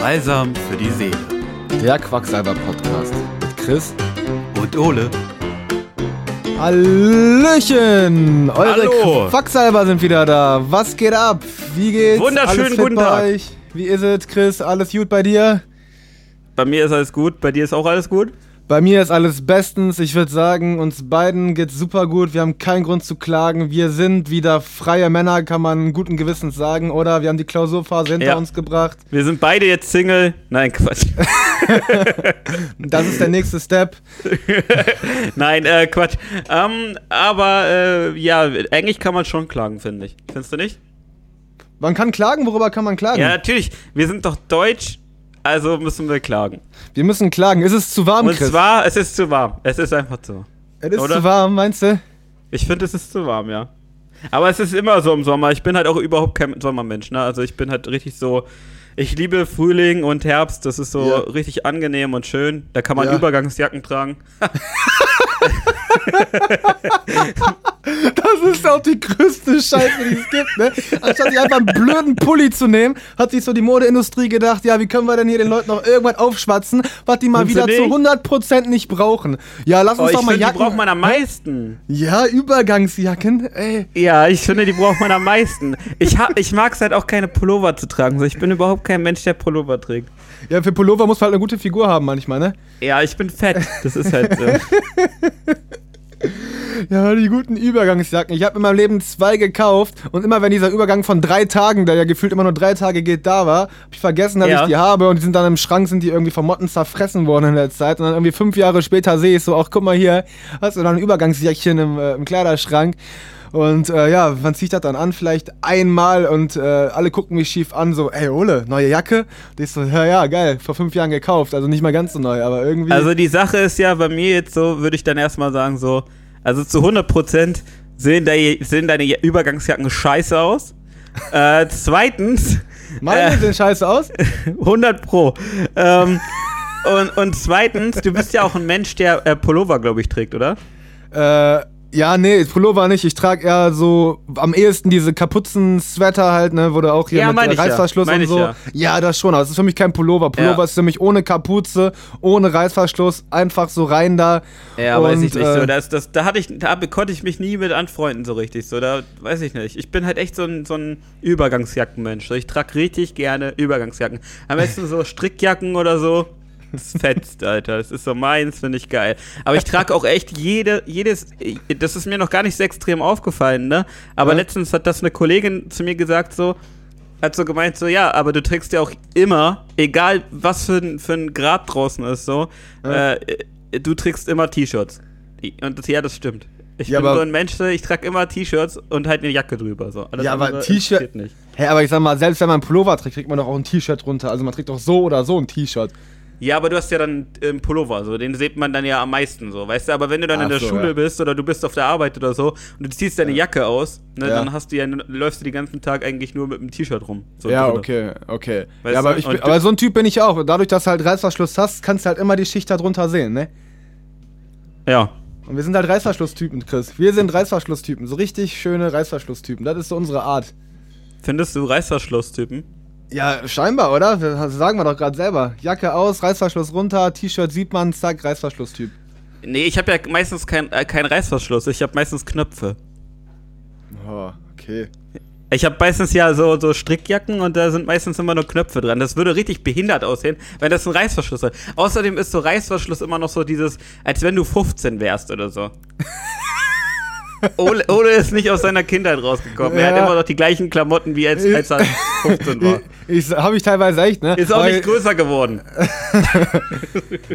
Balsam für die Seele. Der Quacksalber-Podcast mit Chris Und Ole. Hallöchen! Eure Hallo. Quacksalber sind wieder da. Was geht ab? Wie geht's? Wunderschönen Alles guten bei Tag. Euch? Wie ist es, Chris? Alles gut bei dir? Bei mir ist alles gut, bei dir ist auch alles gut? Bei mir ist alles bestens. Ich würde sagen, uns beiden geht's super gut. Wir haben keinen Grund zu klagen. Wir sind wieder freie Männer, kann man guten Gewissens sagen, oder? Wir haben die Klausurphase hinter Ja. uns gebracht. Wir sind beide jetzt Single. Nein, Quatsch. Das ist der nächste Step. Nein, äh, Quatsch. Ähm, aber äh, ja, eigentlich kann man schon klagen, finde ich. Findest du nicht? Man kann klagen, worüber kann man klagen? Ja, natürlich. Wir sind doch deutsch, also müssen wir klagen. Wir müssen klagen. Ist es zu warm, Und Chris? zwar, es ist zu warm. Es ist einfach so. es ist oder? zu warm, meinst du? Ich finde, es ist zu warm, ja. Aber es ist immer so im Sommer. Ich bin halt auch überhaupt kein Sommermensch, ne? Also ich bin halt richtig so. Ich liebe Frühling und Herbst, das ist so Ja. richtig angenehm und schön. Da kann man Ja. Übergangsjacken tragen. Das ist auch die größte Scheiße, die es gibt, ne? Anstatt sich einfach einen blöden Pulli zu nehmen, hat sich so die Modeindustrie gedacht, ja, wie können wir denn hier den Leuten noch irgendwas aufschwatzen, was die mal Findest du wieder zu nicht? 100% nicht brauchen. Ja, lass Oh, uns ich doch mal finde, die Jacken... braucht man am meisten. ja, Übergangsjacken, ey. Ja, ich finde, die braucht man am meisten. Ich, ich mag es halt auch keine Pullover zu tragen. So, ich bin überhaupt kein Mensch, der Pullover trägt. Ja, für Pullover muss man halt eine gute Figur haben manchmal, ne? Ja, ich bin fett. Das ist halt so. Ja, die guten Übergangsjacken. Ich habe in meinem Leben zwei gekauft und immer wenn dieser Übergang von drei Tagen, der ja gefühlt immer nur drei Tage geht, da war, habe ich vergessen, dass Ja. ich die habe und die sind dann im Schrank, sind die irgendwie von Motten zerfressen worden in der Zeit und dann irgendwie fünf Jahre später sehe ich so, ach guck mal hier, hast du noch ein Übergangsjäckchen im, äh, im Kleiderschrank und äh, ja, man zieht das dann an, vielleicht einmal und äh, alle gucken mich schief an, so, ey Ole, neue Jacke? Und ich so, ja, ja, geil, vor fünf Jahren gekauft, also nicht mal ganz so neu, aber irgendwie... Also die Sache ist ja bei mir jetzt so, würde ich dann erstmal sagen, so, also zu 100% sehen, de sehen deine Übergangsjacken scheiße aus. äh, zweitens, meine äh, sehen scheiße aus. 100 Pro. Ähm, und, und zweitens, du bist ja auch ein Mensch, der äh, Pullover, glaube ich, trägt, oder? Äh, ja, nee, Pullover nicht. Ich trage eher so am ehesten diese Kapuzen-Sweater halt, ne, wo du auch hier Ja, mit äh, ja. Reißverschluss Mein und so. ja. Ja. das schon. Aber es ist für mich kein Pullover. Pullover Ja. ist für mich ohne Kapuze, ohne Reißverschluss, einfach so rein da. Ja, und, weiß ich nicht äh, so. Das, das, da, hatte ich, da konnte ich mich nie mit anfreunden so richtig. So, da weiß ich nicht. Ich bin halt echt so ein, so ein Übergangsjackenmensch. So, ich trage richtig gerne Übergangsjacken. Am besten so Strickjacken oder so. Das fetzt, Alter. Das ist so meins, finde ich geil. Aber ich trage auch echt jede, jedes. Das ist mir noch gar nicht so extrem aufgefallen, ne? Aber Ja. letztens hat das eine Kollegin zu mir gesagt, so. Hat so gemeint, so, ja, aber du trägst ja auch immer, egal was für ein, für ein Grad draußen ist, so, Ja. äh, du trägst immer T-Shirts. Und das, ja, das stimmt. Ich Ja, bin so ein Mensch, ich trage immer T-Shirts und halt eine Jacke drüber. So. Alles Ja, aber andere T-Shirt-. Hä, aber ich sag mal, selbst wenn man einen Pullover trägt, kriegt man doch auch ein T-Shirt drunter. Also man trägt doch so oder so ein T-Shirt. Ja, aber du hast ja dann ähm, Pullover, so, den sieht man dann ja am meisten so, weißt du? Aber wenn du dann in Ach der so, Schule ja. bist oder du bist auf der Arbeit oder so und du ziehst deine Jacke aus, ne, Ja. dann hast du ja, läufst du den ganzen Tag eigentlich nur mit dem T-Shirt rum. So ja, okay, okay. Weißt ja, aber, ich bin, aber so ein Typ bin ich auch. Dadurch, dass du halt Reißverschluss hast, kannst du halt immer die Schicht da drunter sehen, ne? Ja. Und wir sind halt Reißverschlusstypen, Chris. Wir sind Reißverschlusstypen. So richtig schöne Reißverschlusstypen. Das ist so unsere Art. Findest du Reißverschlusstypen? Ja, scheinbar, oder? Das sagen wir doch gerade selber. Jacke aus, Reißverschluss runter, T-Shirt sieht man, zack, Reißverschlusstyp. Nee, ich habe ja meistens keinen äh, kein Reißverschluss, ich habe meistens Knöpfe. Oh, okay. Ich habe meistens ja so, so Strickjacken und da sind meistens immer nur Knöpfe dran. Das würde richtig behindert aussehen, wenn das ein Reißverschluss ist. Außerdem ist so Reißverschluss immer noch so dieses, als wenn du 15 wärst oder so. Ole, Ole ist nicht aus seiner Kindheit rausgekommen. Er Ja. hat immer noch die gleichen Klamotten wie als, als er 15 war. Ich habe ich teilweise echt, ne? Ist auch Weil- nicht größer geworden.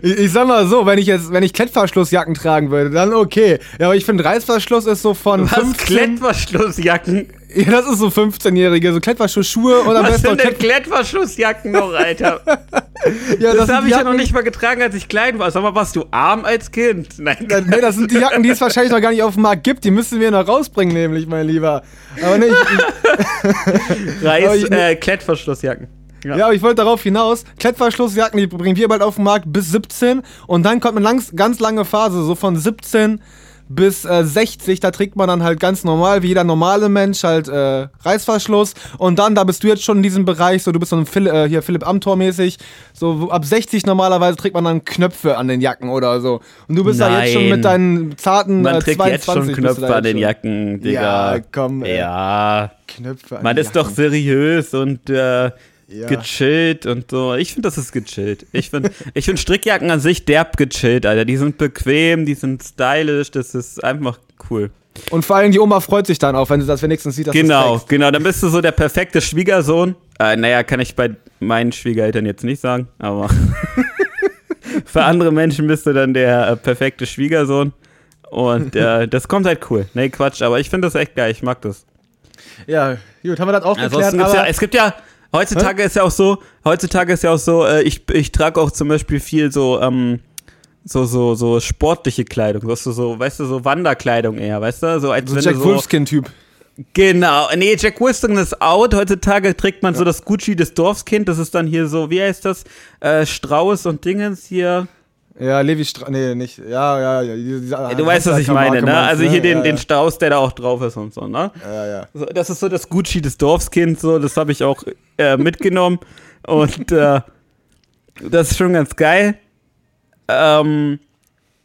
Ich, ich sag mal so, wenn ich jetzt, wenn ich Klettverschlussjacken tragen würde, dann okay. Ja, aber ich finde Reißverschluss ist so von Was 15. Klettverschlussjacken? Ja, das ist so 15-Jährige, so Klettverschlussschuhe am Was sind denn Klett Klettverschlussjacken noch, Alter? ja, Das, sind habe ich ja noch nicht mal getragen, als ich klein war. Sag mal, warst du arm als Kind? Nein. Ja, Nee, das sind die Jacken, die es wahrscheinlich noch gar nicht auf dem Markt gibt. Die müssen wir noch rausbringen, nämlich, mein Lieber. Aber nicht. Aber Reiß, ich- äh, Klettverschlussjacken. Ja. Ja, aber ich wollte darauf hinaus, Klettverschlussjacken, die bringen wir bald auf den Markt bis 17 und dann kommt eine ganz lange Phase, so von 17 bis äh, 60, da trägt man dann halt ganz normal, wie jeder normale Mensch, halt äh, Reißverschluss. Und dann, da bist du jetzt schon in diesem Bereich, so du bist so ein Phil, äh, hier Philipp Amthor mäßig. So ab 60 normalerweise trägt man dann Knöpfe an den Jacken oder so. Und du bist da jetzt schon Nein. mit deinen zarten Man äh, trägt 22 jetzt schon Knöpfe an den. Jacken, Digga. Ja, komm, ey. Ja. Knöpfe an Man ist doch Jacken. seriös und äh, Ja. gechillt und so. Ich finde, das ist gechillt. Ich finde ich find Strickjacken an sich derb gechillt, Alter. Die sind bequem, die sind stylisch, das ist einfach cool. Und vor allem die Oma freut sich dann auch, wenn sie das wenigstens sieht, dass Genau, genau. Dann bist du so der perfekte Schwiegersohn. Äh, naja, kann ich bei meinen Schwiegereltern jetzt nicht sagen, aber für andere Menschen bist du dann der äh, perfekte Schwiegersohn. Und äh, das kommt halt cool. Nee, Quatsch, aber ich finde das echt geil. Ich mag das. Ja, gut, haben wir das auch geklärt, ja, es gibt ja, heutzutage ist ja auch so, heutzutage ist ja auch so, äh, ich, ich trage auch zum Beispiel viel so, ähm, so, so, so sportliche Kleidung, weißt du, so, weißt du, so Wanderkleidung eher, weißt du, so als so ein wenn Jack so, Wolfskin-Typ. Genau, nee, Jack Wolfskin ist out. Heutzutage trägt man so das Gucci des Dorfskind. Das ist dann hier so, wie heißt das? Äh, Strauß und Dingens hier. Ja, Levi Stra nee, nicht. Ja, ja, ja. Diese, diese du weißt, was ich meine, ne? Also hier den, ja, den ja. Strauß, der da auch drauf ist und so, ne? Ja, ja. So, das ist so das Gucci des Dorfskind, so, das habe ich auch äh, mitgenommen. Und äh, das ist schon ganz geil. Ähm,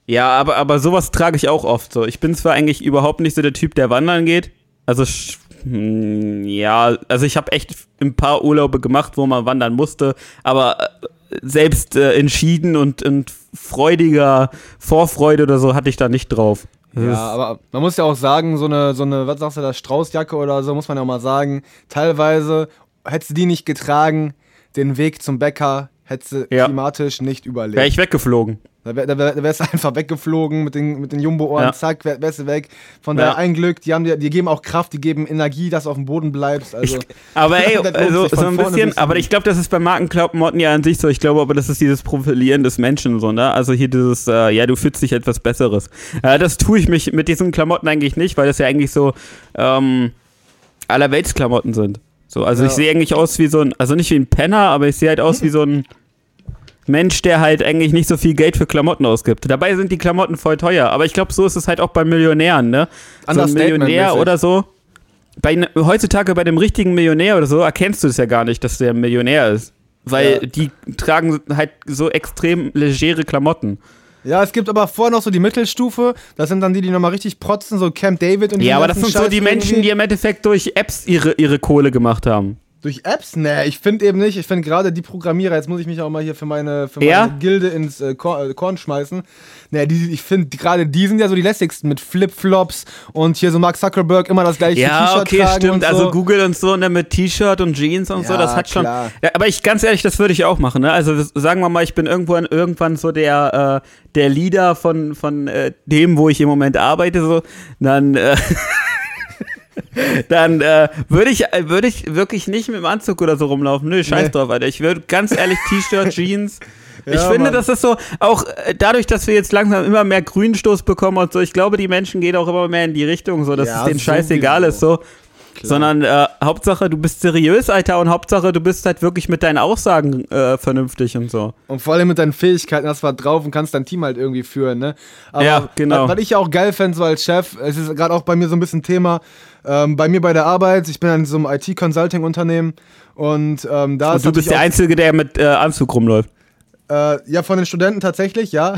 ja, aber, aber sowas trage ich auch oft so. Ich bin zwar eigentlich überhaupt nicht so der Typ, der wandern geht. Also, sch- hm, ja, also ich habe echt ein paar Urlaube gemacht, wo man wandern musste, aber äh, selbst äh, entschieden und, und freudiger Vorfreude oder so hatte ich da nicht drauf. Das Ja, aber man muss ja auch sagen, so eine, so eine, was sagst du da, Straußjacke oder so, muss man ja auch mal sagen, teilweise hättest du die nicht getragen, den Weg zum Bäcker hättest du Ja. klimatisch nicht überlebt. Wäre ich weggeflogen. Da, wär, da, wär, da wärst du einfach weggeflogen mit den, mit den Jumbo-Ohren, Ja. zack, wär, wärst du weg. Von daher Ja. ein Glück, die, haben dir, die geben auch Kraft, die geben Energie, dass du auf dem Boden bleibst. Also, Ich, aber ey, also, so ein bisschen, bis aber ich glaube, das ist bei Markenklamotten ja an sich so. Ich glaube aber, das ist dieses Profilieren des Menschen so, ne? Also hier dieses, äh, ja, du fühlst dich etwas Besseres. Äh, das tue ich mich mit diesen Klamotten eigentlich nicht, weil das ja eigentlich so ähm, Allerweltsklamotten sind. So, also Ja. ich sehe eigentlich aus wie so ein, also nicht wie ein Penner, aber ich sehe halt aus wie so ein Mensch, der halt eigentlich nicht so viel Geld für Klamotten ausgibt. Dabei sind die Klamotten voll teuer, aber ich glaube, so ist es halt auch bei Millionären, ne? So ein Millionär oder so. Bei, heutzutage bei dem richtigen Millionär oder so erkennst du es ja gar nicht, dass der Millionär ist. Weil Ja. die tragen halt so extrem legere Klamotten. ja, es gibt aber vorher noch so die Mittelstufe, das sind dann die, die nochmal richtig protzen, so Camp David und Ja, den aber das sind so Scheiß die Menschen, die im Endeffekt durch Apps ihre, ihre Kohle gemacht haben. Durch Apps? Nee, ich finde eben nicht. Ich finde gerade die Programmierer, jetzt muss ich mich auch mal hier für meine, für Ja? meine Gilde ins äh, Korn, äh, Korn schmeißen. Nee, die, ich finde gerade die sind ja so die lässigsten mit Flipflops und hier so Mark Zuckerberg immer das gleiche Ja, T-Shirt okay, tragen stimmt. und so. Also Google und so, ne, mit T-Shirt und Jeans und so, Ja, das hat schon. klar. Ja, aber ich, ganz ehrlich, das würde ich auch machen, ne? Also sagen wir mal, ich bin irgendwann, irgendwann so der, äh, der Leader von, von äh, dem, wo ich im Moment arbeite, so, dann, äh, dann äh, würde ich, äh, würde ich wirklich nicht mit dem Anzug oder so rumlaufen. Nö, scheiß Nee. drauf, Alter. Ich würde ganz ehrlich T-Shirt, Jeans. ich Ja, finde, Mann. das ist so, auch äh, dadurch, dass wir jetzt langsam immer mehr Grünstoß bekommen und so, ich glaube, die Menschen gehen auch immer mehr in die Richtung, so dass Ja, es denen scheißegal ist, so. Sondern äh, Hauptsache, du bist seriös, Alter, und Hauptsache, du bist halt wirklich mit deinen Aussagen äh, vernünftig und so. Und vor allem mit deinen Fähigkeiten hast du was drauf und kannst dein Team halt irgendwie führen, ne? Aber Ja, genau. Was, was ich ja auch geil fände, so als Chef, es ist gerade auch bei mir so ein bisschen Thema, ähm, bei mir bei der Arbeit, ich bin in so einem IT-Consulting-Unternehmen und ähm, da Und ist du bist der Einzige, der mit äh, Anzug rumläuft. Äh, ja, von den Studenten tatsächlich, ja.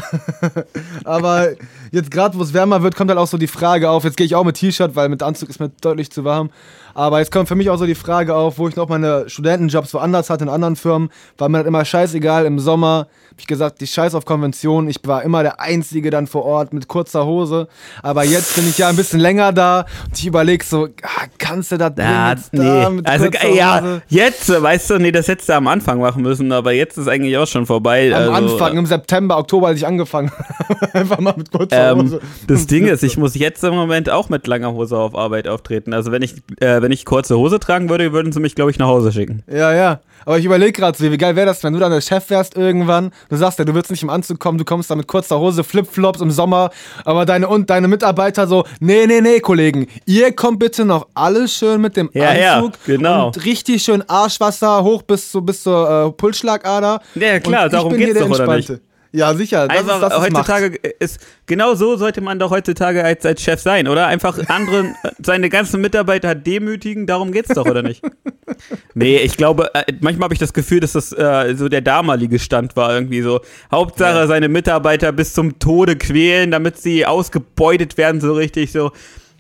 Aber jetzt gerade, wo es wärmer wird, kommt halt auch so die Frage auf. Jetzt gehe ich auch mit T-Shirt, weil mit Anzug ist mir deutlich zu warm. Aber jetzt kommt für mich auch so die Frage auf, wo ich noch meine Studentenjobs woanders hatte, in anderen Firmen, war mir das immer scheißegal. Im Sommer habe ich gesagt, die Scheiß auf Konvention. Ich war immer der Einzige dann vor Ort mit kurzer Hose. Aber jetzt bin ich ja ein bisschen länger da und ich überlege so, ah, kannst du das da nee. mit Also, äh, ja, Hose? jetzt, äh, weißt du, nee, das hättest du am Anfang machen müssen, aber jetzt ist eigentlich auch schon vorbei. Am also, Anfang, im September, Oktober, als ich angefangen habe. Einfach mal mit kurzer Ähm, Hose. das Ding ist, ich muss jetzt im Moment auch mit langer Hose auf Arbeit auftreten. Also wenn ich, äh, wenn ich kurze Hose tragen würde, würden sie mich, glaube ich, nach Hause schicken. Ja, ja. Aber ich überlege gerade so, wie geil wäre das, wenn du dann der Chef wärst irgendwann. Du sagst ja, du willst nicht im Anzug kommen, du kommst da mit kurzer Hose, Flipflops im Sommer. Aber deine und deine Mitarbeiter so, nee, nee, nee, Kollegen, ihr kommt bitte noch alles schön mit dem Ja, ja, Anzug. genau. Und richtig schön Arschwasser hoch bis, zu, bis zur äh, Pulsschlagader. Ja, klar, darum geht's doch, oder Entspannte. Ja, sicher. Das Einfach ist, das heutzutage macht. ist genau so sollte man doch heutzutage als, als Chef sein, oder? Einfach anderen seine ganzen Mitarbeiter demütigen, darum geht's doch, oder nicht? nee, ich glaube, äh, manchmal habe ich das Gefühl, dass das äh, so der damalige Stand war, irgendwie so. Hauptsache ja. seine Mitarbeiter bis zum Tode quälen, damit sie ausgebeutet werden, so richtig so.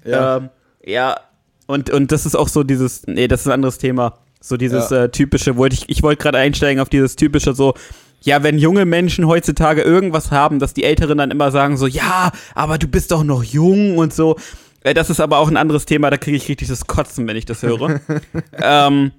Ja. Ähm, ja. Und, und das ist auch so dieses, nee, das ist ein anderes Thema. So dieses ja. äh, typische, wollte ich, ich wollte gerade einsteigen auf dieses typische so, ja, wenn junge Menschen heutzutage irgendwas haben, dass die Älteren dann immer sagen so, ja, aber du bist doch noch jung und so. Äh, das ist aber auch ein anderes Thema, da kriege ich richtig das Kotzen, wenn ich das höre. ähm,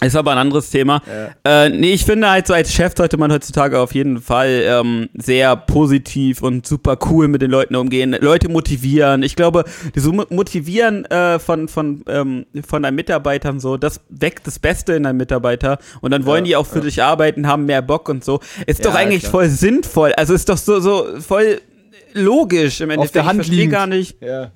ist aber ein anderes Thema. Ja. Äh, nee, ich finde halt so als Chef sollte man heutzutage auf jeden Fall ähm, sehr positiv und super cool mit den Leuten umgehen, Leute motivieren. Ich glaube, so Motivieren äh, von, von, ähm, von deinen Mitarbeitern so, das weckt das Beste in deinen Mitarbeiter und dann wollen ja, die auch für ja. dich arbeiten, haben mehr Bock und so. Ist doch eigentlich klar. voll sinnvoll. Also ist doch so, so voll logisch im Endeffekt. Auf der Hand ich verstehe gar nicht. Ja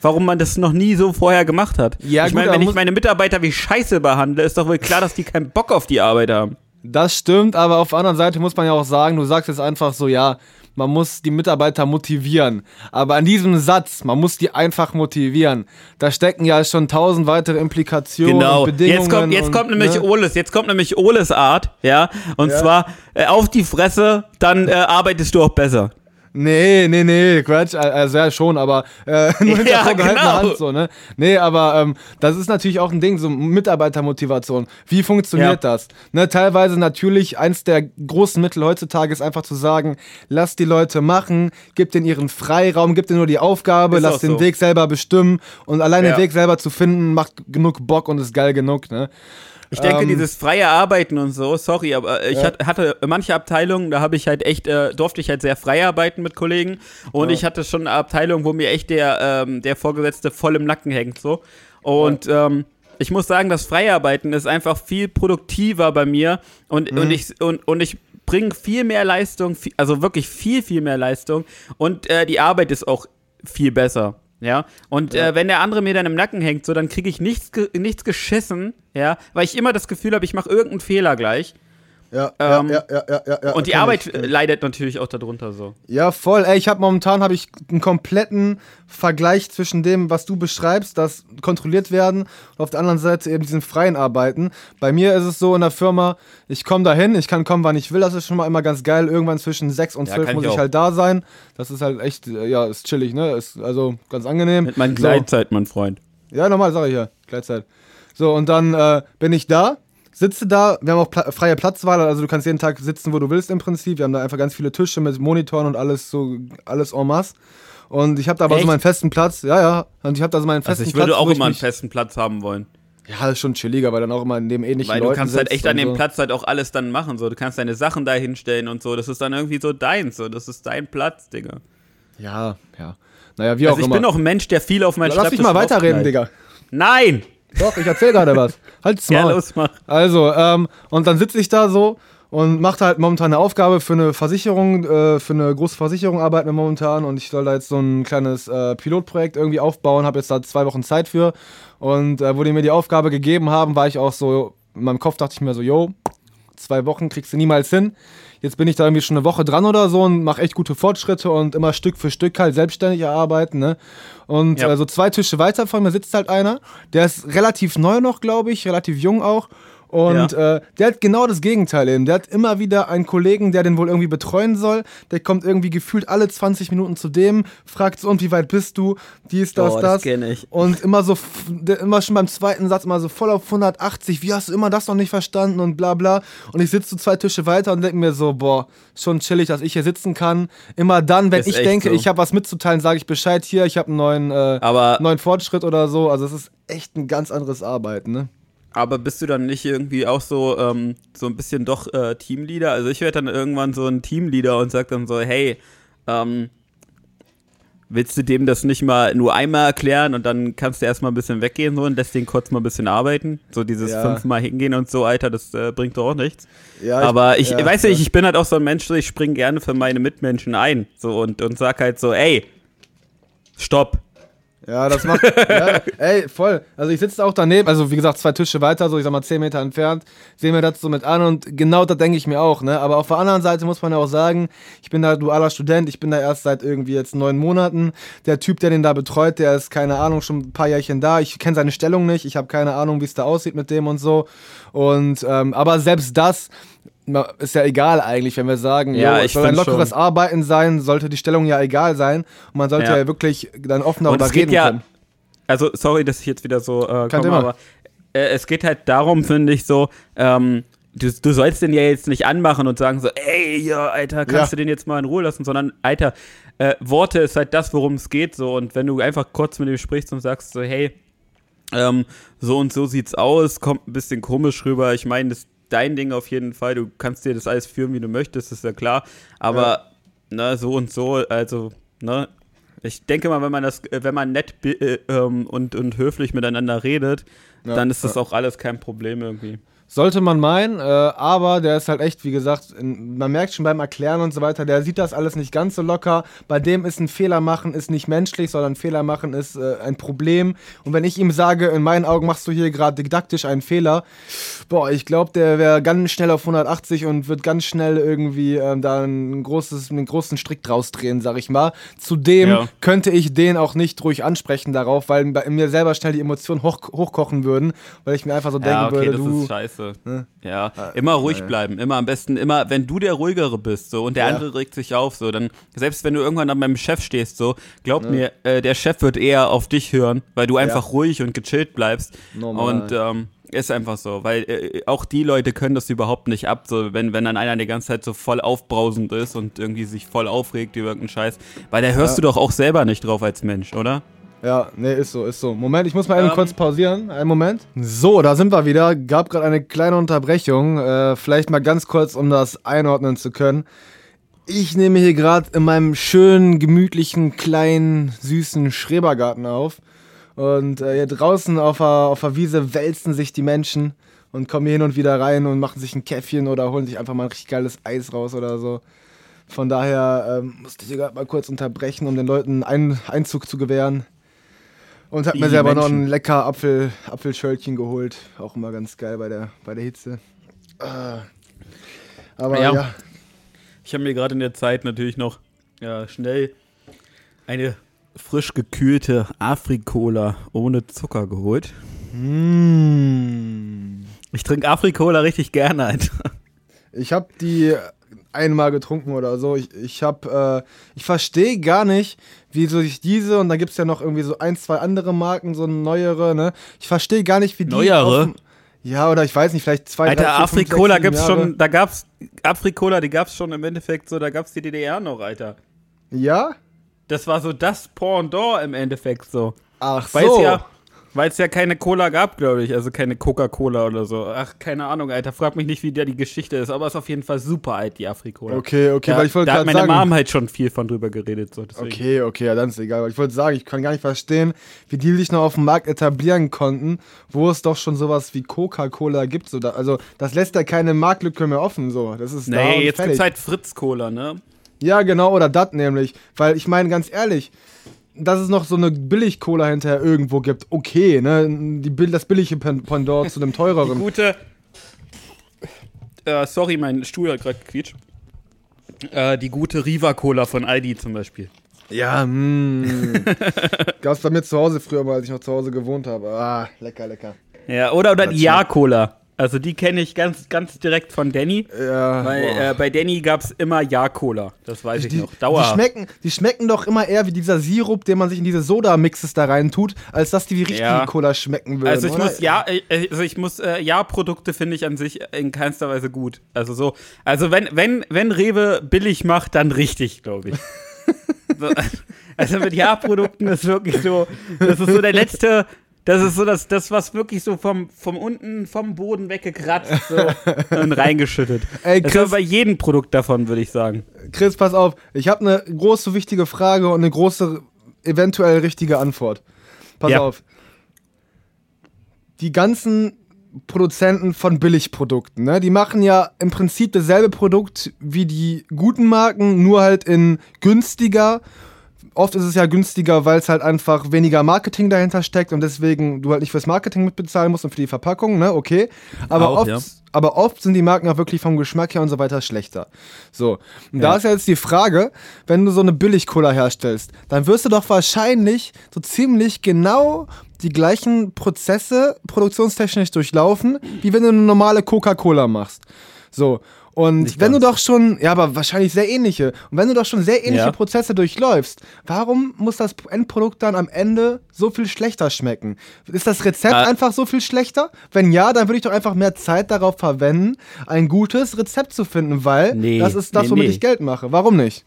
warum man das noch nie so vorher gemacht hat. Ja, ich meine, wenn ich meine Mitarbeiter wie Scheiße behandle, ist doch wohl klar, dass die keinen Bock auf die Arbeit haben. Das stimmt, aber auf der anderen Seite muss man ja auch sagen, du sagst jetzt einfach so, ja, man muss die Mitarbeiter motivieren. Aber an diesem Satz, man muss die einfach motivieren, da stecken ja schon tausend weitere Implikationen genau. und Bedingungen. Jetzt kommt, jetzt und, kommt nämlich ne? Oles, jetzt kommt nämlich Oles Art, ja, und ja. zwar äh, auf die Fresse, dann äh, arbeitest du auch besser. Nee, nee, nee, Quatsch, also ja schon, aber äh, nur hinter ja, genau. Hand so, ne? Nee, aber ähm, das ist natürlich auch ein Ding, so Mitarbeitermotivation. Wie funktioniert ja. das? Ne, teilweise natürlich eins der großen Mittel heutzutage ist einfach zu sagen, lass die Leute machen, gib denen ihren Freiraum, gib denen nur die Aufgabe, ist lass den so. Weg selber bestimmen und allein ja. den Weg selber zu finden macht genug Bock und ist geil genug, ne? Ich denke, ähm, dieses freie Arbeiten und so, sorry, aber ich ja. hatte manche Abteilungen, da habe ich halt echt, äh, durfte ich halt sehr frei arbeiten mit Kollegen und ja. ich hatte schon eine Abteilung, wo mir echt der, ähm, der Vorgesetzte voll im Nacken hängt, so. Und ja. ähm, ich muss sagen, das Freiarbeiten ist einfach viel produktiver bei mir und, mhm. und ich, und, und ich bringe viel mehr Leistung, also wirklich viel, viel mehr Leistung und äh, die Arbeit ist auch viel besser. Ja, und ja. Äh, wenn der andere mir dann im Nacken hängt, so, dann kriege ich nichts, nichts geschissen, ja, weil ich immer das Gefühl habe, ich mache irgendeinen Fehler gleich. Ja, ähm, ja, ja, ja, ja, ja, Und die Arbeit ich, leidet natürlich auch darunter so. Ja, voll. Ey, ich habe momentan habe ich einen kompletten Vergleich zwischen dem, was du beschreibst, das kontrolliert werden, und auf der anderen Seite eben diesen freien Arbeiten. Bei mir ist es so in der Firma, ich komme dahin, ich kann kommen, wann ich will. Das ist schon mal immer ganz geil. Irgendwann zwischen sechs und zwölf ja, muss ich, ich halt da sein. Das ist halt echt, ja, ist chillig, ne? Ist also ganz angenehm. Mit meiner Gleitzeit, so. mein Freund. Ja, normal, sag ich ja. Gleitzeit. So, und dann äh, bin ich da sitze da, wir haben auch pla freie Platzwahl, also du kannst jeden Tag sitzen, wo du willst im Prinzip. Wir haben da einfach ganz viele Tische mit Monitoren und alles so, alles en masse. Und ich habe da aber Echt? so meinen festen Platz, ja, ja. Und ich habe da so meinen festen Platz. Also ich würde Platz, auch immer einen festen Platz haben wollen. Ja, das ist schon chilliger, weil dann auch immer in dem ähnlichen Weil du Leuten kannst halt echt an dem so. Platz halt auch alles dann machen, so. Du kannst deine Sachen da hinstellen und so. Das ist dann irgendwie so deins, so. Das ist dein Platz, Digga. Ja, ja. Naja, wie also auch immer. ich bin auch ein Mensch, der viel auf meinen Lass Schreibtisch Lass mich mal weiterreden, Digga. Nein! Doch, ich erzähl gerade was. Halt's mal. Ja, los, mach. Also, ähm, und dann sitze ich da so und mache halt momentan eine Aufgabe für eine Versicherung, äh, für eine große Versicherung arbeiten wir momentan und ich soll da jetzt so ein kleines äh, Pilotprojekt irgendwie aufbauen, habe jetzt da zwei Wochen Zeit für und äh, wo die mir die Aufgabe gegeben haben, war ich auch so, in meinem Kopf dachte ich mir so, yo, zwei Wochen kriegst du niemals hin. Jetzt bin ich da irgendwie schon eine Woche dran oder so und mache echt gute Fortschritte und immer Stück für Stück halt selbstständig erarbeiten. Ne? Und ja. äh, so zwei Tische weiter von mir sitzt halt einer, der ist relativ neu noch, glaube ich, relativ jung auch. Und ja. äh, der hat genau das Gegenteil eben. Der hat immer wieder einen Kollegen, der den wohl irgendwie betreuen soll. Der kommt irgendwie gefühlt alle 20 Minuten zu dem, fragt so, und wie weit bist du? Dies, das, oh, das. das ich. Und immer so, immer schon beim zweiten Satz immer so voll auf 180. Wie hast du immer das noch nicht verstanden? Und bla bla. Und ich sitze so zwei Tische weiter und denke mir so, boah, schon chillig, dass ich hier sitzen kann. Immer dann, wenn ist ich denke, so. ich habe was mitzuteilen, sage ich Bescheid hier, ich habe einen neuen, äh, neuen Fortschritt oder so. Also es ist echt ein ganz anderes Arbeiten, ne? Aber bist du dann nicht irgendwie auch so, ähm, so ein bisschen doch äh, Teamleader? Also ich werde dann irgendwann so ein Teamleader und sag dann so, hey, ähm, willst du dem das nicht mal nur einmal erklären und dann kannst du erstmal ein bisschen weggehen so und lässt den kurz mal ein bisschen arbeiten? So dieses ja. fünfmal hingehen und so, Alter, das äh, bringt doch auch nichts. Ja, Aber ich, ja, weiß nicht, ich bin halt auch so ein Mensch, so ich springe gerne für meine Mitmenschen ein. So und, und sag halt so, ey, stopp. Ja, das macht. ja, ey, voll. Also ich sitze auch daneben, also wie gesagt, zwei Tische weiter, so ich sag mal zehn Meter entfernt, sehen wir das so mit an und genau das denke ich mir auch, ne? Aber auf der anderen Seite muss man ja auch sagen, ich bin da dualer Student, ich bin da erst seit irgendwie jetzt neun Monaten. Der Typ, der den da betreut, der ist, keine Ahnung, schon ein paar Jährchen da. Ich kenne seine Stellung nicht, ich habe keine Ahnung, wie es da aussieht mit dem und so. Und ähm, aber selbst das ist ja egal eigentlich, wenn wir sagen, Ja, jo, es soll ein lockeres schon. Arbeiten sein, sollte die Stellung ja egal sein. Und man sollte ja, Ja. wirklich dann offen darüber reden ja, können. also sorry, dass ich jetzt wieder so äh, komme, aber äh, es geht halt darum, finde ich so, ähm, du, du sollst den ja jetzt nicht anmachen und sagen so, ey, ja, Alter, kannst Ja. du den jetzt mal in Ruhe lassen, sondern, Alter, äh, Worte ist halt das, worum es geht so und wenn du einfach kurz mit ihm sprichst und sagst so, hey, ähm, so und so sieht's aus, kommt ein bisschen komisch rüber, ich meine, das dein Ding auf jeden Fall, du kannst dir das alles führen, wie du möchtest, ist ja klar, aber, ne, so und so, also, ne, ich denke mal, wenn man das, äh, wenn man nett äh, ähm, und, und höflich miteinander redet, Ja, dann ist das ja. auch alles kein Problem irgendwie. Sollte man meinen, äh, aber der ist halt echt, wie gesagt, in, man merkt schon beim Erklären und so weiter, der sieht das alles nicht ganz so locker. Bei dem ist ein Fehler machen ist nicht menschlich, sondern Fehler machen ist äh, ein Problem. Und wenn ich ihm sage, in meinen Augen machst du hier gerade didaktisch einen Fehler, boah, ich glaube, der wäre ganz schnell auf 180 und wird ganz schnell irgendwie ähm, da ein großes, einen großen Strick draus drehen, sag ich mal. Zudem Ja. könnte ich den auch nicht ruhig ansprechen darauf, weil bei mir selber schnell die Emotionen hoch, hochkochen würden, weil ich mir einfach so denken würde, du. scheiße. Ne? Ja, immer ruhig ja. bleiben, immer am besten, immer, wenn du der Ruhigere bist, so, und der Ja. andere regt sich auf, so, dann, selbst wenn du irgendwann an meinem Chef stehst, so, glaub mir, äh, der Chef wird eher auf dich hören, weil du einfach ruhig und gechillt bleibst. Normal. Und, ähm, ist einfach so, weil äh, auch die Leute können das überhaupt nicht ab, so wenn, wenn dann einer die ganze Zeit so voll aufbrausend ist und irgendwie sich voll aufregt über irgendeinen Scheiß, weil da hörst Ja. du doch auch selber nicht drauf als Mensch, oder? Ja, nee, ist so, ist so. Moment, ich muss mal eben Ähm. kurz pausieren. Einen Moment. So, da sind wir wieder. Gab gerade eine kleine Unterbrechung. Äh, vielleicht mal ganz kurz, um das einordnen zu können. Ich nehme hier gerade in meinem schönen, gemütlichen, kleinen, süßen Schrebergarten auf. Und äh, hier draußen auf der, auf der Wiese wälzen sich die Menschen und kommen hier hin und wieder rein und machen sich ein Käffchen oder holen sich einfach mal ein richtig geiles Eis raus oder so. Von daher ähm, musste ich hier gerade mal kurz unterbrechen, um den Leuten einen Einzug zu gewähren. Und hab mir selber noch Menschen. ein lecker Apfel, Apfelschölchen geholt. Auch immer ganz geil bei der, bei der Hitze. Ah. Aber Ja. ja. Ich habe mir gerade in der Zeit natürlich noch ja, schnell eine frisch gekühlte Afrikola ohne Zucker geholt. Mm. Ich trinke Afrikola richtig gerne, Alter. Ich habe die einmal getrunken oder so. Ich, ich habe, äh, ich verstehe gar nicht, wie so sich diese und da gibt es ja noch irgendwie so ein, zwei andere Marken, so neuere, ne? Ich verstehe gar nicht, wie die. Neuere? Ja, oder ich weiß nicht, vielleicht zwei, Alter, drei, vier, fünf, Afrikola sieben gibt's Jahre. schon, da gab's Afrikola, die gab's schon im Endeffekt so, da gab's die DDR noch, Alter. Ja? Das war so das Pendant im Endeffekt so. Ach Weil es so. ja, weil es ja keine Cola gab, glaube ich, also keine Coca-Cola oder so. Ach, keine Ahnung, Alter, frag mich nicht, wie der die Geschichte ist, aber ist auf jeden Fall super alt, die Afrikola. Okay, okay, da, weil ich wollte da hat gerade meine sagen. Mom halt schon viel von drüber geredet, so deswegen. Okay, okay, ja, dann ist egal. Ich wollte sagen, ich kann gar nicht verstehen, wie die sich noch auf dem Markt etablieren konnten, wo es doch schon sowas wie Coca-Cola gibt. So da, also, das lässt ja keine Marktlücke mehr offen. So. Das ist Nee, jetzt gibt's halt Fritz-Cola, ne? Ja, genau, oder das nämlich. Weil ich meine, ganz ehrlich, dass es noch so eine Billig-Cola hinterher irgendwo gibt, okay, ne? Die, das billige Pen- Pendant zu dem Die teureren. gute. Äh, sorry, mein Stuhl hat gerade gequietscht. Äh, die gute Riva-Cola von Aldi zum Beispiel. Ja, hm. Gab's bei mir zu Hause früher mal, als ich noch zu Hause gewohnt habe. Ah, lecker, lecker. Ja, oder, oder die Ja-Cola. Also die kenne ich ganz, ganz direkt von Danny. Ja, Weil äh, bei Danny gab's immer Ja-Cola. Das weiß ich die, noch. die, Dauer. schmecken, die schmecken doch immer eher wie dieser Sirup, den man sich in diese Soda-Mixes da rein tut, als dass die wie richtige Ja. Cola schmecken würden. Also ich oder? muss ja, äh, also ich muss äh, Ja-Produkte finde ich an sich in keinster Weise gut. Also so, also wenn wenn wenn Rewe billig macht, dann richtig, glaube ich. so, also mit Ja-Produkten ist wirklich so, das ist so der letzte, das ist so das, das was wirklich so vom vom unten vom Boden weggekratzt so, und reingeschüttet. Ey, das Chris- ist bei jedem Produkt davon, würde ich sagen. Chris, pass auf. Ich habe eine große, wichtige Frage und eine große, eventuell richtige Antwort. Pass Ja. auf. Die ganzen Produzenten von Billigprodukten, ne? die machen ja im Prinzip dasselbe Produkt wie die guten Marken, nur halt in günstiger, oft ist es ja günstiger, weil es halt einfach weniger Marketing dahinter steckt und deswegen du halt nicht fürs Marketing mitbezahlen musst und für die Verpackung, ne? Okay. Aber Auch, oft, ja. aber oft sind die Marken auch wirklich vom Geschmack her und so weiter schlechter. So. Und Ja. da ist ja jetzt die Frage, wenn du so eine Billig-Cola herstellst, dann wirst du doch wahrscheinlich so ziemlich genau die gleichen Prozesse produktionstechnisch durchlaufen, wie wenn du eine normale Coca-Cola machst. So. Und Nicht wenn du ganz. doch schon, ja, aber wahrscheinlich sehr ähnliche. Und wenn du doch schon sehr ähnliche Ja. Prozesse durchläufst, warum muss das Endprodukt dann am Ende so viel schlechter schmecken? Ist das Rezept Ah. einfach so viel schlechter? Wenn ja, dann würde ich doch einfach mehr Zeit darauf verwenden, ein gutes Rezept zu finden, weil Nee, das ist das, womit nee. ich Geld mache. Warum nicht?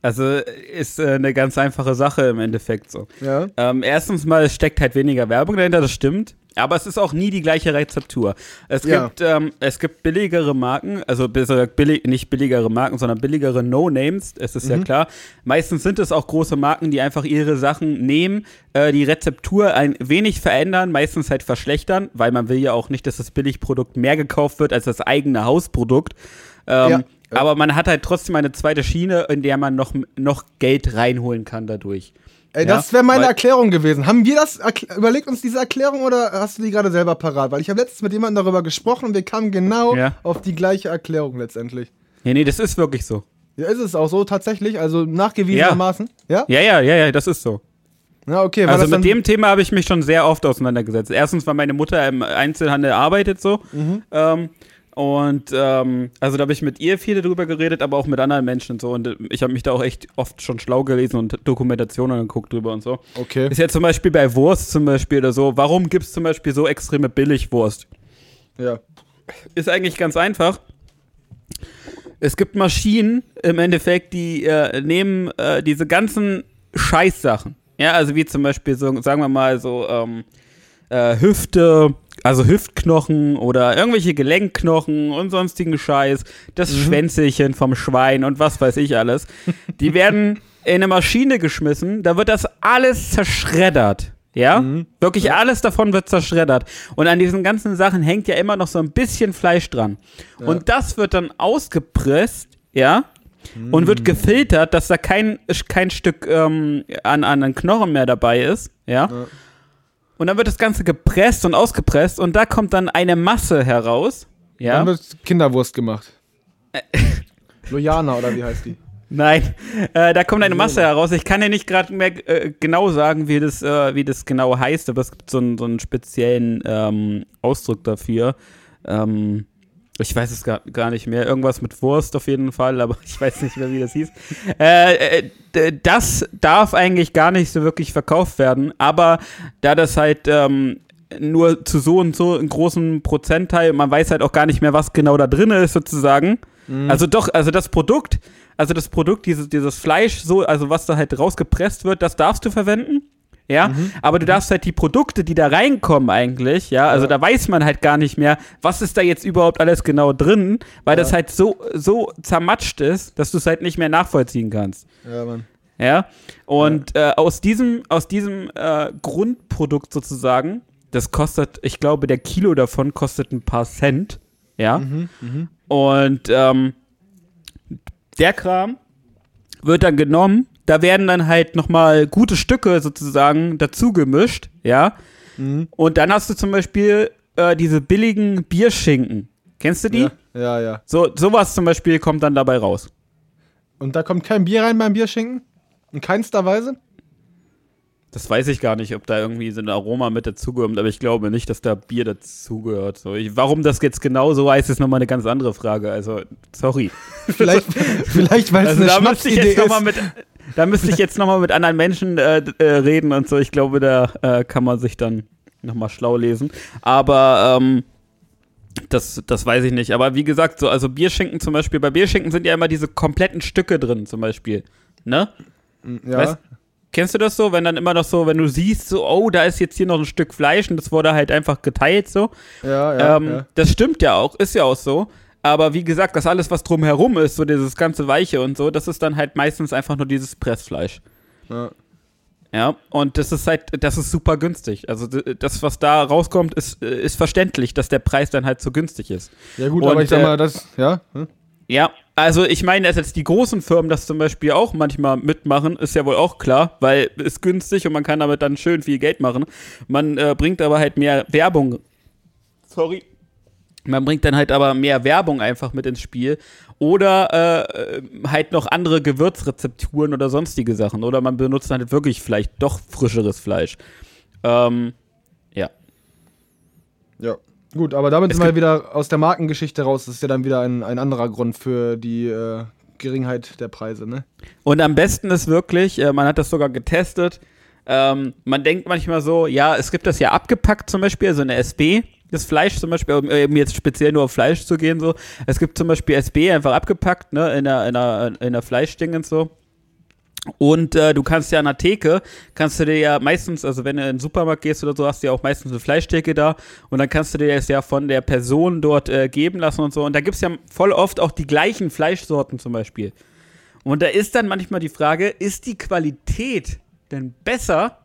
Also ist äh, eine ganz einfache Sache im Endeffekt so. Ja. Ähm, erstens mal, es steckt halt weniger Werbung dahinter, das stimmt. Aber es ist auch nie die gleiche Rezeptur. Es Ja. gibt, ähm, es gibt billigere Marken, also billig, nicht billigere Marken, sondern billigere No-Names, es ist ja klar. Meistens sind es auch große Marken, die einfach ihre Sachen nehmen, äh, die Rezeptur ein wenig verändern, meistens halt verschlechtern, weil man will ja auch nicht, dass das Billigprodukt mehr gekauft wird als das eigene Hausprodukt. Ähm, Ja. Aber man hat halt trotzdem eine zweite Schiene, in der man noch, noch Geld reinholen kann dadurch. Ey, Ja, das wäre meine Erklärung gewesen. Haben wir das überlegt uns diese Erklärung oder hast du die gerade selber parat? Weil ich habe letztens mit jemandem darüber gesprochen und wir kamen genau Ja. auf die gleiche Erklärung letztendlich. Nee, nee, das ist wirklich so. Ja, ist es auch so tatsächlich, also nachgewiesenermaßen. Ja? Ja, ja, ja, ja, das ist so. Ja, okay. Also mit dem Thema habe ich mich schon sehr oft auseinandergesetzt. Erstens, weil meine Mutter im Einzelhandel arbeitet so. Mhm. Ähm, und ähm, also da habe ich mit ihr viel drüber geredet, aber auch mit anderen Menschen und so. Und ich habe mich da auch echt oft schon schlau gelesen und Dokumentationen geguckt drüber und so. Okay. Ist ja zum Beispiel bei Wurst zum Beispiel oder so. Warum gibt es zum Beispiel so extreme Billigwurst? Ja. ist eigentlich ganz einfach. Es gibt Maschinen im Endeffekt, die äh, nehmen äh, diese ganzen Scheißsachen. Ja, also wie zum Beispiel so, sagen wir mal so, ähm, äh, Hüfte, also Hüftknochen oder irgendwelche Gelenkknochen und sonstigen Scheiß, das Schwänzelchen vom Schwein und was weiß ich alles. Die werden in eine Maschine geschmissen, da wird das alles zerschreddert. Ja? Wirklich alles davon wird zerschreddert. Und an diesen ganzen Sachen hängt ja immer noch so ein bisschen Fleisch dran. Und das wird dann ausgepresst, ja? Und wird gefiltert, dass da kein, kein Stück ähm, an, an Knochen mehr dabei ist, ja? Und dann wird das Ganze gepresst und ausgepresst und da kommt dann eine Masse heraus, ja? Dann wird Kinderwurst gemacht. Lojana oder wie heißt die? Nein, äh, da kommt eine Masse heraus. Ich kann ja nicht gerade mehr äh, genau sagen, wie das, äh, wie das genau heißt, aber es gibt so einen, so einen speziellen ähm, Ausdruck dafür. Ähm, ich weiß es gar, gar nicht mehr. Irgendwas mit Wurst auf jeden Fall, aber ich weiß nicht mehr, wie das hieß. Äh, äh, das darf eigentlich gar nicht so wirklich verkauft werden, aber da das halt ähm, nur zu so und so einem großen Prozentteil, man weiß halt auch gar nicht mehr, was genau da drin ist, sozusagen. Also doch, also das Produkt, also das Produkt, dieses, dieses Fleisch, so, also was da halt rausgepresst wird, das darfst du verwenden. Ja, aber du darfst halt die Produkte, die da reinkommen eigentlich, ja, also Ja. da weiß man halt gar nicht mehr, was ist da jetzt überhaupt alles genau drin, weil das halt so, so zermatscht ist, dass du es halt nicht mehr nachvollziehen kannst. Ja, Mann. Ja, und Äh, aus diesem, aus diesem äh, Grundprodukt sozusagen, das kostet, ich glaube, der Kilo davon kostet ein paar Cent, ja. Und ähm, der Kram wird dann genommen, da werden dann halt nochmal gute Stücke sozusagen dazu gemischt, ja. Und dann hast du zum Beispiel äh, diese billigen Bierschinken. Kennst du die? Ja, ja, ja. So, sowas zum Beispiel kommt dann dabei raus. Und da kommt kein Bier rein beim Bierschinken? In keinster Weise? Das weiß ich gar nicht, ob da irgendwie so ein Aroma mit dazugehört, aber ich glaube nicht, dass da Bier dazugehört. So, ich, warum das jetzt genau so heißt, ist nochmal eine ganz andere Frage. Also, sorry. Vielleicht, vielleicht weil es Also, eine da müsste ich Schnapsidee ist. mit, da müsste ich jetzt noch mal mit anderen Menschen äh, äh, reden und so. Ich glaube, da äh, kann man sich dann nochmal schlau lesen. Aber, ähm, das, das weiß ich nicht. Aber wie gesagt, so, also Bierschinken zum Beispiel, bei Bierschinken sind ja immer diese kompletten Stücke drin, zum Beispiel. Ne? Ja. Weißt, kennst du das so, wenn dann immer noch so, wenn du siehst, so, oh, da ist jetzt hier noch ein Stück Fleisch und das wurde halt einfach geteilt so. ja, ja, ähm, ja. Das stimmt ja auch, ist ja auch so. Aber wie gesagt, das alles, was drumherum ist, so dieses ganze Weiche und so, das ist dann halt meistens einfach nur dieses Pressfleisch. ja. Ja, und das ist halt, das ist super günstig. Also das, was da rauskommt, ist, äh, ist verständlich, dass der Preis dann halt so günstig ist. Ja gut, Und, aber ich sag äh, mal, das, ja, hm? Ja, Also ich meine, dass jetzt die großen Firmen das zum Beispiel auch manchmal mitmachen, ist ja wohl auch klar, weil es günstig und man kann damit dann schön viel Geld machen. Man äh, bringt aber halt mehr Werbung. Sorry. Man bringt dann halt aber mehr Werbung einfach mit ins Spiel. Oder äh, halt noch andere Gewürzrezepturen oder sonstige Sachen. Oder man benutzt dann halt wirklich vielleicht doch frischeres Fleisch. Ähm, ja. Ja. Gut, aber damit es sind wir wieder aus der Markengeschichte raus. Das ist ja dann wieder ein, ein anderer Grund für die äh, Geringheit der Preise, ne? Und am besten ist wirklich, äh, man hat das sogar getestet, ähm, man denkt manchmal so, ja, es gibt das ja abgepackt zum Beispiel, also eine SB, das Fleisch zum Beispiel, um eben jetzt speziell nur auf Fleisch zu gehen, so. Es gibt zum Beispiel SB einfach abgepackt, ne, in der, in der, in der Fleischding und so. Und äh, du kannst ja an der Theke, kannst du dir ja meistens, also wenn du in den Supermarkt gehst oder so, hast du ja auch meistens eine Fleischtheke da und dann kannst du dir das ja von der Person dort äh, geben lassen und so. Und da gibt es ja voll oft auch die gleichen Fleischsorten zum Beispiel. Und da ist dann manchmal die Frage, ist die Qualität denn besser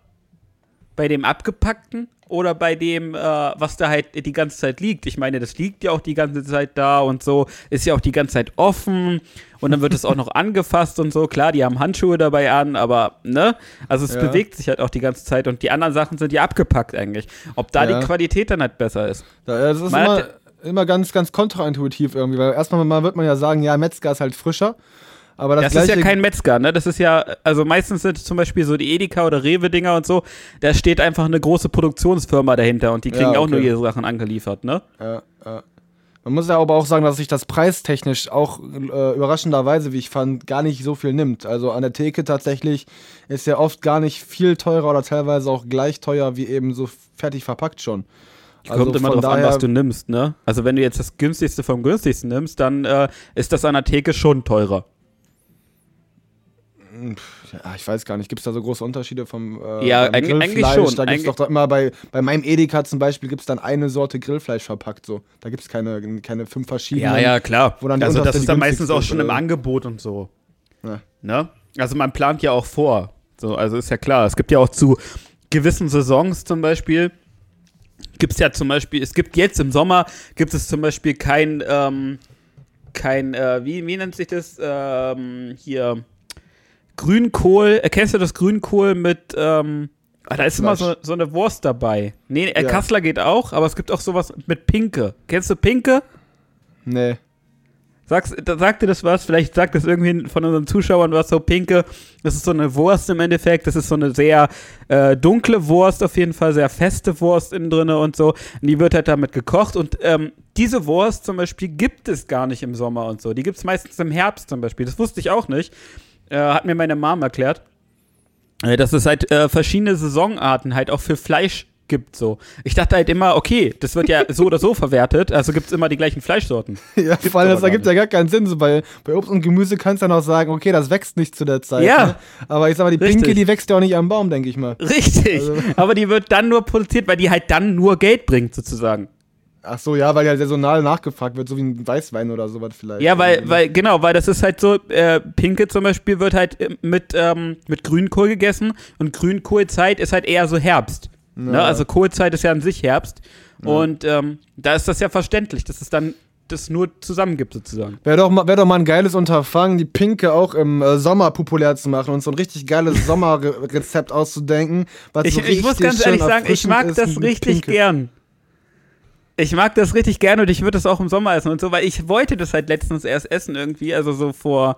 bei dem abgepackten oder bei dem, äh, was da halt die ganze Zeit liegt. Ich meine, das liegt ja auch die ganze Zeit da und so, ist ja auch die ganze Zeit offen und dann wird es auch noch angefasst und so. Klar, die haben Handschuhe dabei an, aber ne? Also es ja. bewegt sich halt auch die ganze Zeit und die anderen Sachen sind ja abgepackt eigentlich. Ob da ja. die Qualität dann halt besser ist. Ja, das ist immer, immer ganz, ganz kontraintuitiv irgendwie, weil erstmal mal wird man ja sagen, ja, Metzger ist halt frischer. Aber das, das ist ja kein Metzger, ne? Das ist ja, also meistens sind zum Beispiel so die Edeka oder Rewe-Dinger und so, da steht einfach eine große Produktionsfirma dahinter und die kriegen ja, okay. auch nur ihre Sachen angeliefert, ne? Ja, ja. Man muss ja aber auch sagen, dass sich das preistechnisch auch äh, überraschenderweise, wie ich fand, gar nicht so viel nimmt. Also an der Theke tatsächlich ist ja oft gar nicht viel teurer oder teilweise auch gleich teuer wie eben so fertig verpackt schon. Also Kommt immer drauf an, was du nimmst, ne? Also wenn du jetzt das günstigste vom günstigsten nimmst, dann äh, ist das an der Theke schon teurer. Ja, ich weiß gar nicht. Gibt es da so große Unterschiede vom äh, Ja, eigentlich schon. Da gibt es doch immer bei, bei meinem Edeka zum Beispiel gibt es dann eine Sorte Grillfleisch verpackt. So. Da gibt es keine, keine fünf verschiedene. Ja, ja, klar. also das ist dann meistens auch schon im Angebot und so. Ja. Ne? Also man plant ja auch vor. So, also ist ja klar. Es gibt ja auch zu gewissen Saisons zum Beispiel, gibt es ja zum Beispiel, es gibt jetzt im Sommer, gibt es zum Beispiel kein, ähm, kein, äh, wie, wie nennt sich das? Ähm, hier Grünkohl, erkennst du das Grünkohl mit, ähm, ah, da ist immer so, so, eine Wurst dabei. Nee, äh, ja. Kassler geht auch, aber es gibt auch sowas mit Pinke. Kennst du Pinke? Nee. Sagst, da sagt dir das was? Vielleicht sagt das irgendwie von unseren Zuschauern was so Pinke. Das ist so eine Wurst im Endeffekt. Das ist so eine sehr äh, dunkle Wurst, auf jeden Fall sehr feste Wurst innen drin und so. Und die wird halt damit gekocht. Und ähm, diese Wurst zum Beispiel gibt es gar nicht im Sommer und so. Die gibt es meistens im Herbst zum Beispiel. Das wusste ich auch nicht äh, hat mir meine Mom erklärt, äh, dass es halt äh, verschiedene Saisonarten halt auch für Fleisch gibt so. Ich dachte halt immer, okay, das wird ja so oder so verwertet, also gibt es immer die gleichen Fleischsorten. Ja, vor allem, das ergibt ja gar keinen Sinn. So bei, bei Obst und Gemüse kannst du ja noch sagen, okay, das wächst nicht zu der Zeit. Ja. Ne? Aber ich sag mal, die Richtig. Pinke, die wächst ja auch nicht am Baum, denke ich mal. Richtig. Also. Aber die wird dann nur produziert, weil die halt dann nur Geld bringt, sozusagen. Ach so, ja, weil ja saisonal nachgefragt wird, so wie ein Weißwein oder sowas vielleicht. Ja, weil, weil genau, weil das ist halt so, äh, Pinke zum Beispiel wird halt äh, mit, ähm, mit Grünkohl gegessen und Grünkohlzeit ist halt eher so Herbst. Ja. Ne? Also Kohlzeit ist ja an sich Herbst. Ja. Und ähm, da ist das ja verständlich, dass es dann das nur zusammen gibt, sozusagen. Wäre doch, mal, wär doch mal ein geiles Unterfangen, die Pinke auch im äh, Sommer populär zu machen und so ein richtig geiles Sommerrezept auszudenken. Was ich, so ich muss ganz ehrlich sagen, ich mag das richtig Pinke. gern. Ich mag das richtig gerne und ich würde das auch im Sommer essen und so, weil ich wollte das halt letztens erst essen irgendwie, also so vor,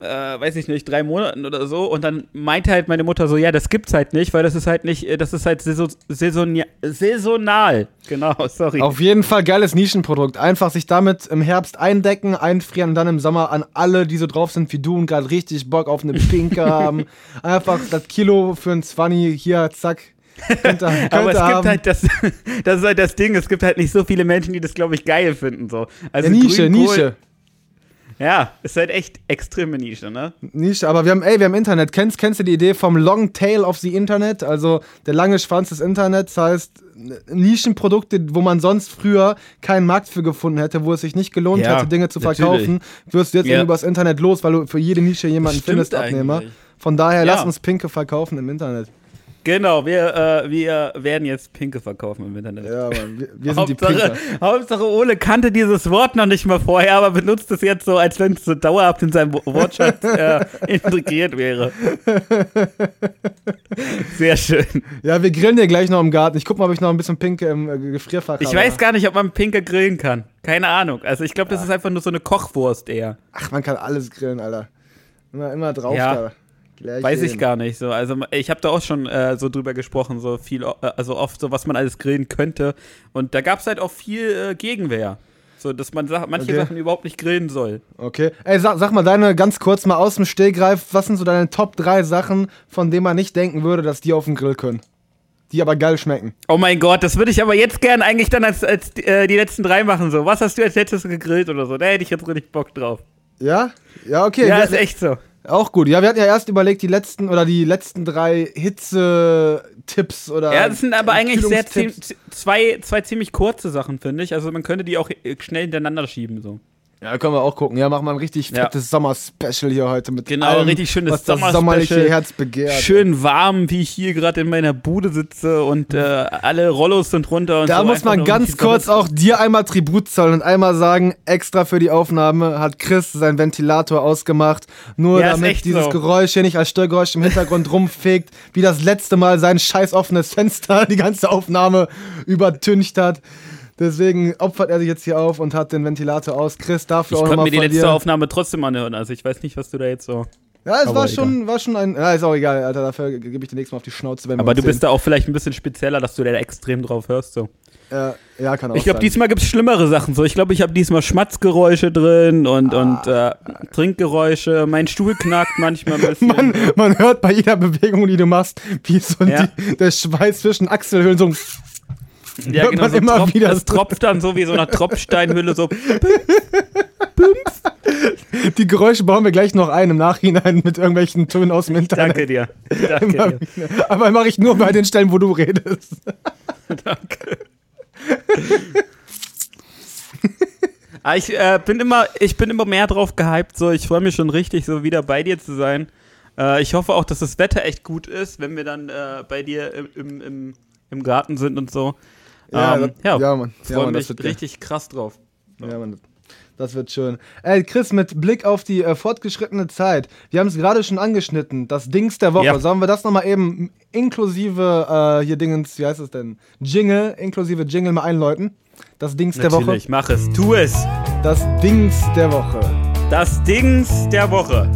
äh, weiß ich nicht, drei Monaten oder so. Und dann meinte halt meine Mutter so, ja, das gibt's halt nicht, weil das ist halt nicht, das ist halt saison, saison, saisonal. Genau, sorry. Auf jeden Fall geiles Nischenprodukt. Einfach sich damit im Herbst eindecken, einfrieren und dann im Sommer an alle, die so drauf sind wie du und gerade richtig Bock auf eine Pinke haben. Einfach das Kilo für ein 20 hier, zack könnte, könnte Aber es haben. gibt halt das, das ist halt das Ding, es gibt halt nicht so viele Menschen, die das, glaube ich, geil finden. So. Also ja, Nische, Grünkohl, Nische. Ja, ist halt echt extreme Nische, ne? Nische, aber wir haben, ey, wir haben Internet. Kennst, kennst du die Idee vom Long Tail of the Internet? Also der lange Schwanz des Internets heißt Nischenprodukte, wo man sonst früher keinen Markt für gefunden hätte, wo es sich nicht gelohnt ja, hätte, Dinge zu verkaufen, natürlich. wirst du jetzt ja. übers Internet los, weil du für jede Nische jemanden findest, Abnehmer. Von daher, ja. lass uns Pinke verkaufen im Internet. Genau, wir, äh, wir werden jetzt Pinke verkaufen im Internet. Ja, Mann, wir, wir sind die Pinker. Hauptsache, Ole kannte dieses Wort noch nicht mal vorher, aber benutzt es jetzt so, als wenn es so dauerhaft in seinem Wo- Wortschatz äh, integriert wäre. Sehr schön. Ja, wir grillen hier gleich noch im Garten. Ich guck mal, ob ich noch ein bisschen Pinke im äh, Gefrierfach Ich habe. weiß gar nicht, ob man Pinke grillen kann. Keine Ahnung. Also ich glaube, das ist einfach nur so eine Kochwurst eher. Ach, man kann alles grillen, Alter. Immer, immer drauf Ja. da. Gleich Weiß ich gar nicht. So, also ich habe da auch schon äh, so drüber gesprochen, so viel, äh, also oft so, was man alles grillen könnte. Und da gab es halt auch viel äh, Gegenwehr. So, dass man sa manche Okay. Sachen überhaupt nicht grillen soll. Okay. Ey, sag, sag mal deine ganz kurz mal aus dem Stehgreif, was sind so deine Top 3 Sachen, von denen man nicht denken würde, dass die auf den Grill können? Die aber geil schmecken. Oh mein Gott, das würde ich aber jetzt gern eigentlich dann als, als äh, die letzten drei machen. So, was hast du als letztes gegrillt oder so? Da hätte ich jetzt richtig Bock drauf. Ja? Ja, okay. ja, ist echt so. Auch gut. Ja, wir hatten ja erst überlegt, die letzten oder die letzten drei Hitze-Tipps oder. Ja, das sind aber eigentlich sehr zwei, zwei ziemlich kurze Sachen, finde ich. Also man könnte die auch schnell hintereinander schieben. So. Ja, können wir auch gucken. Ja, machen wir ein richtig Ja. fettes Sommer-Special hier heute mit Genau, allem, richtig schönes was das sommerliche Herz begehrt. Schön warm, wie ich hier gerade in meiner Bude sitze und äh, alle Rollos sind runter. Und Da so muss man ganz kurz auch dir einmal Tribut zollen und einmal sagen, extra für die Aufnahme hat Chris seinen Ventilator ausgemacht, nur Ja, damit dieses so. Geräusch hier nicht als Störgeräusch im Hintergrund rumfegt, wie das letzte Mal sein scheiß offenes Fenster die ganze Aufnahme übertüncht hat. Deswegen opfert er sich jetzt hier auf und hat den Ventilator aus. Chris, dafür Ich auch konnte nochmal mir die letzte dir. Aufnahme trotzdem anhören. Also ich weiß nicht, was du da jetzt so. Ja, es Aber war schon, war schon ein. Ja, ist auch egal, Alter. Dafür gebe ich dir nächstes Mal auf die Schnauze, wenn wir Aber du bist sehen. da auch vielleicht ein bisschen spezieller, dass du da extrem drauf hörst. So. Ja, ja, kann auch Ich glaube, diesmal gibt es schlimmere Sachen. So, ich glaube, ich habe diesmal Schmatzgeräusche drin und, und äh, Trinkgeräusche. Mein Stuhl knackt manchmal ein bisschen. Man, man hört bei jeder Bewegung, die du machst, wie so Ja. die, der Schweiß zwischen Achselhöhlen so. Ja, genau, so immer tropft, wieder das tropft dann so wie so eine Tropfsteinhülle. So. Die Geräusche bauen wir gleich noch ein im Nachhinein mit irgendwelchen Tönen aus dem Internet. Danke dir. Danke dir. Aber mache ich nur bei den Stellen, wo du redest. Danke. Ah, ich, äh, bin immer, ich bin immer mehr drauf gehypt. So. Ich freue mich schon richtig, so wieder bei dir zu sein. Äh, ich hoffe auch, dass das Wetter echt gut ist, wenn wir dann äh, bei dir im, im, im Garten sind und so. Ja, ähm, das- ja, ja, Mann. Ja, freue Mann, das mich wird geil. richtig krass drauf. Ja, Mann. Das wird schön. Ey, Chris, mit Blick auf die äh, fortgeschrittene Zeit, wir haben es gerade schon angeschnitten, das Dings der Woche. Ja. Sollen wir das nochmal eben inklusive, äh, hier Dingens, wie heißt es denn? Jingle, inklusive Jingle mal einläuten? Das Dings der Woche. Natürlich, mach es. Tu es. Das Dings der Woche. Das Dings der Woche.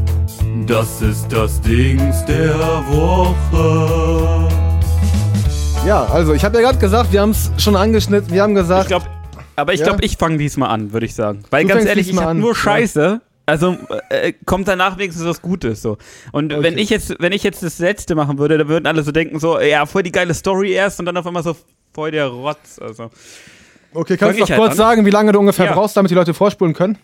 Das ist das Dings der Woche. Ja, also ich habe ja gerade gesagt, wir haben es schon angeschnitten. Wir haben gesagt, Ich glaube, aber ich Ja? glaube, ich fange diesmal an, würde ich sagen. Weil Du ganz ehrlich, ich habe nur ja. Scheiße. Also äh, kommt danach wenigstens was Gutes so. Und Okay. wenn ich jetzt, wenn ich jetzt das letzte machen würde, dann würden alle so denken so, ja, voll die geile Story erst und dann auf einmal so voll der Rotz. Also okay, kannst du noch halt kurz an? sagen, wie lange du ungefähr Ja. brauchst, damit die Leute vorspulen können?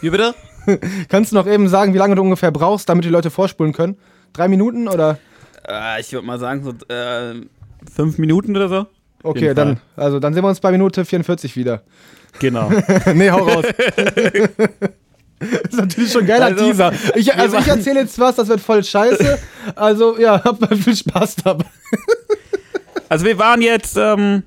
wie bitte? Kannst du noch eben sagen, wie lange du ungefähr brauchst, damit die Leute vorspulen können? Drei Minuten oder? Äh, ich würde mal sagen so äh, fünf Minuten oder so. Okay, dann, also dann sehen wir uns bei Minute 44 wieder. Genau. nee, hau raus. das ist natürlich schon ein geiler Also, Teaser. Ich, also ich erzähle jetzt was, das wird voll scheiße. Also ja, habt mal viel Spaß dabei. Also wir waren jetzt, ähm,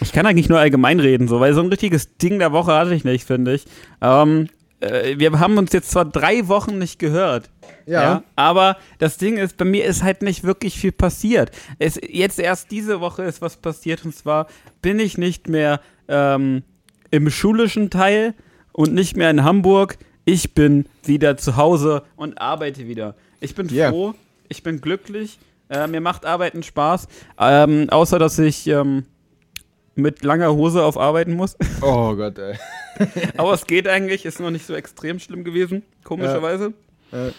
ich kann eigentlich nur allgemein reden, so, weil so ein richtiges Ding der Woche hatte ich nicht, finde ich. Ähm, äh, wir haben uns jetzt zwar drei Wochen nicht gehört. Ja. aber das Ding ist, bei mir ist halt nicht wirklich viel passiert. Es, jetzt erst diese Woche ist was passiert und zwar bin ich nicht mehr ähm, im schulischen Teil und nicht mehr in Hamburg. Ich bin wieder zu Hause und arbeite wieder. Ich bin Yeah. froh, ich bin glücklich. Äh, mir macht Arbeiten Spaß. Ähm, außer, dass ich ähm, mit langer Hose auf Arbeiten muss. Oh Gott, ey. Aber es geht eigentlich, ist noch nicht so extrem schlimm gewesen, komischerweise. Äh,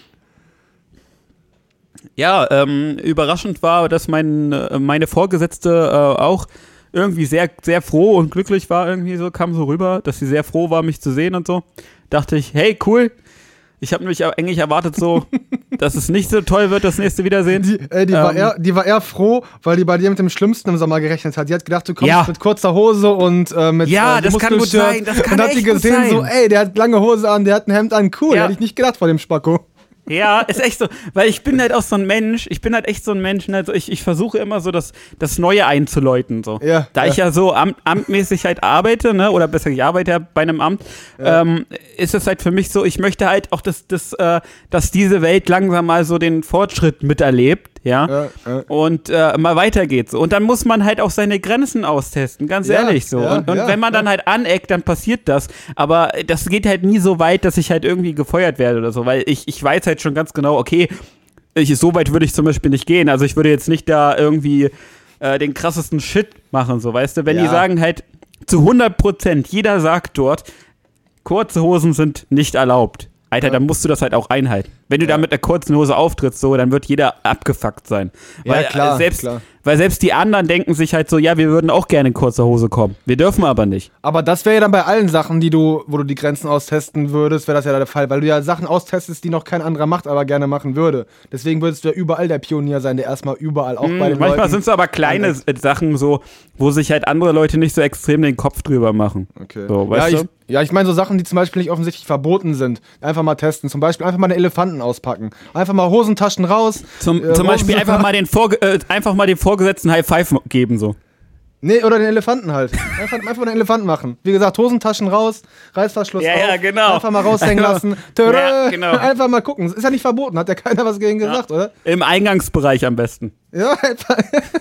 Ja, ähm, überraschend war, dass mein, äh, meine Vorgesetzte äh, auch irgendwie sehr, sehr froh und glücklich war, irgendwie so, kam so rüber, dass sie sehr froh war, mich zu sehen und so. Dachte ich, hey, cool. Ich habe nämlich eigentlich erwartet so, dass es nicht so toll wird, das nächste Wiedersehen. die, ey, die, war Ähm, eher, die war eher froh, weil die bei dir mit dem Schlimmsten im Sommer gerechnet hat. Die hat gedacht, du kommst Ja. mit kurzer Hose und äh, mit Ja, äh, das kann gut sein, das kann Und hat die gesehen, so, ey, der hat lange Hose an, der hat ein Hemd an. Cool, Ja. hätte ich nicht gedacht vor dem Spacko. Ja, ist echt so, weil ich bin halt auch so ein Mensch, ich bin halt echt so ein Mensch, ne, also ich, ich versuche immer so das, das Neue einzuläuten, so. Ja, da ja. ich ja so amt, amtmäßig halt arbeite, ne, oder besser, ich arbeite ja bei einem Amt, ähm, ist es halt für mich so, ich möchte halt auch, dass, dass, äh, dass diese Welt langsam mal so den Fortschritt miterlebt, ja, Ja, ja. und äh, mal weitergeht so. Und dann muss man halt auch seine Grenzen austesten, ganz Ja, ehrlich so. ja, und und ja, wenn man dann halt aneckt, dann passiert das. Aber das geht halt nie so weit, dass ich halt irgendwie gefeuert werde oder so, weil ich, ich weiß halt schon ganz genau, okay, ich, so weit würde ich zum Beispiel nicht gehen. Also ich würde jetzt nicht da irgendwie äh, den krassesten Shit machen, so, weißt du? Wenn die sagen halt zu 100 Prozent, jeder sagt dort, kurze Hosen sind nicht erlaubt. Alter, dann musst du das halt auch einhalten. Wenn du da mit einer kurzen Hose auftrittst, so, dann wird jeder abgefuckt sein. Ja, weil, klar, äh, selbst, klar. Weil selbst die anderen denken sich halt so, ja, wir würden auch gerne in kurzer Hose kommen. Wir dürfen aber nicht. Aber das wäre ja dann bei allen Sachen, die du, wo du die Grenzen austesten würdest, wäre das ja der Fall, weil du ja Sachen austestest, die noch kein anderer macht, aber gerne machen würde. Deswegen würdest du ja überall der Pionier sein, der erstmal überall auch bei den Hm, Manchmal sind es aber kleine äh, Sachen so, wo sich halt andere Leute nicht so extrem den Kopf drüber machen. Okay. So, ja, weißt ich, du? ja, ich meine so Sachen, die zum Beispiel nicht offensichtlich verboten sind. Einfach mal testen. Zum Beispiel einfach mal einen Elefanten auspacken. Einfach mal Hosentaschen raus. Zum, äh, zum Beispiel einfach mal, den Vorge äh, einfach mal dem Vorgesetzten High Five geben, so. Nee, oder den Elefanten halt. Einfach, einfach den Elefanten machen. Wie gesagt, Hosentaschen raus, Reißverschluss Ja, auf. ja, genau. Einfach mal raushängen Einfach- lassen. Ja, genau. Einfach mal gucken. Ist ja nicht verboten. Hat ja keiner was gegen gesagt, oder? Im Eingangsbereich am besten. Ja, einfach,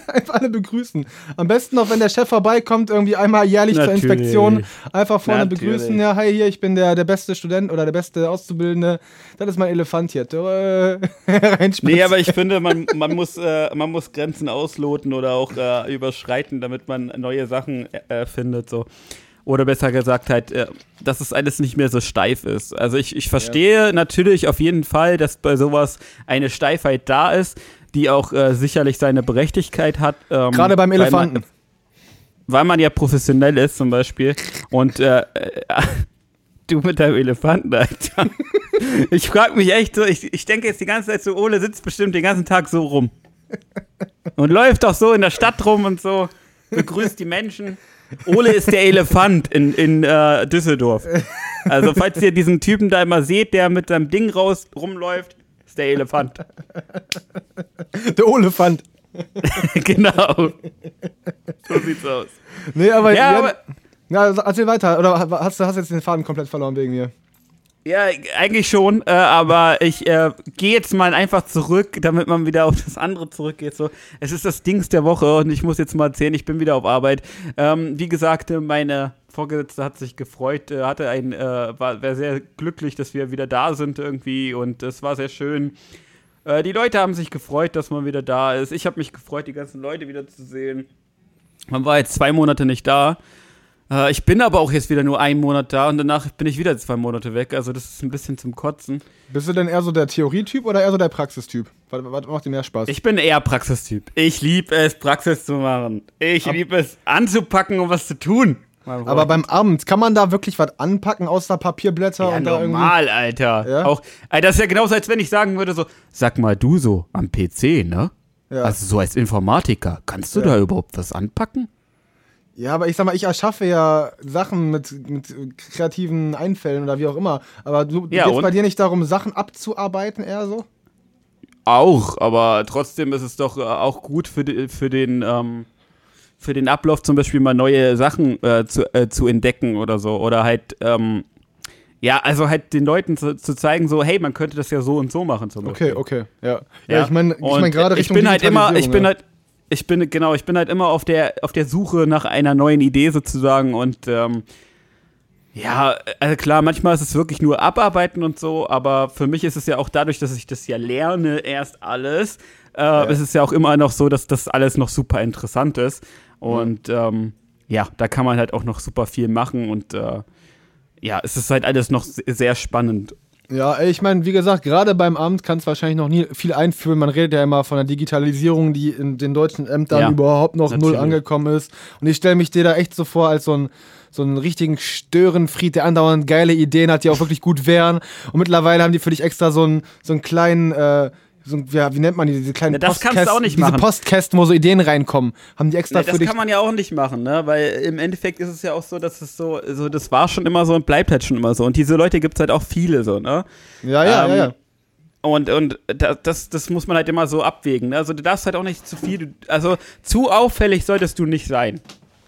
einfach alle begrüßen. Am besten noch, wenn der Chef vorbeikommt, irgendwie einmal jährlich Natürlich. zur Inspektion, einfach vorne Natürlich. begrüßen. Ja, hi, hier, ich bin der, der beste Student oder der beste Auszubildende. Das ist mein Elefant hier. Äh. Nee, aber ich finde, man, man, muss, äh, man muss Grenzen ausloten oder auch äh, überschreiten, damit man neue Sachen äh, findet. So. Oder besser gesagt, halt, äh, dass es alles nicht mehr so steif ist. Also ich, ich verstehe natürlich auf jeden Fall, dass bei sowas eine Steifheit da ist, die auch äh, sicherlich seine Berechtigkeit hat. ähm, Gerade beim weil man- Elefanten. weil man ja professionell ist zum Beispiel. Und äh, äh, du mit deinem Elefanten, Alter. Ich frage mich echt so, ich, ich denke jetzt die ganze Zeit so, Ole sitzt bestimmt den ganzen Tag so rum. Und läuft auch so in der Stadt rum und so, begrüßt die Menschen. Ole ist der Elefant in, in äh, Düsseldorf. Also falls ihr diesen Typen da immer seht, der mit seinem Ding raus rumläuft, der Elefant. Der Olefant. genau. So sieht's aus. Nee, aber. Ja, ja, aber ja, also erzähl weiter. Oder hast du hast jetzt den Faden komplett verloren wegen mir? Ja, eigentlich schon, äh, aber ich äh, gehe jetzt mal einfach zurück, damit man wieder auf das andere zurückgeht. So, es ist das Dings der Woche und ich muss jetzt mal erzählen, ich bin wieder auf Arbeit. Ähm, wie gesagt, meine Vorgesetzte hat sich gefreut, äh, hatte ein, äh, war, war sehr glücklich, dass wir wieder da sind irgendwie und es war sehr schön. Äh, die Leute haben sich gefreut, dass man wieder da ist. Ich habe mich gefreut, die ganzen Leute wieder zu sehen. Man war jetzt zwei Monate nicht da. Äh, ich bin aber auch jetzt wieder nur einen Monat da und danach bin ich wieder zwei Monate weg. Also das ist ein bisschen zum Kotzen. Bist du denn eher so der Theorietyp oder eher so der Praxistyp? Was, was macht dir mehr Spaß? Ich bin eher Praxistyp. Ich liebe es, Praxis zu machen. Ich liebe es, anzupacken und was zu tun. aber beim Amt, kann man da wirklich was anpacken außer Papierblätter ja, und da irgendwie. normal, Alter. Ja? Auch, Alter, das ist ja genauso, als wenn ich sagen würde so, sag mal du so, am PC, ne? Ja. Also so als Informatiker, kannst du Ja. da überhaupt was anpacken? Ja, aber ich sag mal, ich erschaffe ja Sachen mit, mit kreativen Einfällen oder wie auch immer. Aber du Ja, geht's und? bei dir nicht darum, Sachen abzuarbeiten, eher so? Auch, aber trotzdem ist es doch äh, auch gut für, die, für den ähm, für den Ablauf zum Beispiel mal neue Sachen äh, zu, äh, zu entdecken oder so oder halt ähm, ja also halt den Leuten zu, zu zeigen so hey man könnte das ja so und so machen zum Beispiel. Okay, okay, ja. Ja, ich meine, ich mein, gerade ich Richtung bin halt immer ich bin ja. halt ich bin genau ich bin halt immer auf der auf der Suche nach einer neuen Idee sozusagen und ähm, ja, also klar, manchmal ist es wirklich nur abarbeiten und so, aber für mich ist es ja auch dadurch, dass ich das ja lerne, erst alles, äh, ist es ja auch immer noch so, dass das alles noch super interessant ist. Und ähm, ja, da kann man halt auch noch super viel machen und äh, ja, es ist halt alles noch se- sehr spannend. Ja, ich meine, wie gesagt, gerade beim Amt kann es wahrscheinlich noch nie viel einführen. Man redet ja immer von der Digitalisierung, die in den deutschen Ämtern Ja, überhaupt noch null natürlich. angekommen ist. Und ich stelle mich dir da echt so vor als so ein so einen richtigen Störenfried, der andauernd geile Ideen hat, die auch wirklich gut wären. Und mittlerweile haben die für dich extra so einen, so einen kleinen, äh, so ja, wie nennt man die, diese kleinen Ja, das kannst du Postkästen- auch nicht diese machen. Postkästen, wo so Ideen reinkommen. Haben die extra Nee, für das dich. kann man ja auch nicht machen, ne? Weil im Endeffekt ist es ja auch so, dass es so, so das war schon immer so und bleibt halt schon immer so. Und diese Leute gibt es halt auch viele so, ne? ja, ja, ähm, ja, ja. Und, und da- das, das muss man halt immer so abwägen. ne? Also du darfst halt auch nicht zu viel, also zu auffällig solltest du nicht sein.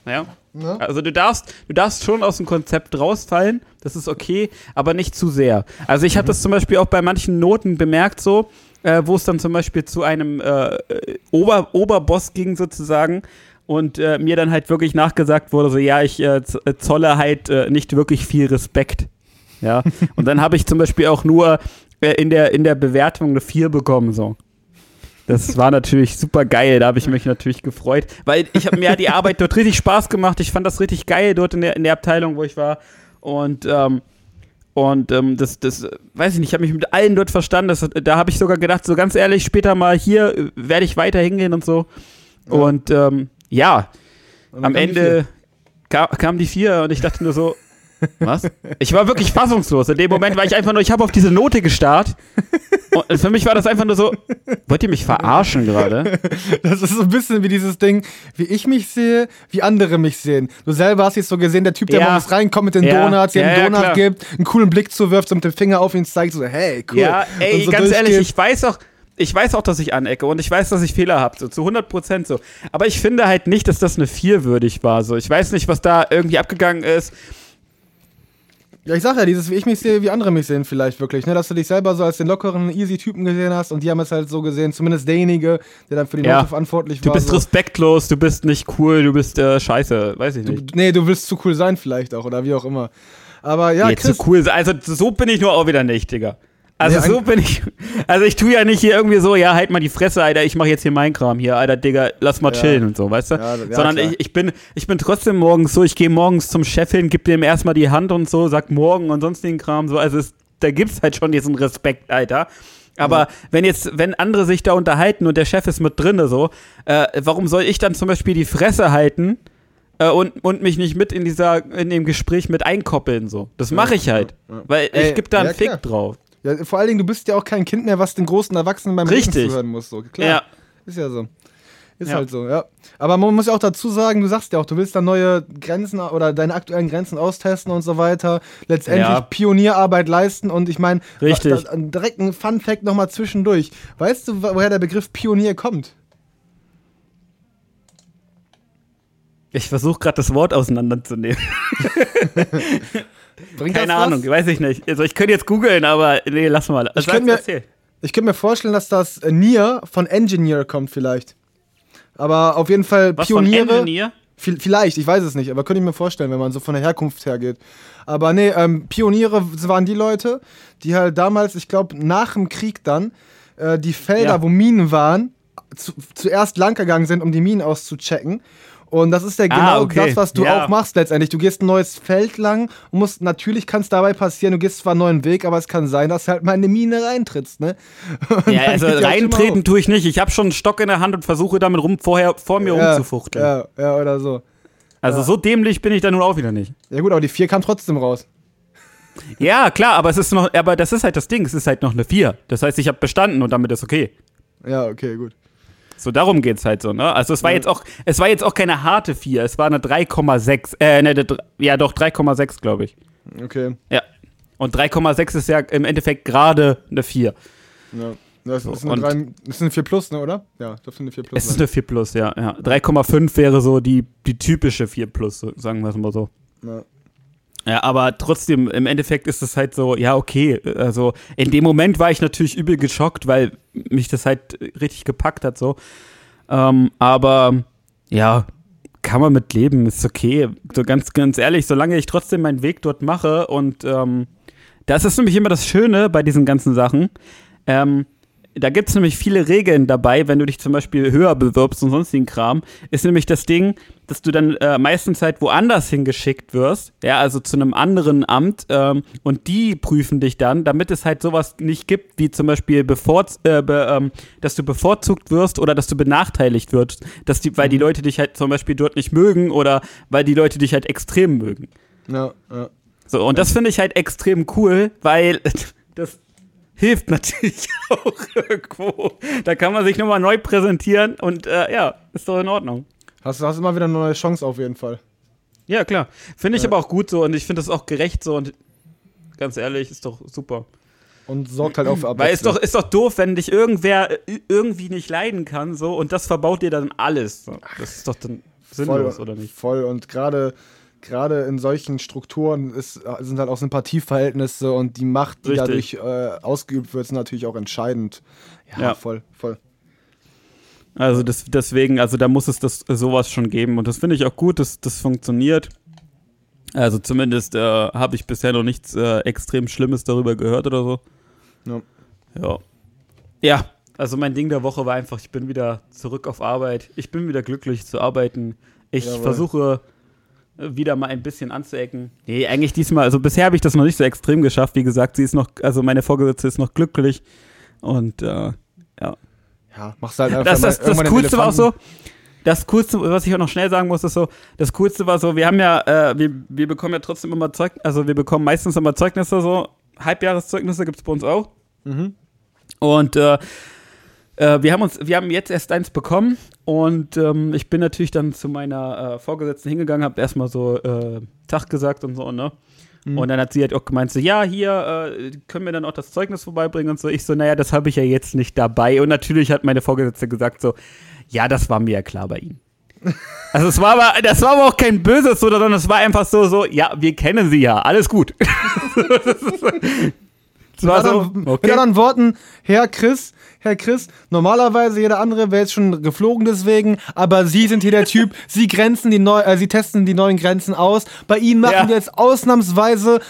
Ja? Ne? Also du darfst, du darfst schon aus dem Konzept rausfallen, das ist okay, aber nicht zu sehr. Also ich habe das zum Beispiel auch bei manchen Noten bemerkt so, äh, wo es dann zum Beispiel zu einem äh, äh, Ober Oberboss ging sozusagen und äh, mir dann halt wirklich nachgesagt wurde, so ja, ich äh, äh, zolle halt nicht wirklich viel Respekt. Ja, und dann habe ich zum Beispiel auch nur in, der, in der Bewertung eine 4 bekommen, so. Das war natürlich super geil, da habe ich mich natürlich gefreut, weil ich habe mir die Arbeit dort richtig Spaß gemacht. Ich fand das richtig geil dort in der, in der Abteilung, wo ich war. Und, ähm, und ähm, das, das, weiß ich nicht, ich habe mich mit allen dort verstanden. Das, da habe ich sogar gedacht, so ganz ehrlich, später mal hier äh, werde ich weiter hingehen und so. Und ähm, ja, Und am Ende kam, kam die vier und ich dachte nur so, was? Ich war wirklich fassungslos. In dem Moment war ich einfach nur, ich habe auf diese Note gestarrt. Und für mich war das einfach nur so, wollt ihr mich verarschen gerade? Das ist so ein bisschen wie dieses Ding, wie ich mich sehe, wie andere mich sehen. Du selber hast jetzt so gesehen, der Typ, der Ja. morgens reinkommt mit den Ja. Donuts, dir Ja, einen Donut klar. gibt, einen coolen Blick zuwirft und mit dem Finger auf ihn zeigt, so, hey, cool. Ja, ey, so ganz ehrlich, ich weiß auch, ich weiß auch, dass ich anecke und ich weiß, dass ich Fehler habe, so zu 100 Prozent so. Aber ich finde halt nicht, dass das eine 4 würdig war. So. Ich weiß nicht, was da irgendwie abgegangen ist. Ja, ich sag ja, dieses, wie ich mich sehe, wie andere mich sehen, vielleicht wirklich, ne? Dass du dich selber so als den lockeren, easy Typen gesehen hast und die haben es halt so gesehen, zumindest derjenige, der dann für die Ja. Note verantwortlich Du war. bist so. respektlos, du bist nicht cool, du bist äh, scheiße, weiß ich nicht. Du, nee, du willst zu cool sein, vielleicht auch, oder wie auch immer. Aber ja, nee, Chris, zu cool. Also so bin ich nur auch wieder nicht, Digga. Also Nee, so bin ich. Also ich tue ja nicht hier irgendwie so, ja, halt mal die Fresse, Alter, ich mache jetzt hier meinen Kram hier, Alter, Digga, lass mal Ja. chillen und so, weißt du? Ja, ja, Sondern ich, ich, bin, ich bin trotzdem morgens so, ich gehe morgens zum Chef hin, gib dem erstmal die Hand und so, sag morgen und sonst den Kram so. Also es, da gibt's halt schon diesen Respekt, Alter. Aber wenn jetzt, wenn andere sich da unterhalten und der Chef ist mit drinne so, äh, warum soll ich dann zum Beispiel die Fresse halten äh, und, und mich nicht mit in dieser, in dem Gespräch mit einkoppeln so? Das mache ich halt. Weil Ey, ich gebe da einen Fick klar. drauf. Ja, vor allen Dingen, du bist ja auch kein Kind mehr, was den großen Erwachsenen beim Reden Richtig. zuhören muss. So. Klar, Ja. ist ja so. Ist Ja. halt so, ja. Aber man muss ja auch dazu sagen, du sagst ja auch, du willst da neue Grenzen oder deine aktuellen Grenzen austesten und so weiter. Letztendlich Ja. Pionierarbeit leisten und ich meine, Richtig. direkt ein Fun Fact nochmal zwischendurch. Weißt du, wo- woher der Begriff Pionier kommt? Ich versuche gerade das Wort auseinanderzunehmen. Bringt Keine das was? Ahnung, weiß ich nicht. Also ich könnte jetzt googeln, aber nee, lass mal. Also, Ich könnte mir- erzähl. Ich könnte mir vorstellen, dass das äh, Nier von Engineer kommt vielleicht. Aber auf jeden Fall Was von Pioniere. Engineer? Vi- Vielleicht, ich weiß es nicht, aber könnte ich mir vorstellen, wenn man so von der Herkunft her geht. Aber nee, ähm, Pioniere waren die Leute, die halt damals, ich glaube, nach dem Krieg dann, äh, die Felder, Ja. wo Minen waren, zu, zuerst langgegangen sind, um die Minen auszuchecken. Und das ist ja Ah, genau okay. das, was du Ja. auch machst letztendlich. Du gehst ein neues Feld lang und musst, natürlich kann es dabei passieren, du gehst zwar einen neuen Weg, aber es kann sein, dass du halt mal in eine Mine reintrittst, ne? Und Ja, also reintreten tue ich nicht. Ich habe schon einen Stock in der Hand und versuche damit rum vorher vor mir ja, umzufuchteln. Ja, ja, oder so. Also so dämlich bin ich da nun auch wieder nicht. Ja gut, aber die vier kam trotzdem raus. Ja, klar, aber es ist noch, aber das ist halt das Ding, es ist halt noch eine 4. Das heißt, ich habe bestanden und damit ist okay. Ja, okay, gut. So, darum geht's halt so, ne? Also es war jetzt auch, es war jetzt auch keine harte 4, es war eine 3,6, äh, ne, ja doch, 3,6, glaube ich. Okay. Ja. Und 3,6 ist ja im Endeffekt gerade eine 4. Ja. Das ist, eine 3, das ist eine 4 Plus, ne, oder? Ja, das ist eine 4 Plus. Es ist eine 4 Plus, ja. ja. 3,5 wäre so die, die typische 4 Plus, sagen wir es mal so. ja. Ja, aber trotzdem, im Endeffekt ist es halt so, ja, okay. Also in dem Moment war ich natürlich übel geschockt, weil mich das halt richtig gepackt hat, so. Ähm, aber ja, kann man mit leben, ist okay. So ganz, ganz ehrlich, solange ich trotzdem meinen Weg dort mache und ähm, das ist nämlich immer das Schöne bei diesen ganzen Sachen. Ähm, da gibt es nämlich viele Regeln dabei, wenn du dich zum Beispiel höher bewirbst und sonstigen Kram, ist nämlich das Ding, dass du dann äh, meistens halt woanders hingeschickt wirst, ja, also zu einem anderen Amt ähm, und die prüfen dich dann, damit es halt sowas nicht gibt, wie zum Beispiel bevorz äh, be, ähm, dass du bevorzugt wirst oder dass du benachteiligt wirst, dass die, weil die Leute dich halt zum Beispiel dort nicht mögen oder weil die Leute dich halt extrem mögen. Ja, ja. So, und das finde ich halt extrem cool, weil das hilft natürlich auch irgendwo. Da kann man sich nochmal neu präsentieren und äh, ja, ist doch in Ordnung. Hast, hast immer wieder eine neue Chance auf jeden Fall. Ja, klar. Finde ich Ja. aber auch gut so und ich finde das auch gerecht so und ganz ehrlich, ist doch super. und sorgt halt auch für Weil ist doch, ist doch doof, wenn dich irgendwer äh, irgendwie nicht leiden kann, so, und das verbaut dir dann alles. So. Das ist doch dann sinnlos, voll, oder nicht? Voll. Und gerade gerade in solchen Strukturen ist, sind halt auch Sympathieverhältnisse und die Macht, die Richtig. dadurch äh, ausgeübt wird, ist natürlich auch entscheidend. Ja, Ja. voll, voll. Also das, deswegen, also da muss es das sowas schon geben. Und das finde ich auch gut, dass das funktioniert. Also zumindest äh, habe ich bisher noch nichts äh, extrem Schlimmes darüber gehört oder so. Ja. Ja. Ja, also mein Ding der Woche war einfach, ich bin wieder zurück auf Arbeit. Ich bin wieder glücklich zu arbeiten. Ich Jawohl. versuche wieder mal ein bisschen anzuecken. Nee, eigentlich diesmal, also bisher habe ich das noch nicht so extrem geschafft. Wie gesagt, sie ist noch, also meine Vorgesetzte ist noch glücklich. Und äh, ja. Ja, machst halt einfach Das, mal das, das Coolste war auch so, das Coolste, was ich auch noch schnell sagen muss, ist so, das Coolste war so, wir haben ja, äh, wir, wir bekommen ja trotzdem immer Zeug, also wir bekommen meistens immer Zeugnisse so, Halbjahreszeugnisse gibt es bei uns auch. Mhm. Und äh, äh, wir haben uns, wir haben jetzt erst eins bekommen und ähm, ich bin natürlich dann zu meiner äh, Vorgesetzten hingegangen, habe erstmal so äh, Tag gesagt und so, ne? Und dann hat sie halt auch gemeint, so, ja, hier äh, können wir dann auch das Zeugnis vorbeibringen und so. Ich so, naja, das habe ich ja jetzt nicht dabei. Und natürlich hat meine Vorgesetzte gesagt, so, ja, das war mir ja klar bei Ihnen. Also es war aber, das war aber auch kein Böses, oder, sondern es war einfach so, so, ja, wir kennen Sie ja, alles gut. Es war Mit so, anderen, okay. mit anderen Worten, Herr Chris, Herr Chris, normalerweise jeder andere wäre jetzt schon geflogen deswegen, aber Sie sind hier der Typ, Sie grenzen die neu, äh, Sie testen die neuen Grenzen aus. Bei Ihnen machen Ja. wir jetzt ausnahmsweise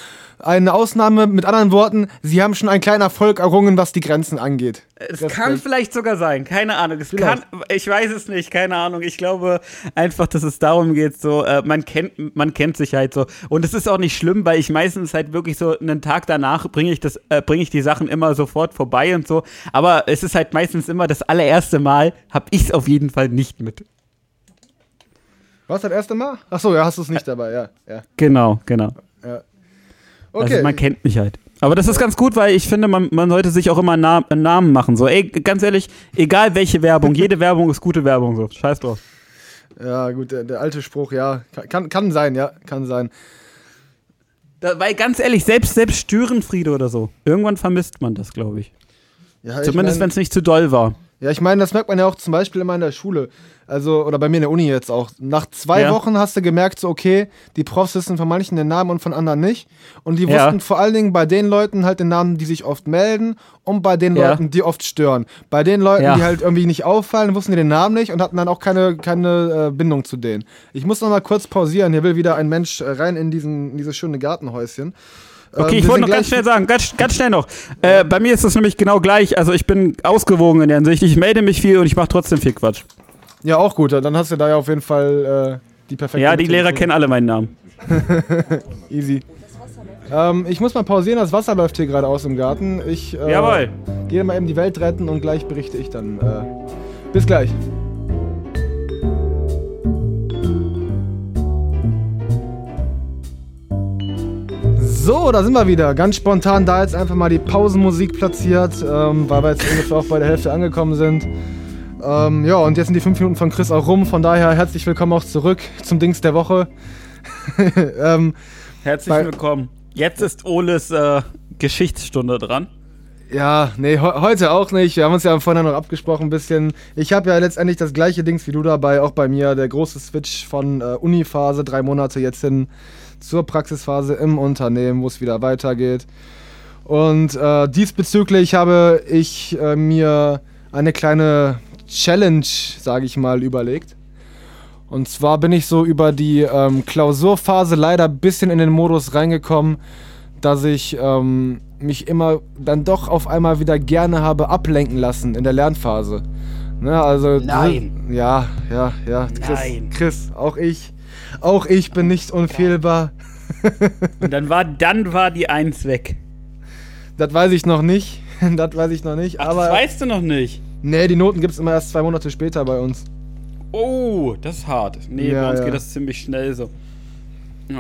eine Ausnahme. Mit anderen Worten, Sie haben schon einen kleinen Erfolg errungen, was die Grenzen angeht. Es Das- kann vielleicht sogar sein, keine Ahnung. Es Vielleicht. kann, ich weiß es nicht, keine Ahnung. Ich glaube einfach, dass es darum geht, so, äh, man kennt, man kennt sich halt so. Und es ist auch nicht schlimm, weil ich meistens halt wirklich so einen Tag danach bringe ich das, äh, bringe ich die Sachen immer sofort vorbei und so. Aber es ist halt meistens immer das allererste Mal, habe ich es auf jeden Fall nicht mit. Was, das erste Mal? Achso, ja, hast du es nicht dabei, ja. ja, Genau, genau. Ja. Okay. Also man kennt mich halt. Aber das ist ganz gut, weil ich finde, man, man sollte sich auch immer einen Nam- einen Namen machen. So, ey, ganz ehrlich, egal welche Werbung, jede Werbung ist gute Werbung. So, scheiß drauf. ja, gut, der, der alte Spruch, ja. Kann- Kann, sein, ja, kann sein. Da, weil ganz ehrlich, selbst, selbst Störenfriede oder so, irgendwann vermisst man das, glaube ich. Ja, ich Zumindest wenn es nicht zu doll war. Ja, ich meine, das merkt man ja auch zum Beispiel immer in der Schule. Also, oder bei mir in der Uni jetzt auch. Nach zwei Ja. Wochen hast du gemerkt, so, okay, die Profs wissen von manchen den Namen und von anderen nicht. Und die Ja. wussten vor allen Dingen bei den Leuten halt den Namen, die sich oft melden und bei den Ja. Leuten, die oft stören. Bei den Leuten, die halt irgendwie nicht auffallen, wussten die den Namen nicht und hatten dann auch keine, keine äh, Bindung zu denen. Ich muss noch mal kurz pausieren. Hier will wieder ein Mensch äh, rein in, diesen, in dieses schöne Gartenhäuschen. Ähm, Okay, ich wir wollte noch ganz schnell sagen, ganz, ganz schnell noch. Äh, bei mir ist es nämlich genau gleich. Also ich bin ausgewogen in der Hinsicht. Ich melde mich viel und ich mache trotzdem viel Quatsch. Ja, auch gut. Dann hast du da ja auf jeden Fall äh, die perfekte Ja, die Lehrer kennen alle meinen Namen. Easy. Ähm, ich muss mal pausieren, das Wasser läuft hier gerade aus im Garten. Ich äh, Jawohl. gehe mal eben die Welt retten und gleich berichte ich dann. Äh, bis gleich. So, da sind wir wieder. Ganz spontan da jetzt einfach mal die Pausenmusik platziert, ähm, weil wir jetzt ungefähr auch bei der Hälfte angekommen sind. Ähm, ja, und jetzt sind die fünf Minuten von Chris auch rum. Von daher herzlich willkommen auch zurück zum Dings der Woche. ähm, Herzlich willkommen. Jetzt ist Oles äh, Geschichtsstunde dran. Ja, nee, he heute auch nicht. Wir haben uns ja vorhin noch abgesprochen ein bisschen. Ich habe ja letztendlich das gleiche Dings wie du dabei, auch bei mir. Der große Switch von äh, Uniphase, drei Monate jetzt hin zur Praxisphase im Unternehmen, wo es wieder weitergeht. Und äh, diesbezüglich habe ich äh, mir eine kleine Challenge, sage ich mal, überlegt. Und zwar bin ich so über die ähm, Klausurphase leider ein bisschen in den Modus reingekommen, dass ich ähm, mich immer dann doch auf einmal wieder gerne habe ablenken lassen in der Lernphase. Ne, also Nein. Ja, ja, ja. Chris, Nein. Chris, auch ich, auch ich bin nicht unfehlbar. Und dann war, dann war die Eins weg. Das weiß ich noch nicht. Das weiß ich noch nicht. Ach, aber das weißt du noch nicht. nee, die Noten gibt es immer erst zwei Monate später bei uns. Oh, das ist hart. Nee, Ja, bei uns ja. geht das ziemlich schnell so.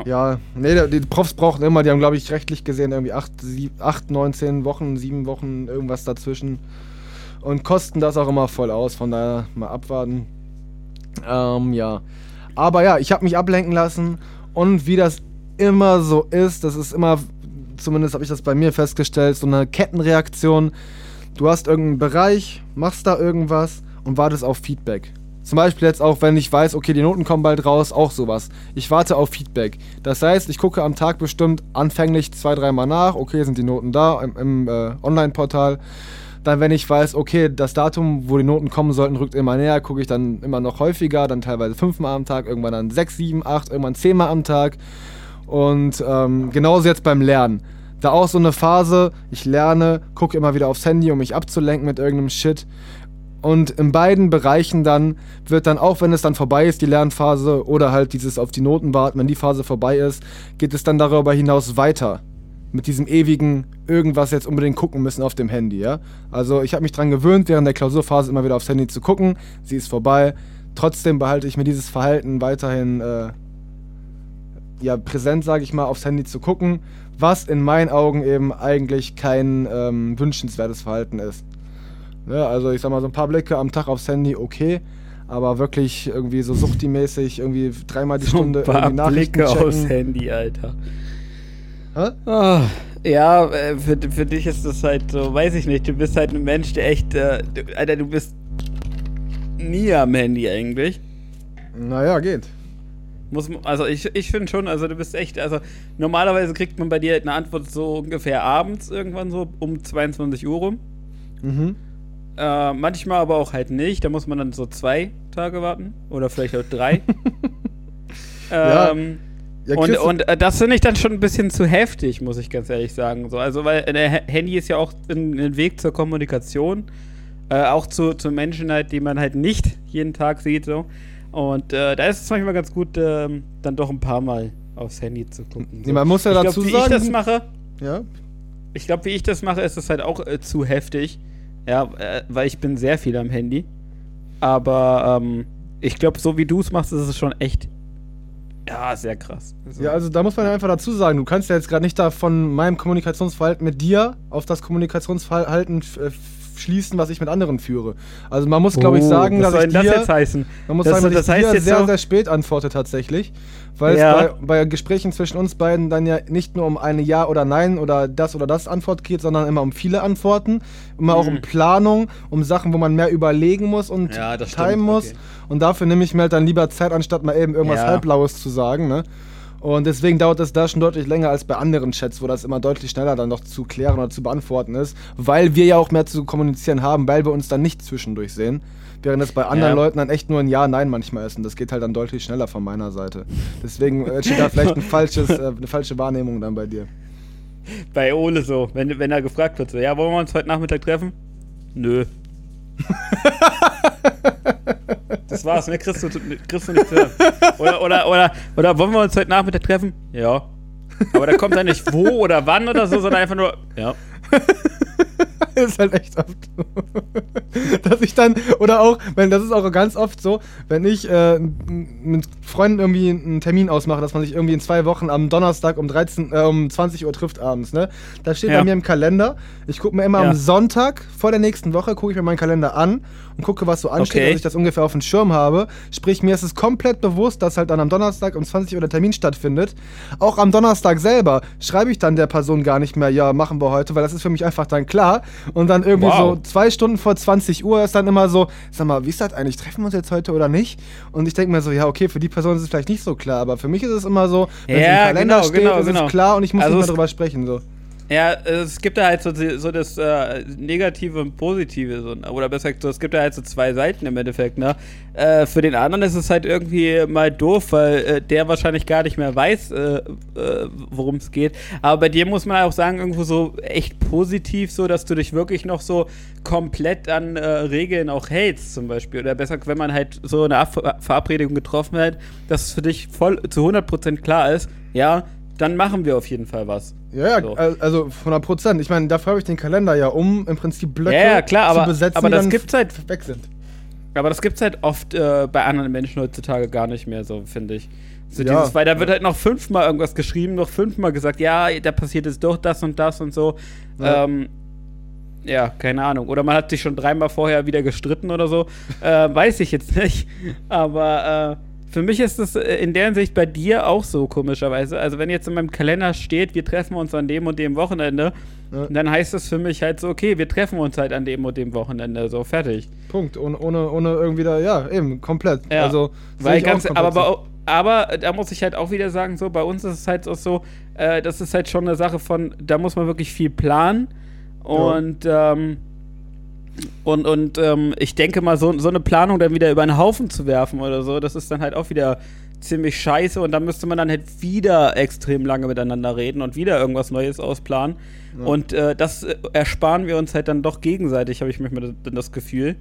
Ja, nee, die die Profs brauchen immer, die haben, glaube ich, rechtlich gesehen irgendwie 8, 8, 19 Wochen, 7 Wochen, irgendwas dazwischen. Und kosten das auch immer voll aus, von daher mal abwarten. Ähm, ja. Aber ja, ich habe mich ablenken lassen und wie das immer so ist, das ist immer zumindest habe ich das bei mir festgestellt, so eine Kettenreaktion. Du hast irgendeinen Bereich, machst da irgendwas und wartest auf Feedback. Zum Beispiel jetzt auch, wenn ich weiß, okay, die Noten kommen bald raus, auch sowas. Ich warte auf Feedback. Das heißt, ich gucke am Tag bestimmt anfänglich zwei, dreimal nach, okay, sind die Noten da im, im äh, Online-Portal. Dann, wenn ich weiß, okay, das Datum, wo die Noten kommen sollten, rückt immer näher, gucke ich dann immer noch häufiger, dann teilweise fünfmal am Tag, irgendwann dann sechs, sieben, acht, irgendwann zehnmal am Tag. Und ähm, genauso jetzt beim Lernen. Da auch so eine Phase, ich lerne, gucke immer wieder aufs Handy, um mich abzulenken mit irgendeinem Shit. Und in beiden Bereichen dann wird dann, auch wenn es dann vorbei ist, die Lernphase, oder halt dieses auf die Noten warten, wenn die Phase vorbei ist, geht es dann darüber hinaus weiter. Mit diesem ewigen irgendwas jetzt unbedingt gucken müssen auf dem Handy, ja. Also ich habe mich dran gewöhnt, während der Klausurphase immer wieder aufs Handy zu gucken. Sie ist vorbei. Trotzdem behalte ich mir dieses Verhalten weiterhin äh, ja, präsent, sage ich mal, aufs Handy zu gucken, was in meinen Augen eben eigentlich kein ähm, wünschenswertes Verhalten ist. Ja, also ich sag mal, so ein paar Blicke am Tag aufs Handy, okay. Aber wirklich irgendwie so suchtimäßig, irgendwie dreimal die So Stunde ein paar Nachrichten Blicke checken. aufs Handy, Alter. Ah, ja, äh, für, für dich ist das halt so, weiß ich nicht, du bist halt ein Mensch, der echt, äh, du, Alter, du bist nie am Handy eigentlich. Naja, geht. Muss, also ich, ich finde schon, also du bist echt, also normalerweise kriegt man bei dir halt eine Antwort so ungefähr abends irgendwann so um 22 Uhr rum. Mhm. Äh, manchmal aber auch halt nicht, da muss man dann so zwei Tage warten oder vielleicht auch drei. Ähm, Ja, und, kriegst du- und äh, das finde ich dann schon ein bisschen zu heftig, muss ich ganz ehrlich sagen. So, also, weil äh, Handy ist ja auch ein, ein Weg zur Kommunikation. Äh, auch zu, zu Menschen halt, die man halt nicht jeden Tag sieht. So. Und äh, da ist es manchmal ganz gut, ähm, dann doch ein paar Mal aufs Handy zu gucken. Nee, man muss ja ich dazu glaub, wie sagen- ich das mache, ja. ich glaube, wie ich das mache, ist es halt auch äh, zu heftig. Ja, äh, weil ich bin sehr viel am Handy. Aber ähm, ich glaube, so wie du es machst, ist es schon echt. Ja, sehr krass. Also, Ja, also da muss man ja einfach dazu sagen, du kannst ja jetzt gerade nicht da von meinem Kommunikationsverhalten mit dir auf das Kommunikationsverhalten f- schließen, was ich mit anderen führe. Also man muss, glaube ich, Oh, sagen, was dass ich dir, das jetzt heißen? man muss Das- sagen, dass das ich heißt dir sehr, sehr spät antworte tatsächlich, weil Ja. es bei, bei Gesprächen zwischen uns beiden dann ja nicht nur um eine Ja oder Nein oder das oder das Antwort geht, sondern immer um viele Antworten, immer auch um Mhm. Planung, um Sachen, wo man mehr überlegen muss und Ja, timen stimmt, muss. okay. Und dafür nehme ich mir halt dann lieber Zeit, anstatt mal eben irgendwas Ja. halblaues zu sagen, ne? Und deswegen dauert das da schon deutlich länger als bei anderen Chats, wo das immer deutlich schneller dann noch zu klären oder zu beantworten ist, weil wir ja auch mehr zu kommunizieren haben, weil wir uns dann nicht zwischendurch sehen. Während das bei anderen Ja. Leuten dann echt nur ein Ja, Nein manchmal ist. Und das geht halt dann deutlich schneller von meiner Seite. Deswegen äh, steht da vielleicht ein falsches, äh, eine falsche Wahrnehmung dann bei dir. Bei Ole so, wenn, wenn er gefragt wird, so, ja, wollen wir uns heute Nachmittag treffen? Nö. das war's, ne? Kriegst du, kriegst du nicht zu hören. Oder, oder, oder, oder wollen wir uns heute Nachmittag treffen? Ja. Aber da kommt dann nicht wo oder wann oder so, sondern einfach nur, ja. ist halt echt oft so. Dass ich dann, oder auch, wenn das ist auch ganz oft so, wenn ich äh, mit Freunden irgendwie einen Termin ausmache, dass man sich irgendwie in zwei Wochen am Donnerstag um 13, äh, um 20 Uhr trifft abends, ne? Das steht Ja. bei mir im Kalender. Ich gucke mir immer Ja. am Sonntag vor der nächsten Woche, gucke ich mir meinen Kalender an und gucke, was so ansteht, Okay. dass ich das ungefähr auf dem Schirm habe. Sprich, mir ist es komplett bewusst, dass halt dann am Donnerstag um 20 Uhr der Termin stattfindet. Auch am Donnerstag selber schreibe ich dann der Person gar nicht mehr, ja, machen wir heute, weil das ist für mich einfach dann klar. Und dann irgendwie Wow. so zwei Stunden vor 20 Uhr ist dann immer so, sag mal, wie ist das eigentlich? Treffen wir uns jetzt heute oder nicht? Und ich denke mir so, ja, okay, für die Person ist es vielleicht nicht so klar, aber für mich ist es immer so, wenn es Ja, im Kalender genau, steht, genau, ist genau. es klar und ich muss Also nicht es- mehr drüber sprechen. So. Ja, es gibt da halt so, so das äh, Negative und Positive, so, oder besser gesagt, so, es gibt da halt so zwei Seiten im Endeffekt, ne? Äh, für den anderen ist es halt irgendwie mal doof, weil äh, der wahrscheinlich gar nicht mehr weiß, äh, äh, worum es geht. Aber bei dir muss man auch sagen, irgendwo so echt positiv, so, dass du dich wirklich noch so komplett an äh, Regeln auch hältst, zum Beispiel. Oder besser, wenn man halt so eine Ab Verabredung getroffen hat, dass es für dich voll zu 100% klar ist, ja, dann machen wir auf jeden Fall was. Ja, ja, So. al- also 100 Prozent. Ich meine, dafür habe ich den Kalender ja, um im Prinzip Blöcke Ja, ja, klar, aber- zu besetzen, aber die das dann gibt's halt- weg sind. Aber das gibt's halt oft äh, bei anderen Menschen heutzutage gar nicht mehr, so finde ich. So Ja. dieses, weil da wird halt noch fünfmal irgendwas geschrieben, noch fünfmal gesagt, ja, da passiert jetzt doch das und das und so. Ja. Ähm, ja, keine Ahnung. Oder man hat sich schon dreimal vorher wieder gestritten oder so. äh, weiß ich jetzt nicht. Aber äh, für mich ist es äh, in der Hinsicht bei dir auch so, komischerweise. Also, wenn jetzt in meinem Kalender steht, wir treffen uns an dem und dem Wochenende, Ja. dann heißt das für mich halt so, okay, wir treffen uns halt an dem und dem Wochenende, so fertig. Punkt. Ohne, ohne, ohne irgendwie da, ja, eben, komplett. Ja, Also, Weil ich auch ganz, komplett aber, so. bei, aber da muss ich halt auch wieder sagen, so bei uns ist es halt auch so, äh, das ist halt schon eine Sache von, da muss man wirklich viel planen und ähm, und, und ähm, ich denke mal, so, so eine Planung dann wieder über einen Haufen zu werfen oder so, das ist dann halt auch wieder ziemlich scheiße und dann müsste man dann halt wieder extrem lange miteinander reden und wieder irgendwas Neues ausplanen. Und äh, das äh, ersparen wir uns halt dann doch gegenseitig, habe ich manchmal das, dann das Gefühl.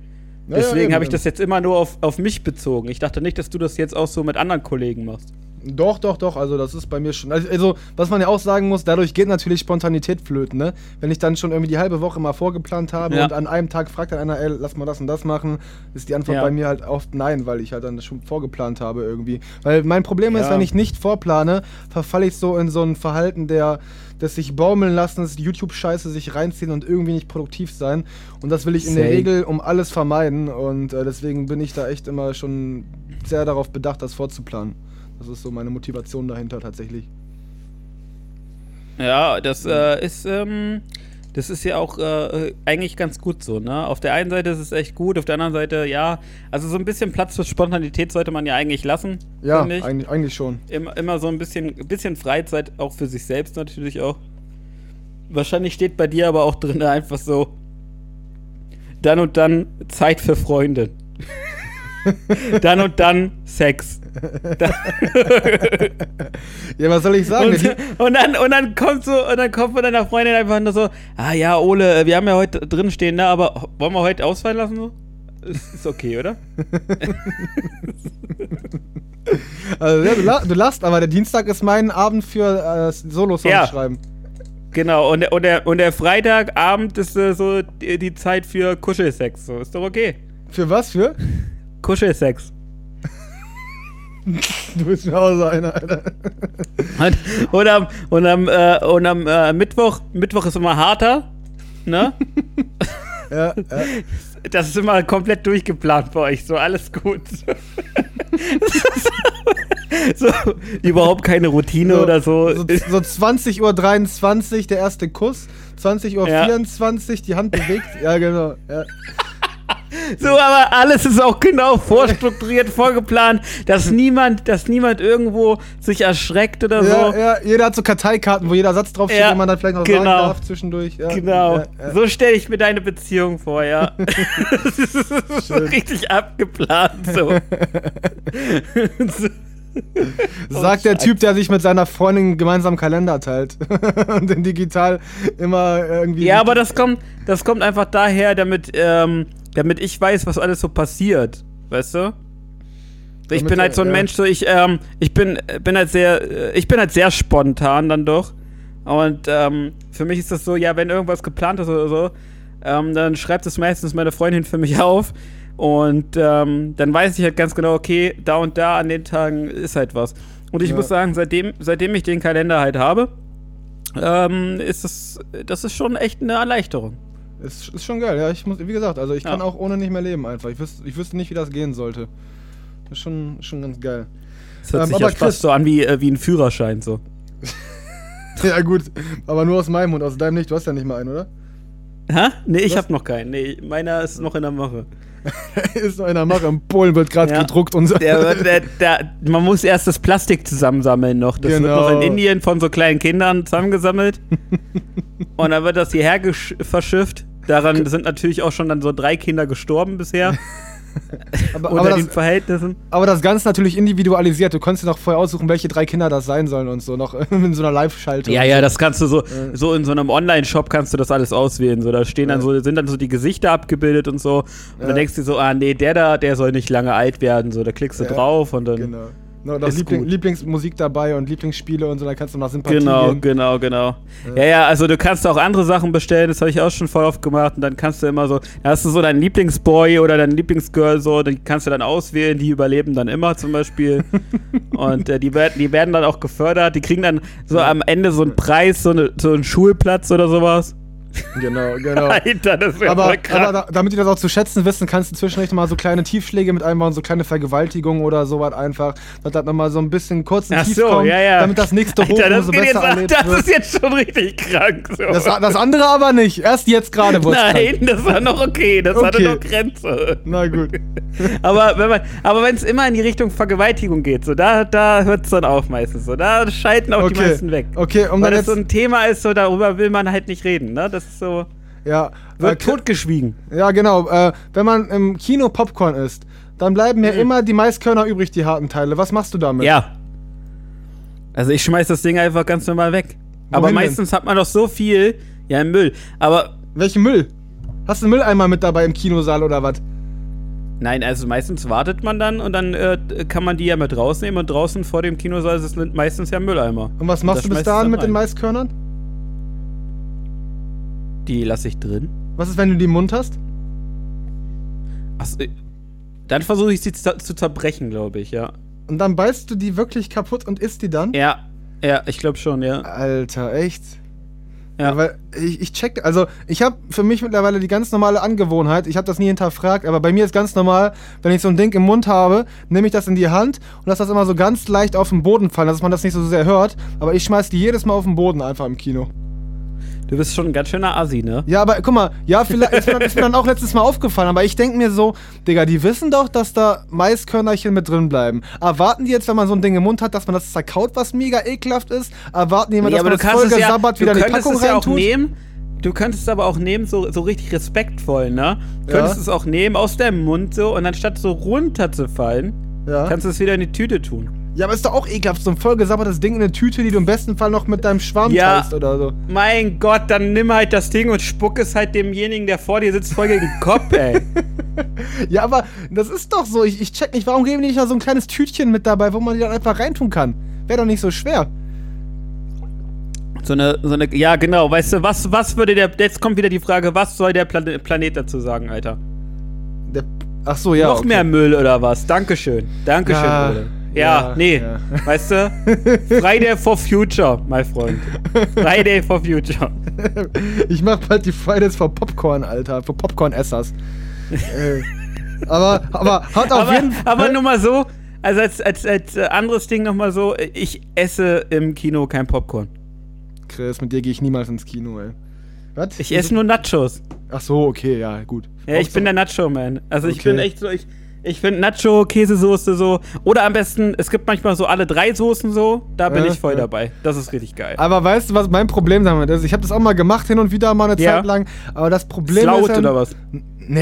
Ja, ja, Deswegen eben, habe ich das jetzt immer nur auf, auf mich bezogen. Ich dachte nicht, dass du das jetzt auch so mit anderen Kollegen machst. Doch, doch, doch. Also das ist bei mir schon. Also, also, was man ja auch sagen muss, dadurch geht natürlich Spontanität flöten, ne? Wenn ich dann schon irgendwie die halbe Woche mal vorgeplant habe Ja. und an einem Tag fragt dann einer, ey, lass mal das und das machen, ist die Antwort Ja. bei mir halt oft nein, weil ich halt dann schon vorgeplant habe irgendwie. Weil mein Problem ist, Ja. wenn ich nicht vorplane, verfalle ich so in so ein Verhalten der des sich baumeln lassen, des YouTube-Scheiße sich reinziehen und irgendwie nicht produktiv sein. Und das will ich in der Same. Regel um alles vermeiden. Und äh, deswegen bin ich da echt immer schon sehr darauf bedacht, das vorzuplanen. Das ist so meine Motivation dahinter tatsächlich. Ja, das äh, ist, ähm, das ist ja auch äh, eigentlich ganz gut so, ne? Auf der einen Seite ist es echt gut, auf der anderen Seite, ja, also so ein bisschen Platz für Spontanität sollte man ja eigentlich lassen. Ja, eigentlich, eigentlich schon. Immer, immer so ein bisschen, bisschen Freizeit, auch für sich selbst natürlich auch. Wahrscheinlich steht bei dir aber auch drin einfach so, dann und dann Zeit für Freunde. dann und dann Sex. Ja, was soll ich sagen? Und, und, dann, und dann kommt so, und dann kommt von deiner Freundin einfach nur so, ah ja, Ole, wir haben ja heute drin stehen, ne, aber wollen wir heute ausfallen lassen so? Ist, okay, oder? also, ja, du, la du lachst, aber der Dienstag ist mein Abend für äh, Solo-Songs Ja. schreiben. Genau, und der, und der, und der Freitagabend ist äh, so die, die Zeit für Kuschelsex, so, ist doch okay. Für was? Für? Kuschelsex. Du bist mir auch so einer, Alter. Und, und am, und am, äh, und am äh, Mittwoch, Mittwoch ist immer harter, ne? Ja, ja. Das ist immer komplett durchgeplant bei euch, so alles gut. so, überhaupt keine Routine oder so. So, so 20.23 Uhr der erste Kuss, 20.24 Uhr Ja. die Hand bewegt. Ja, genau. Ja. So, aber alles ist auch genau vorstrukturiert, vorgeplant, dass niemand, dass niemand irgendwo sich erschreckt oder Ja, so. ja, jeder hat so Karteikarten, wo jeder Satz draufsteht, Ja, den man dann vielleicht noch genau. sagen darf zwischendurch. Ja, Genau, Ja, so stelle ich mir deine Beziehung vor, ja. das ist so richtig abgeplant, so. so. Sagt der Typ, der sich mit seiner Freundin gemeinsam Kalender teilt und den digital immer irgendwie. Ja, aber das kommt, das kommt einfach daher, damit, ähm, damit ich weiß, was alles so passiert. Weißt du? Ich Damit, bin halt so ein ja. Mensch, so ich, ähm, ich bin, bin halt sehr, ich bin halt sehr spontan dann doch. Und ähm, für mich ist das so, ja, wenn irgendwas geplant ist oder so, ähm, dann schreibt es meistens meine Freundin für mich auf. Und ähm, dann weiß ich halt ganz genau, okay, da und da an den Tagen ist halt was. Und ich Ja. muss sagen, seitdem, seitdem ich den Kalender halt habe, ähm, ist das, das ist schon echt eine Erleichterung. Ist, ist schon geil, ja. Ich muss, wie gesagt, also ich Ja. kann auch ohne nicht mehr leben einfach. Ich, wüs, ich wüsste nicht, wie das gehen sollte. Das ist schon, schon ganz geil. Das hört Ähm, sich aber ja fast so an wie, äh, wie ein Führerschein so. Ja, gut. Aber nur aus meinem Mund, aus deinem nicht. Du hast ja nicht mal einen, oder? Hä? Nee, ich Was? hab noch keinen. Nee, meiner ist noch in der Mache. ist noch in der Mache. In Polen wird gerade Ja. gedruckt und so. Der, der, der, man muss erst das Plastik zusammensammeln noch. Das wird Genau. noch in Indien von so kleinen Kindern zusammengesammelt. und dann wird das hierher verschifft. Daran sind natürlich auch schon dann so drei Kinder gestorben bisher. aber, unter aber, den das, Verhältnissen. aber das Ganze natürlich individualisiert. Du konntest dir noch vorher aussuchen, welche drei Kinder das sein sollen und so. Noch in so einer Live-Schaltung. Ja, ja, das kannst du so, so in so einem Online-Shop kannst du das alles auswählen. So, da stehen dann Ja. so, sind dann so die Gesichter abgebildet und so. Und Ja. dann denkst du so, ah nee, der da, der soll nicht lange alt werden. So, da klickst du Ja, drauf und dann. Genau. No, noch Ist Liebling. Lieblingsmusik dabei und Lieblingsspiele und so, dann kannst du nach Sympathie Genau, gehen. genau, genau. Ja, ja, also du kannst auch andere Sachen bestellen, das habe ich auch schon voll oft gemacht und dann kannst du immer so, da hast du so deinen Lieblingsboy oder deinen Lieblingsgirl so, die kannst du dann auswählen, die überleben dann immer zum Beispiel und äh, die, werden, die werden dann auch gefördert, die kriegen dann so am Ende so einen Preis, so, eine, so einen Schulplatz oder sowas. Genau, genau. Alter, das wäre aber, krass. aber da, damit die das auch zu schätzen wissen, kannst du zwischendurch mal so kleine Tiefschläge mit einbauen, so kleine Vergewaltigungen oder sowas einfach. Dass das nochmal so ein bisschen kurz Ach Tief so, kommt, ja, ja. damit das nächste hoch Alter, das, umso besser jetzt, das wird. ist jetzt schon richtig krank. So. Das, das andere aber nicht. Erst jetzt gerade wurde Nein, das war noch okay. Das hatte Okay. noch Grenze. Na gut. Aber wenn man, aber wenn es immer in die Richtung Vergewaltigung geht, so da, da hört es dann auf meistens. So da schalten auch die Okay. meisten weg. Okay, um Weil das so jetzt. ein Thema ist, so darüber will man halt nicht reden. Ne, das ist so Ja, wird äh, totgeschwiegen. ja, genau. Äh, wenn man im Kino Popcorn isst, dann bleiben ja immer die Maiskörner übrig, die harten Teile. Was machst du damit? Ja. Also ich schmeiß das Ding einfach ganz normal weg. Aber Wohin denn? meistens hat man doch so viel, ja im Müll. Aber Welchen Müll? Hast du einen Mülleimer mit dabei im Kinosaal oder was? nein, also meistens wartet man dann und dann äh, kann man die ja mit rausnehmen und draußen vor dem Kinosaal ist es meistens ja Mülleimer. Und was machst Da du bis dahin dann mit den rein. Maiskörnern? Die lasse ich drin. Was ist, wenn du die im Mund hast? Achso, dann versuche ich sie zu, zu zerbrechen, glaube ich, ja. Und dann beißt du die wirklich kaputt und isst die dann? Ja, ja, ich glaube schon, ja. Alter, echt? Ja. Weil ich, ich check, also ich habe für mich mittlerweile die ganz normale Angewohnheit, ich habe das nie hinterfragt, aber bei mir ist ganz normal, wenn ich so ein Ding im Mund habe, nehme ich das in die Hand und lasse das immer so ganz leicht auf den Boden fallen, dass man das nicht so sehr hört, aber ich schmeiß die jedes Mal auf den Boden einfach im Kino. Du bist schon ein ganz schöner Assi, ne? Ja, aber guck mal, ja, vielleicht ist mir, dann- ist mir dann auch letztes Mal aufgefallen, aber ich denke mir so, Digga, die wissen doch, dass da Maiskörnerchen mit drin bleiben. Erwarten die jetzt, wenn man so ein Ding im Mund hat, dass man das zerkaut, was mega ekelhaft ist? Erwarten die immer, Nee, dass man das voll gesabbert du wieder in die Packung es ja auch reintut? nehmen. Du könntest es aber auch nehmen, so, so richtig respektvoll, ne? Du Ja. könntest es auch nehmen aus deinem Mund so und anstatt so runterzufallen, Ja. kannst du es wieder in die Tüte tun. Ja, aber ist doch auch ekelhaft, so ein vollgesabbertes Ding in eine Tüte, die du im besten Fall noch mit deinem Schwarm Ja. teilst oder so. Mein Gott, dann nimm halt das Ding und spuck es halt demjenigen, der vor dir sitzt, voll gegen den Kopf, ey. Ja, aber das ist doch so. Ich, ich check nicht, warum geben die nicht noch so ein kleines Tütchen mit dabei, wo man die dann einfach reintun kann? Wäre doch nicht so schwer. So eine, so eine, ja genau, weißt du, was, was würde der, jetzt kommt wieder die Frage, was soll der Plan Planet dazu sagen, Alter? Der, ach so, ja. Noch okay. mehr Müll oder was? Dankeschön. Dankeschön, Ja, Ole. Ja, ja, nee. ja. Weißt du? Friday for Future, mein Freund. Friday for Future. Ich mach bald die Fridays for Popcorn, Alter. Für Popcorn-Essers. äh, aber, aber hat auf Aber, jeden aber Fall. nur mal so, also als, als, als äh, anderes Ding nochmal so, ich esse im Kino kein Popcorn. Chris, mit dir gehe ich niemals ins Kino, ey. Was? Ich esse nur Nachos. Ach so, okay, ja, gut. Ja, ich bin der Nacho-Man. Also ich Okay. bin echt so, ich, ich finde Nacho, Käsesoße so. Oder am besten, es gibt manchmal so alle drei Soßen so. Da bin Ja, ich voll ja. dabei. Das ist richtig geil. Aber weißt du, was mein Problem damit ist? Ich habe das auch mal gemacht, hin und wieder mal eine Ja. Zeit lang. Aber das Problem Ist laut ist. ja- oder was?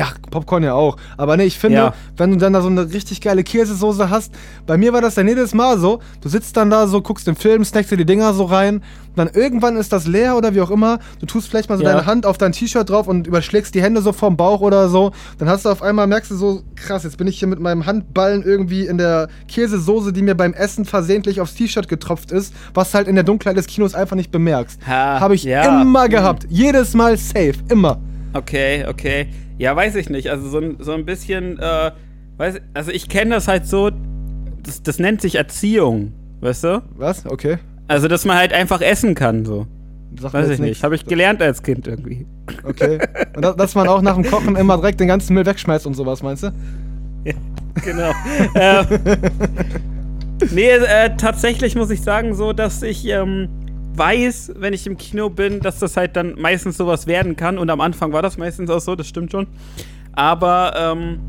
Ach, Popcorn ja auch. Aber nee, ich finde, Ja. wenn du dann da so eine richtig geile Käsesoße hast, bei mir war das dann jedes Mal so, du sitzt dann da so, guckst den Film, snackst dir die Dinger so rein, dann irgendwann ist das leer oder wie auch immer, du tust vielleicht mal so Ja. deine Hand auf dein T-Shirt drauf und überschlägst die Hände so vorm Bauch oder so, dann hast du auf einmal, merkst du so, krass, jetzt bin ich hier mit meinem Handballen irgendwie in der Käsesoße, die mir beim Essen versehentlich aufs T-Shirt getropft ist, was halt in der Dunkelheit des Kinos einfach nicht bemerkst. Ha, Habe ich ja. immer Hm. gehabt. Jedes Mal safe. Immer. Okay, okay. Ja, weiß ich nicht. Also so ein, so ein bisschen, äh, weiß, also ich kenne das halt so, das, das nennt sich Erziehung, weißt du? Was? Okay. Also, dass man halt einfach essen kann, so. Mir Weiß ich nicht. Habe ich gelernt als Kind irgendwie. Okay. Und dass, dass man auch nach dem Kochen immer direkt den ganzen Müll wegschmeißt und sowas, meinst du? genau. ähm, nee, äh, tatsächlich muss ich sagen, so, dass ich ähm, weiß, wenn ich im Kino bin, dass das halt dann meistens sowas werden kann. Und am Anfang war das meistens auch so, das stimmt schon. Aber ähm,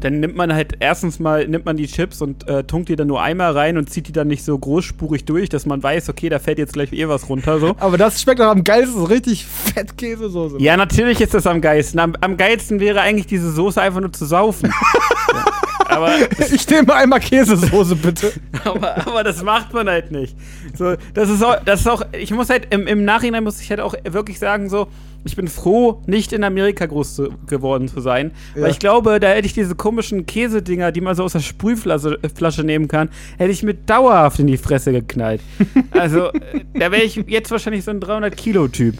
dann nimmt man halt erstens mal nimmt man die Chips und äh, tunkt die dann nur einmal rein und zieht die dann nicht so großspurig durch, dass man weiß, okay, da fällt jetzt gleich eh was runter so. Aber das schmeckt doch am geilsten, so richtig fett Käsesoße. Ja, natürlich ist das am geilsten. Am, am geilsten wäre eigentlich diese Soße einfach nur zu saufen. ja. Aber Ich nehme einmal Käsesoße, bitte. aber, aber das macht man halt nicht. So, das ist auch, das ist auch, ich muss halt, im, im Nachhinein muss ich halt auch wirklich sagen, so, ich bin froh, nicht in Amerika groß zu, geworden zu sein. Ja. Weil ich glaube, da hätte ich diese komischen Käsedinger, die man so aus der Sprühflasche äh, Flasche nehmen kann, hätte ich mir dauerhaft in die Fresse geknallt. also, äh, da wäre ich jetzt wahrscheinlich so ein 300-Kilo-Typ.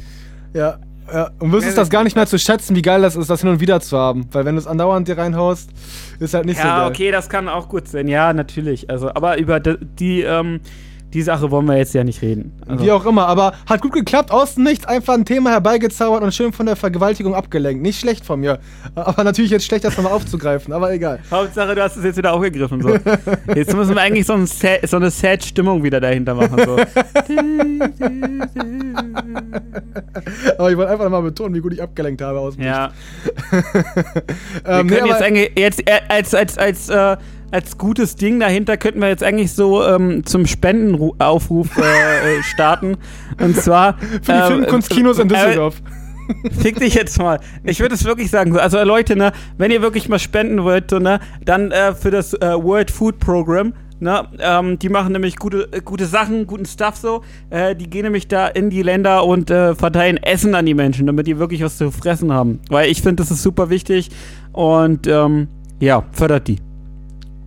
Ja. Ja, und wüsstest das gar nicht mehr zu schätzen, wie geil das ist, das hin und wieder zu haben. Weil wenn du es andauernd dir reinhaust, ist halt nicht so Ja, geil. okay, das kann auch gut sein. Ja, natürlich. Also, aber über die, die, ähm, die Sache wollen wir jetzt ja nicht reden. Also, Wie auch immer, aber hat gut geklappt, aus dem nichts einfach ein Thema herbeigezaubert und schön von der Vergewaltigung abgelenkt. Nicht schlecht von mir. Aber natürlich jetzt schlecht, das nochmal aufzugreifen, aber egal. Hauptsache, du hast es jetzt wieder aufgegriffen. So. Jetzt müssen wir eigentlich so, ein Sa- so eine Sad-Stimmung wieder dahinter machen. So. Aber ich wollte einfach mal betonen, wie gut ich abgelenkt habe aus dem ja. Nichts. Wir ähm, nee, können jetzt eigentlich jetzt äh, als, als, als, äh, als gutes Ding dahinter könnten wir jetzt eigentlich so ähm, zum Spendenaufruf äh, äh, starten. Und zwar für die äh, Filmkunstkinos in äh, Düsseldorf. Fick dich jetzt mal. Ich würde es wirklich sagen. so, Also Leute, ne, wenn ihr wirklich mal spenden wollt, so, ne, dann äh, für das äh, World Food Program. Ne, ähm, die machen nämlich gute, äh, gute Sachen, guten Stuff so. Äh, die gehen nämlich da in die Länder und verteilen Essen an die Menschen, damit die wirklich was zu fressen haben. Weil ich finde, das ist super wichtig. Und ähm, ja, fördert die.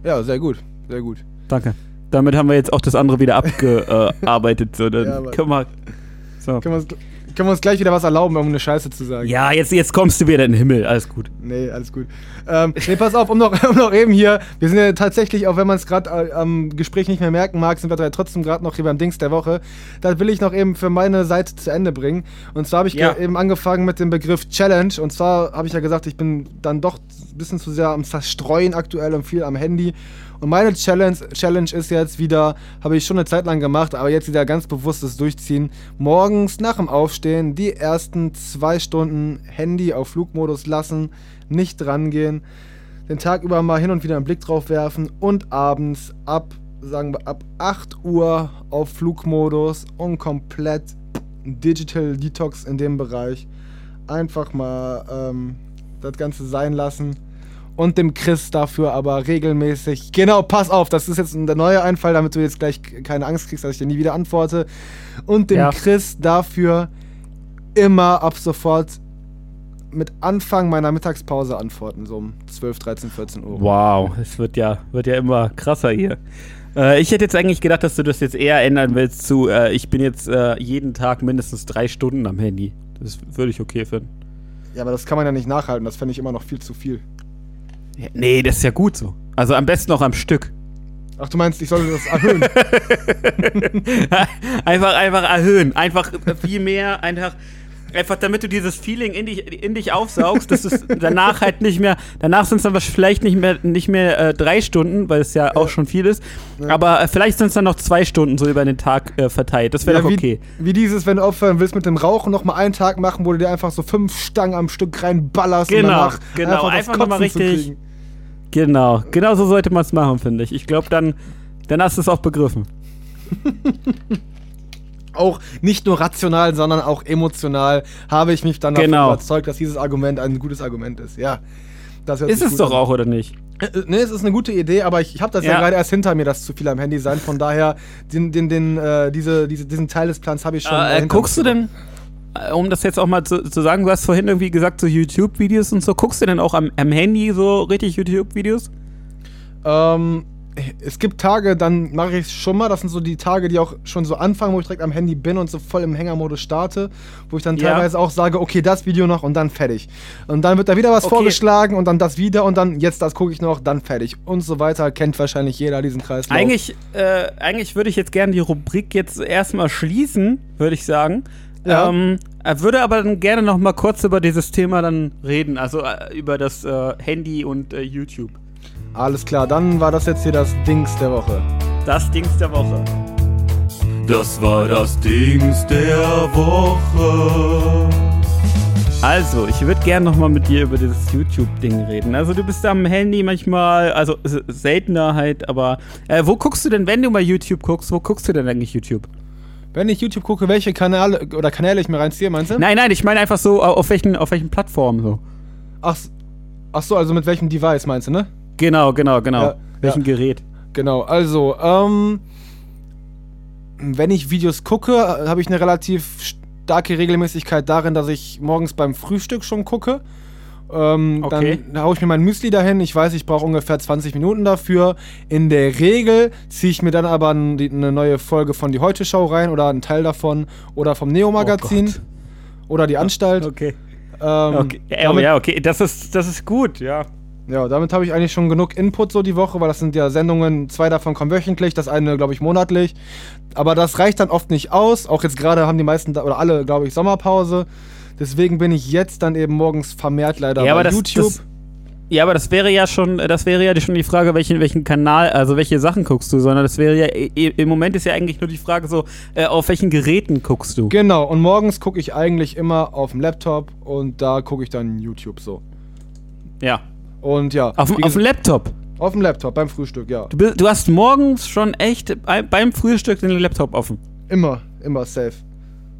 Ja, sehr gut, sehr gut. Danke. Damit haben wir jetzt auch das andere wieder abgearbeitet. so, dann Ja, können wir. So. Können können wir uns gleich wieder was erlauben, um eine Scheiße zu sagen? Ja, jetzt, jetzt kommst du wieder in den Himmel. Alles gut. Nee, alles gut. Ähm, nee, pass auf, um noch, um noch eben hier, wir sind ja tatsächlich, auch wenn man es gerade äh, am Gespräch nicht mehr merken mag, sind wir da trotzdem gerade noch hier beim Dings der Woche. Das will ich noch eben für meine Seite zu Ende bringen. Und zwar habe ich Ja. eben angefangen mit dem Begriff Challenge. Und zwar habe ich ja gesagt, ich bin dann doch ein bisschen zu sehr am Zerstreuen aktuell und viel am Handy. Und meine Challenge, Challenge ist jetzt wieder, habe ich schon eine Zeit lang gemacht, aber jetzt wieder ganz bewusstes Durchziehen. Morgens nach dem Aufstehen die ersten zwei Stunden Handy auf Flugmodus lassen, nicht rangehen, den Tag über mal hin und wieder einen Blick drauf werfen und abends ab, sagen wir, ab 8 Uhr auf Flugmodus und komplett Digital Detox in dem Bereich. Einfach mal ähm, das Ganze sein lassen und dem Chris dafür aber regelmäßig. Genau, pass auf, das ist jetzt der neue Einfall, damit du jetzt gleich keine Angst kriegst, dass ich dir nie wieder antworte. Und dem Ja. Chris dafür immer ab sofort mit Anfang meiner Mittagspause antworten, so um 12, 13, 14 Uhr. Wow, es wird ja, wird ja immer krasser hier. Äh, ich hätte jetzt eigentlich gedacht, dass du das jetzt eher ändern willst zu, äh, ich bin jetzt äh, jeden Tag mindestens drei Stunden am Handy. Das würde ich okay finden. Ja, aber das kann man ja nicht nachhalten, das fände ich immer noch viel zu viel. Ja, nee, das ist ja gut so. Also am besten noch am Stück. Ach, du meinst, ich sollte das erhöhen? einfach, einfach erhöhen. Einfach viel mehr, einfach. Einfach damit du dieses Feeling in dich, in dich aufsaugst, dass es danach halt nicht mehr, danach sind es dann vielleicht nicht mehr, nicht mehr äh, drei Stunden, weil es ja auch schon viel ist, aber äh, vielleicht sind es dann noch zwei Stunden so über den Tag äh, verteilt. Das wäre Ja, doch wie, okay. Wie dieses, wenn du aufhören willst mit dem Rauchen, noch mal einen Tag machen, wo du dir einfach so fünf Stangen am Stück reinballerst Genau, und danach genau, einfach, das einfach noch mal Kotzen zu richtig- kriegen. Genau, genau so sollte man es machen, finde ich. Ich glaube, dann, dann hast du es auch begriffen. Auch nicht nur rational, sondern auch emotional habe ich mich dann davon Genau. überzeugt, dass dieses Argument ein gutes Argument ist. Ja. Ist es doch an. auch, oder nicht? Äh, Nee, es ist eine gute Idee, aber ich, ich habe das ja, Ja. gerade erst hinter mir, das zu viel am Handy sein. Von daher, den, den, den, äh, diese, diese, diesen Teil des Plans habe ich schon. Äh, guckst du denn, um das jetzt auch mal zu, zu sagen, du hast vorhin irgendwie gesagt, so YouTube-Videos und so, guckst du denn auch am, am Handy so richtig YouTube-Videos? Ähm, es gibt Tage, dann mache ich es schon mal. Das sind so die Tage, die auch schon so anfangen, wo ich direkt am Handy bin und so voll im Hängermodus starte. Wo ich dann Ja. teilweise auch sage, okay, das Video noch und dann fertig. Und dann wird da wieder was Okay. vorgeschlagen und dann das wieder und dann jetzt das gucke ich noch, dann fertig. Und so weiter. Kennt wahrscheinlich jeder diesen Kreislauf. Eigentlich, äh, eigentlich würde ich jetzt gerne die Rubrik jetzt erstmal schließen, würde ich sagen. Ja. Ähm, er würde aber dann gerne noch mal kurz über dieses Thema dann reden, also äh, über das äh, Handy und äh, YouTube. Alles klar, dann war das jetzt hier das Dings der Woche. Das Dings der Woche. Das war das Dings der Woche. Also, ich würde gerne noch mal mit dir über dieses YouTube-Ding reden. Also, du bist am Handy manchmal, also seltener halt, aber äh, wo guckst du denn, wenn du mal YouTube guckst, wo guckst du denn eigentlich YouTube? Wenn ich YouTube gucke, welche Kanäle oder Kanäle ich mir reinziehe, meinst du? Nein, nein, ich meine einfach so, auf welchen, auf welchen Plattformen so. Ach, ach so, also mit welchem Device meinst du, ne? Genau, genau, genau. Ja, Welchen Gerät? Genau, also, ähm, wenn ich Videos gucke, äh, habe ich eine relativ starke Regelmäßigkeit darin, dass ich morgens beim Frühstück schon gucke. Ähm, Okay. Dann haue ich mir mein Müsli dahin. Ich weiß, ich brauche ungefähr 20 Minuten dafür. In der Regel ziehe ich mir dann aber eine neue Folge von die Heute Show rein oder einen Teil davon oder vom Neo Magazin Oh oder die Anstalt. Okay. Ähm, okay. Ja, damit- ja, okay. Das ist, das ist gut, ja. Ja, damit habe ich eigentlich schon genug Input so die Woche, weil das sind ja Sendungen, zwei davon kommen wöchentlich, das eine, glaube ich, monatlich. Aber das reicht dann oft nicht aus. Auch jetzt gerade haben die meisten oder alle, glaube ich, Sommerpause. Deswegen bin ich jetzt dann eben morgens vermehrt leider Ja, bei das, YouTube. Das, ja, aber das wäre ja schon, das wäre ja schon die Frage, welchen, welchen Kanal, also welche Sachen guckst du, sondern das wäre ja, im Moment ist ja eigentlich nur die Frage so, äh, auf welchen Geräten guckst du? Genau, und morgens gucke ich eigentlich immer auf dem Laptop und da gucke ich dann YouTube so. Ja. Und ja, Auf, auf dem Laptop. auf dem Laptop, beim Frühstück, ja. Du, bist, du hast morgens schon echt bei- beim Frühstück den Laptop offen. Immer, immer safe.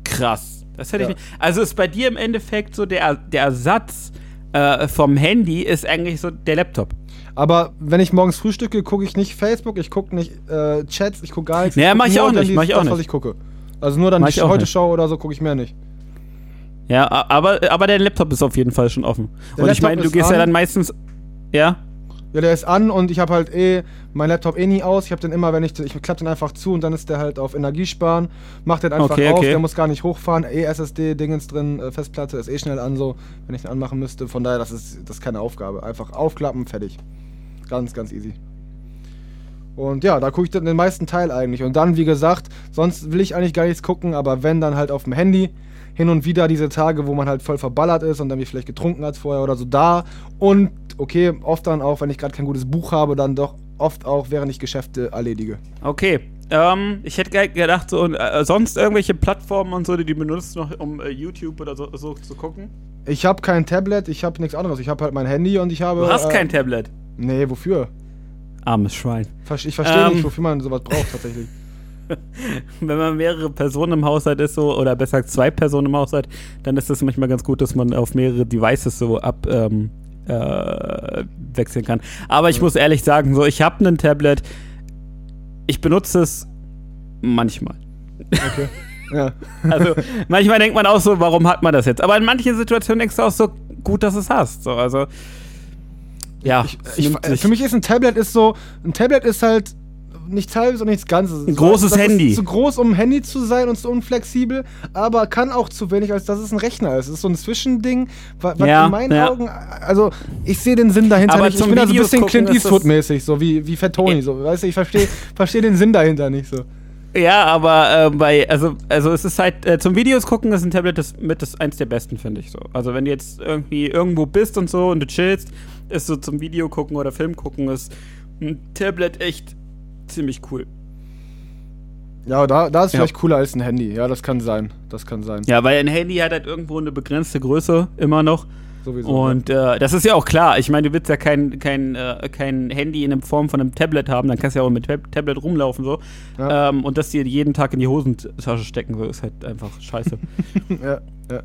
Krass. Das hätte Ja. ich nicht. Also ist bei dir im Endeffekt so der, der Ersatz äh, vom Handy ist eigentlich so der Laptop. Aber wenn ich morgens frühstücke, gucke ich nicht Facebook, ich gucke nicht äh, Chats, ich gucke gar nichts. Ja, guck mach ich auch nicht, mach ich auch das, was nicht. ich gucke. Also nur dann Mach ich heute nicht. Show oder so gucke ich mehr nicht. Ja, aber, aber der Laptop ist auf jeden Fall schon offen. Der Und ich Laptop meine, du gehst ja an. dann meistens. Ja? Ja, der ist an und ich habe halt eh mein Laptop eh nie aus. Ich habe den immer, wenn ich ich klappe den einfach zu und dann ist der halt auf Energiesparen. Mach den einfach Okay, auf, okay. der muss gar nicht hochfahren. Eh SSD Dingens drin, äh, Festplatte ist eh schnell an so, wenn ich den anmachen müsste. Von daher das ist das ist keine Aufgabe, einfach aufklappen, fertig. Ganz ganz easy. Und ja, da gucke ich dann den meisten Teil eigentlich. Und dann, wie gesagt, sonst will ich eigentlich gar nichts gucken, aber wenn, dann halt auf dem Handy. Hin und wieder diese Tage, wo man halt voll verballert ist und dann wie vielleicht getrunken hat vorher oder so da. Und okay, oft dann auch, wenn ich gerade kein gutes Buch habe, dann doch oft auch, während ich Geschäfte erledige. Okay. Ähm, ich hätte ge- gedacht, so, äh, sonst irgendwelche Plattformen und so, die du benutzt, noch um äh, YouTube oder so, so zu gucken? Ich habe kein Tablet, ich habe nichts anderes. Ich habe halt mein Handy und ich habe. Du hast äh, kein Tablet. Nee, wofür? Armes Schwein. Ich verstehe Ähm. nicht, wofür man sowas braucht tatsächlich. Wenn man mehrere Personen im Haushalt ist, so, oder besser gesagt zwei Personen im Haushalt, dann ist es manchmal ganz gut, dass man auf mehrere Devices so ab ähm, äh, wechseln kann. Aber ich muss ehrlich sagen, so, ich habe ein Tablet. Ich benutze es manchmal. Okay. ja. Also manchmal denkt man auch so, warum hat man das jetzt? Aber in manchen Situationen denkst du auch so, gut, dass es hast. So, also ja, Ich, ich, für mich ist ein Tablet ist so, ein Tablet ist halt nichts halbes und nichts Ganzes. Ein großes das Handy. Ist zu groß, um ein Handy zu sein und zu unflexibel, aber kann auch zu wenig, als dass es ein Rechner ist. Es ist so ein Zwischending, wa- was Ja, in meinen ja. Augen, also ich sehe den Sinn dahinter Aber nicht. Ich bin da so ein bisschen gucken Clint Eastwood-mäßig, so wie, wie Fat Tony, so, weißt du, ich verstehe versteh den Sinn dahinter nicht so. Ja, aber äh, bei, also, also es ist halt, äh, zum Videos gucken ist ein Tablet das, mit das eins der besten, finde ich so. Also wenn du jetzt irgendwie irgendwo bist und so und du chillst, ist so zum Video gucken oder Film gucken, ist ein Tablet echt ziemlich cool. Ja, da, da ist Ja. vielleicht cooler als ein Handy. Ja, das kann sein. Das kann sein. Ja, weil ein Handy hat halt irgendwo eine begrenzte Größe immer noch. Sowieso. Und äh, das ist ja auch klar. Ich meine, du willst ja kein, kein, äh, kein Handy in der Form von einem Tablet haben, dann kannst du ja auch mit Tab Tablet rumlaufen so. Ja. Ähm, und das dir jeden Tag in die Hosentasche stecken, so ist halt einfach scheiße. ja, ja.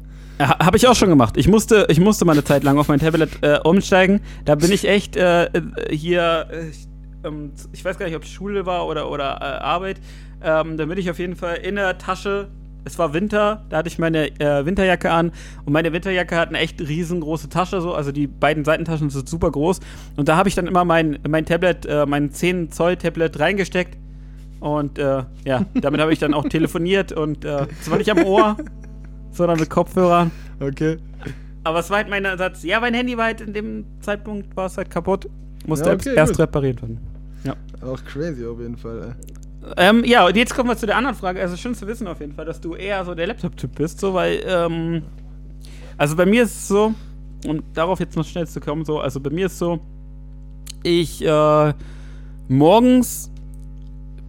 Habe ich auch schon gemacht. Ich musste, ich musste mal eine Zeit lang auf mein Tablet äh, umsteigen. Da bin ich echt äh, äh, hier, äh, ähm, ich weiß gar nicht, ob es Schule war oder, oder äh, Arbeit. Ähm, da bin ich auf jeden Fall in der Tasche. Es war Winter, da hatte ich meine äh, Winterjacke an und meine Winterjacke hat eine echt riesengroße Tasche, so, also die beiden Seitentaschen sind super groß. Und da habe ich dann immer mein, mein Tablet, äh, mein 10 Zoll Tablet reingesteckt. Und äh, ja, damit habe ich dann auch telefoniert und äh, zwar nicht am Ohr, sondern mit Kopfhörern. Okay. Aber es war halt mein Ersatz. Ja, mein Handy war halt in dem Zeitpunkt war es halt kaputt. Musste Ja, okay, erst gut. repariert werden. Auch crazy auf jeden Fall. Ey. Ähm, ja, und jetzt kommen wir zu der anderen Frage. Also schön zu wissen auf jeden Fall, dass du eher so der Laptop-Typ bist, so, weil, ähm, also bei mir ist es so, um darauf jetzt noch schnell zu kommen, so, also bei mir ist so, ich, äh, morgens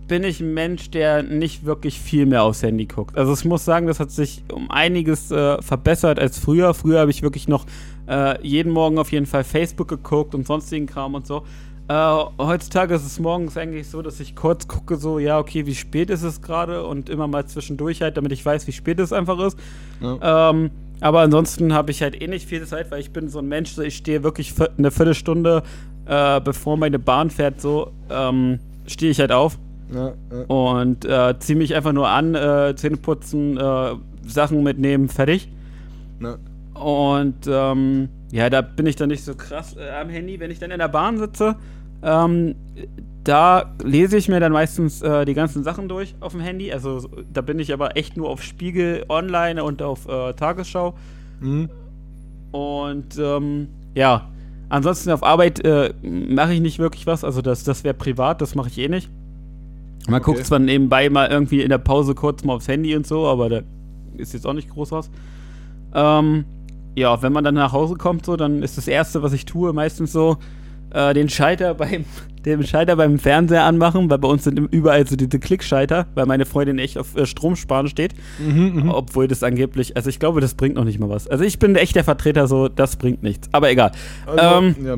bin ich ein Mensch, der nicht wirklich viel mehr aufs Handy guckt. Also ich muss sagen, das hat sich um einiges äh, verbessert als früher. Früher habe ich wirklich noch äh, jeden Morgen auf jeden Fall Facebook geguckt und sonstigen Kram und so. Äh, heutzutage ist es morgens eigentlich so, dass ich kurz gucke, so, ja, okay, wie spät ist es gerade und immer mal zwischendurch halt, damit ich weiß, wie spät es einfach ist. Ja. Ähm, aber ansonsten habe ich halt eh nicht viel Zeit, weil ich bin so ein Mensch, so ich stehe wirklich eine Viertelstunde, äh, bevor meine Bahn fährt, so, ähm, stehe ich halt auf Ja, ja. und äh, ziehe mich einfach nur an, äh, Zähne putzen, Sachen mitnehmen, fertig. Ja. Und ähm, ja, da bin ich dann nicht so krass äh, am Handy. Wenn ich dann in der Bahn sitze, ähm, da lese ich mir dann meistens äh, die ganzen Sachen durch auf dem Handy. Also so- da bin ich aber echt nur auf Spiegel online und auf äh, Tagesschau. Mhm. Und ähm, ja, ansonsten auf Arbeit äh, mache ich nicht wirklich was. Also das, das wäre privat, das mache ich eh nicht. Man Okay. guckt zwar nebenbei mal irgendwie in der Pause kurz mal aufs Handy und so, aber da ist jetzt auch nicht groß was. Ähm, ja, wenn man dann nach Hause kommt, so, dann ist das Erste, was ich tue, meistens so, äh, den Schalter beim, den Schalter beim Fernseher anmachen, weil bei uns sind überall so diese Klickschalter, weil meine Freundin echt auf äh, Stromsparen steht. Mhm, Obwohl das angeblich, also ich glaube, das bringt noch nicht mal was. Also ich bin echt der Vertreter so, das bringt nichts. Aber egal. Also, ähm, ja.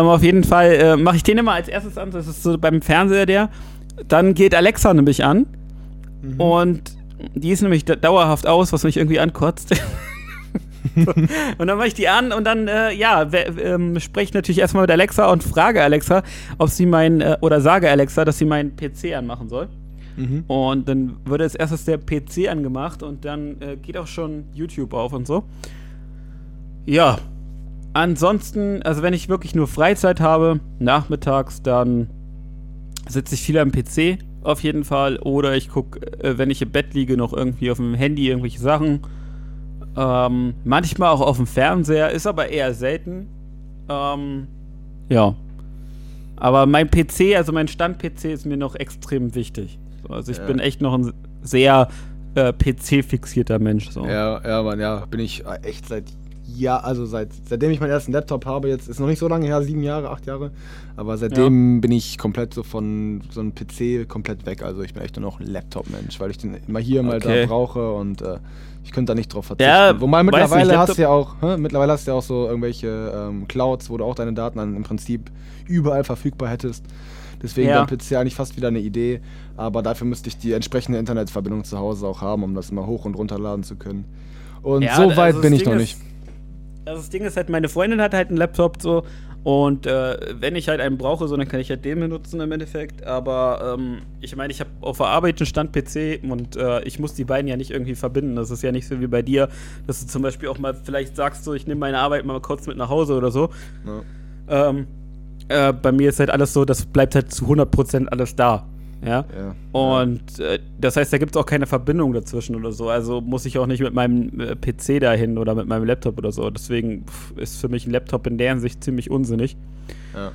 ähm, auf jeden Fall äh, mache ich den immer als erstes an. Das ist so beim Fernseher der. Dann geht Alexa nämlich an. Mhm. Und die ist nämlich da- dauerhaft aus, was mich irgendwie ankotzt. Und dann mache ich die an und dann, äh, ja, ähm, spreche ich natürlich erstmal mit Alexa und frage Alexa, ob sie mein, äh, oder sage Alexa, dass sie meinen PC anmachen soll. Mhm. Und dann wird als erstes der PC angemacht und dann äh, geht auch schon YouTube auf und so. Ja. Ansonsten, also wenn ich wirklich nur Freizeit habe, nachmittags, dann sitze ich viel am PC auf jeden Fall. Oder ich gucke, äh, wenn ich im Bett liege, noch irgendwie auf dem Handy irgendwelche Sachen. Ähm, manchmal auch auf dem Fernseher, ist aber eher selten. Ähm, ja. Aber mein PC, also mein Stand-PC ist mir noch extrem wichtig. So, also ich Ja. bin echt noch ein sehr äh, PC-fixierter Mensch. So. Ja, ja, Mann, ja, bin ich äh, echt seit ja, also seit seitdem ich meinen ersten Laptop habe, jetzt ist noch nicht so lange her, sieben Jahre, acht Jahre, aber seitdem bin ich komplett so von so einem PC komplett weg. Also ich bin echt nur noch ein Laptop-Mensch, weil ich den immer hier mal Okay. da brauche und äh, ich könnte da nicht drauf verzichten. Ja, Wobei mittlerweile nicht, hast du ja auch, hä, mittlerweile hast du ja auch so irgendwelche ähm, Clouds, wo du auch deine Daten dann im Prinzip überall verfügbar hättest. Deswegen Ja. dein PC eigentlich fast wieder eine Idee, aber dafür müsste ich die entsprechende Internetverbindung zu Hause auch haben, um das immer hoch und runterladen zu können. Und Ja, so also weit das bin ich Ding noch nicht. Also das Ding ist halt, meine Freundin hat halt einen Laptop so und äh, wenn ich halt einen brauche, so dann kann ich halt den benutzen im Endeffekt. Aber ähm, ich meine, ich habe auf der Arbeit einen Stand-PC und äh, ich muss die beiden ja nicht irgendwie verbinden. Das ist ja nicht so wie bei dir, dass du zum Beispiel auch mal vielleicht sagst, so ich nehme meine Arbeit mal kurz mit nach Hause oder so. Ja. Ähm, äh, bei mir ist halt alles so, das bleibt halt zu 100% alles da. Ja. Ja. Und äh, das heißt, da gibt es auch keine Verbindung dazwischen oder so. Also muss ich auch nicht mit meinem äh, PC dahin oder mit meinem Laptop oder so. Deswegen pff, ist für mich ein Laptop in der Hinsicht ziemlich unsinnig. Ja,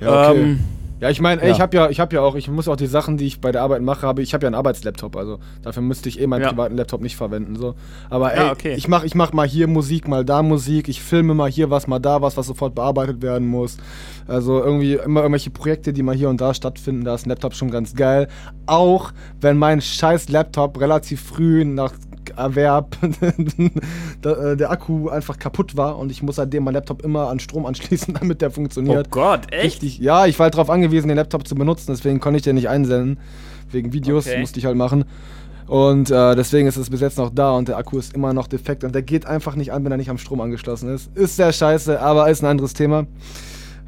ja okay. Ähm, ja ich meine, ja. ich habe ja, ich habe ja auch, ich muss auch die Sachen, die ich bei der Arbeit mache, habe ich habe ja einen Arbeitslaptop, also dafür müsste ich eh meinen Ja. privaten Laptop nicht verwenden so. Aber ey, Ja, okay. ich mache ich mach mal hier Musik, mal da Musik, ich filme mal hier was, mal da was, was sofort bearbeitet werden muss. Also irgendwie immer irgendwelche Projekte, die mal hier und da stattfinden, da ist ein Laptop schon ganz geil. Auch wenn mein scheiß Laptop relativ früh nach Erwerb da, äh, der Akku einfach kaputt war und ich muss seitdem meinen Laptop immer an Strom anschließen, damit der oh funktioniert. Gott, echt? Richtig. Ja, ich war halt darauf angewiesen, den Laptop zu benutzen, deswegen konnte ich den nicht einsenden. Wegen Videos Okay. musste ich halt machen. Und äh, deswegen ist es bis jetzt noch da und der Akku ist immer noch defekt und der geht einfach nicht an, wenn er nicht am Strom angeschlossen ist. Ist sehr scheiße, aber ist ein anderes Thema.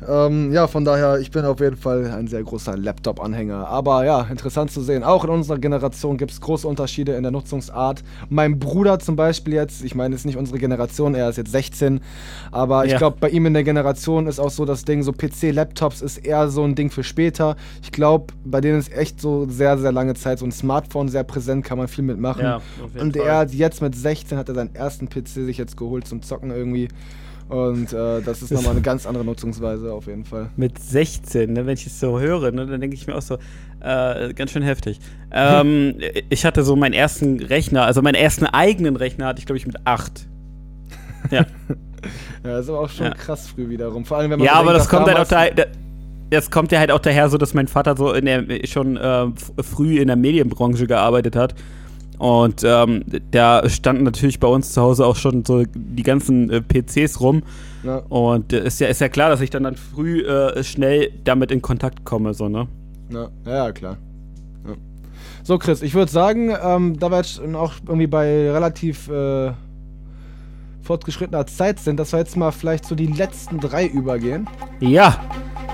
Ähm, ja, von daher, ich bin auf jeden Fall ein sehr großer Laptop-Anhänger. Aber ja, interessant zu sehen. Auch in unserer Generation gibt es große Unterschiede in der Nutzungsart. Mein Bruder zum Beispiel jetzt, ich meine, ist nicht unsere Generation, er ist jetzt 16, aber ich Ja. glaube, bei ihm in der Generation ist auch so das Ding, so PC-Laptops ist eher so ein Ding für später. Ich glaube, bei denen ist echt so sehr, sehr lange Zeit so ein Smartphone sehr präsent, kann man viel mitmachen. Ja, Und Fall. er hat jetzt mit 16 hat er seinen ersten PC sich jetzt geholt zum Zocken irgendwie. Und äh, das ist nochmal eine ganz andere Nutzungsweise auf jeden Fall. Mit 16, ne, wenn ich es so höre, ne, dann denke ich mir auch so, äh, ganz schön heftig. Ähm, ich hatte so meinen ersten Rechner, also meinen ersten eigenen Rechner hatte ich, glaube ich, mit 8. Ja. Ja, das ist aber auch schon Ja. krass früh wiederum. Vor allem, wenn man Ja, so aber das kommt halt auch daher, da- das kommt ja halt auch daher so, dass mein Vater so in der schon äh, früh in der Medienbranche gearbeitet hat. Und ähm, da standen natürlich bei uns zu Hause auch schon so die ganzen äh, PCs rum. Ja, Und äh, ist ja, ist ja klar, dass ich dann, dann früh äh, schnell damit in Kontakt komme, so, ne? ja, ja, klar. Ja. So, Chris, ich würde sagen, ähm, da wir jetzt auch irgendwie bei relativ äh, fortgeschrittener Zeit sind, dass wir jetzt mal vielleicht so die letzten drei übergehen. Ja,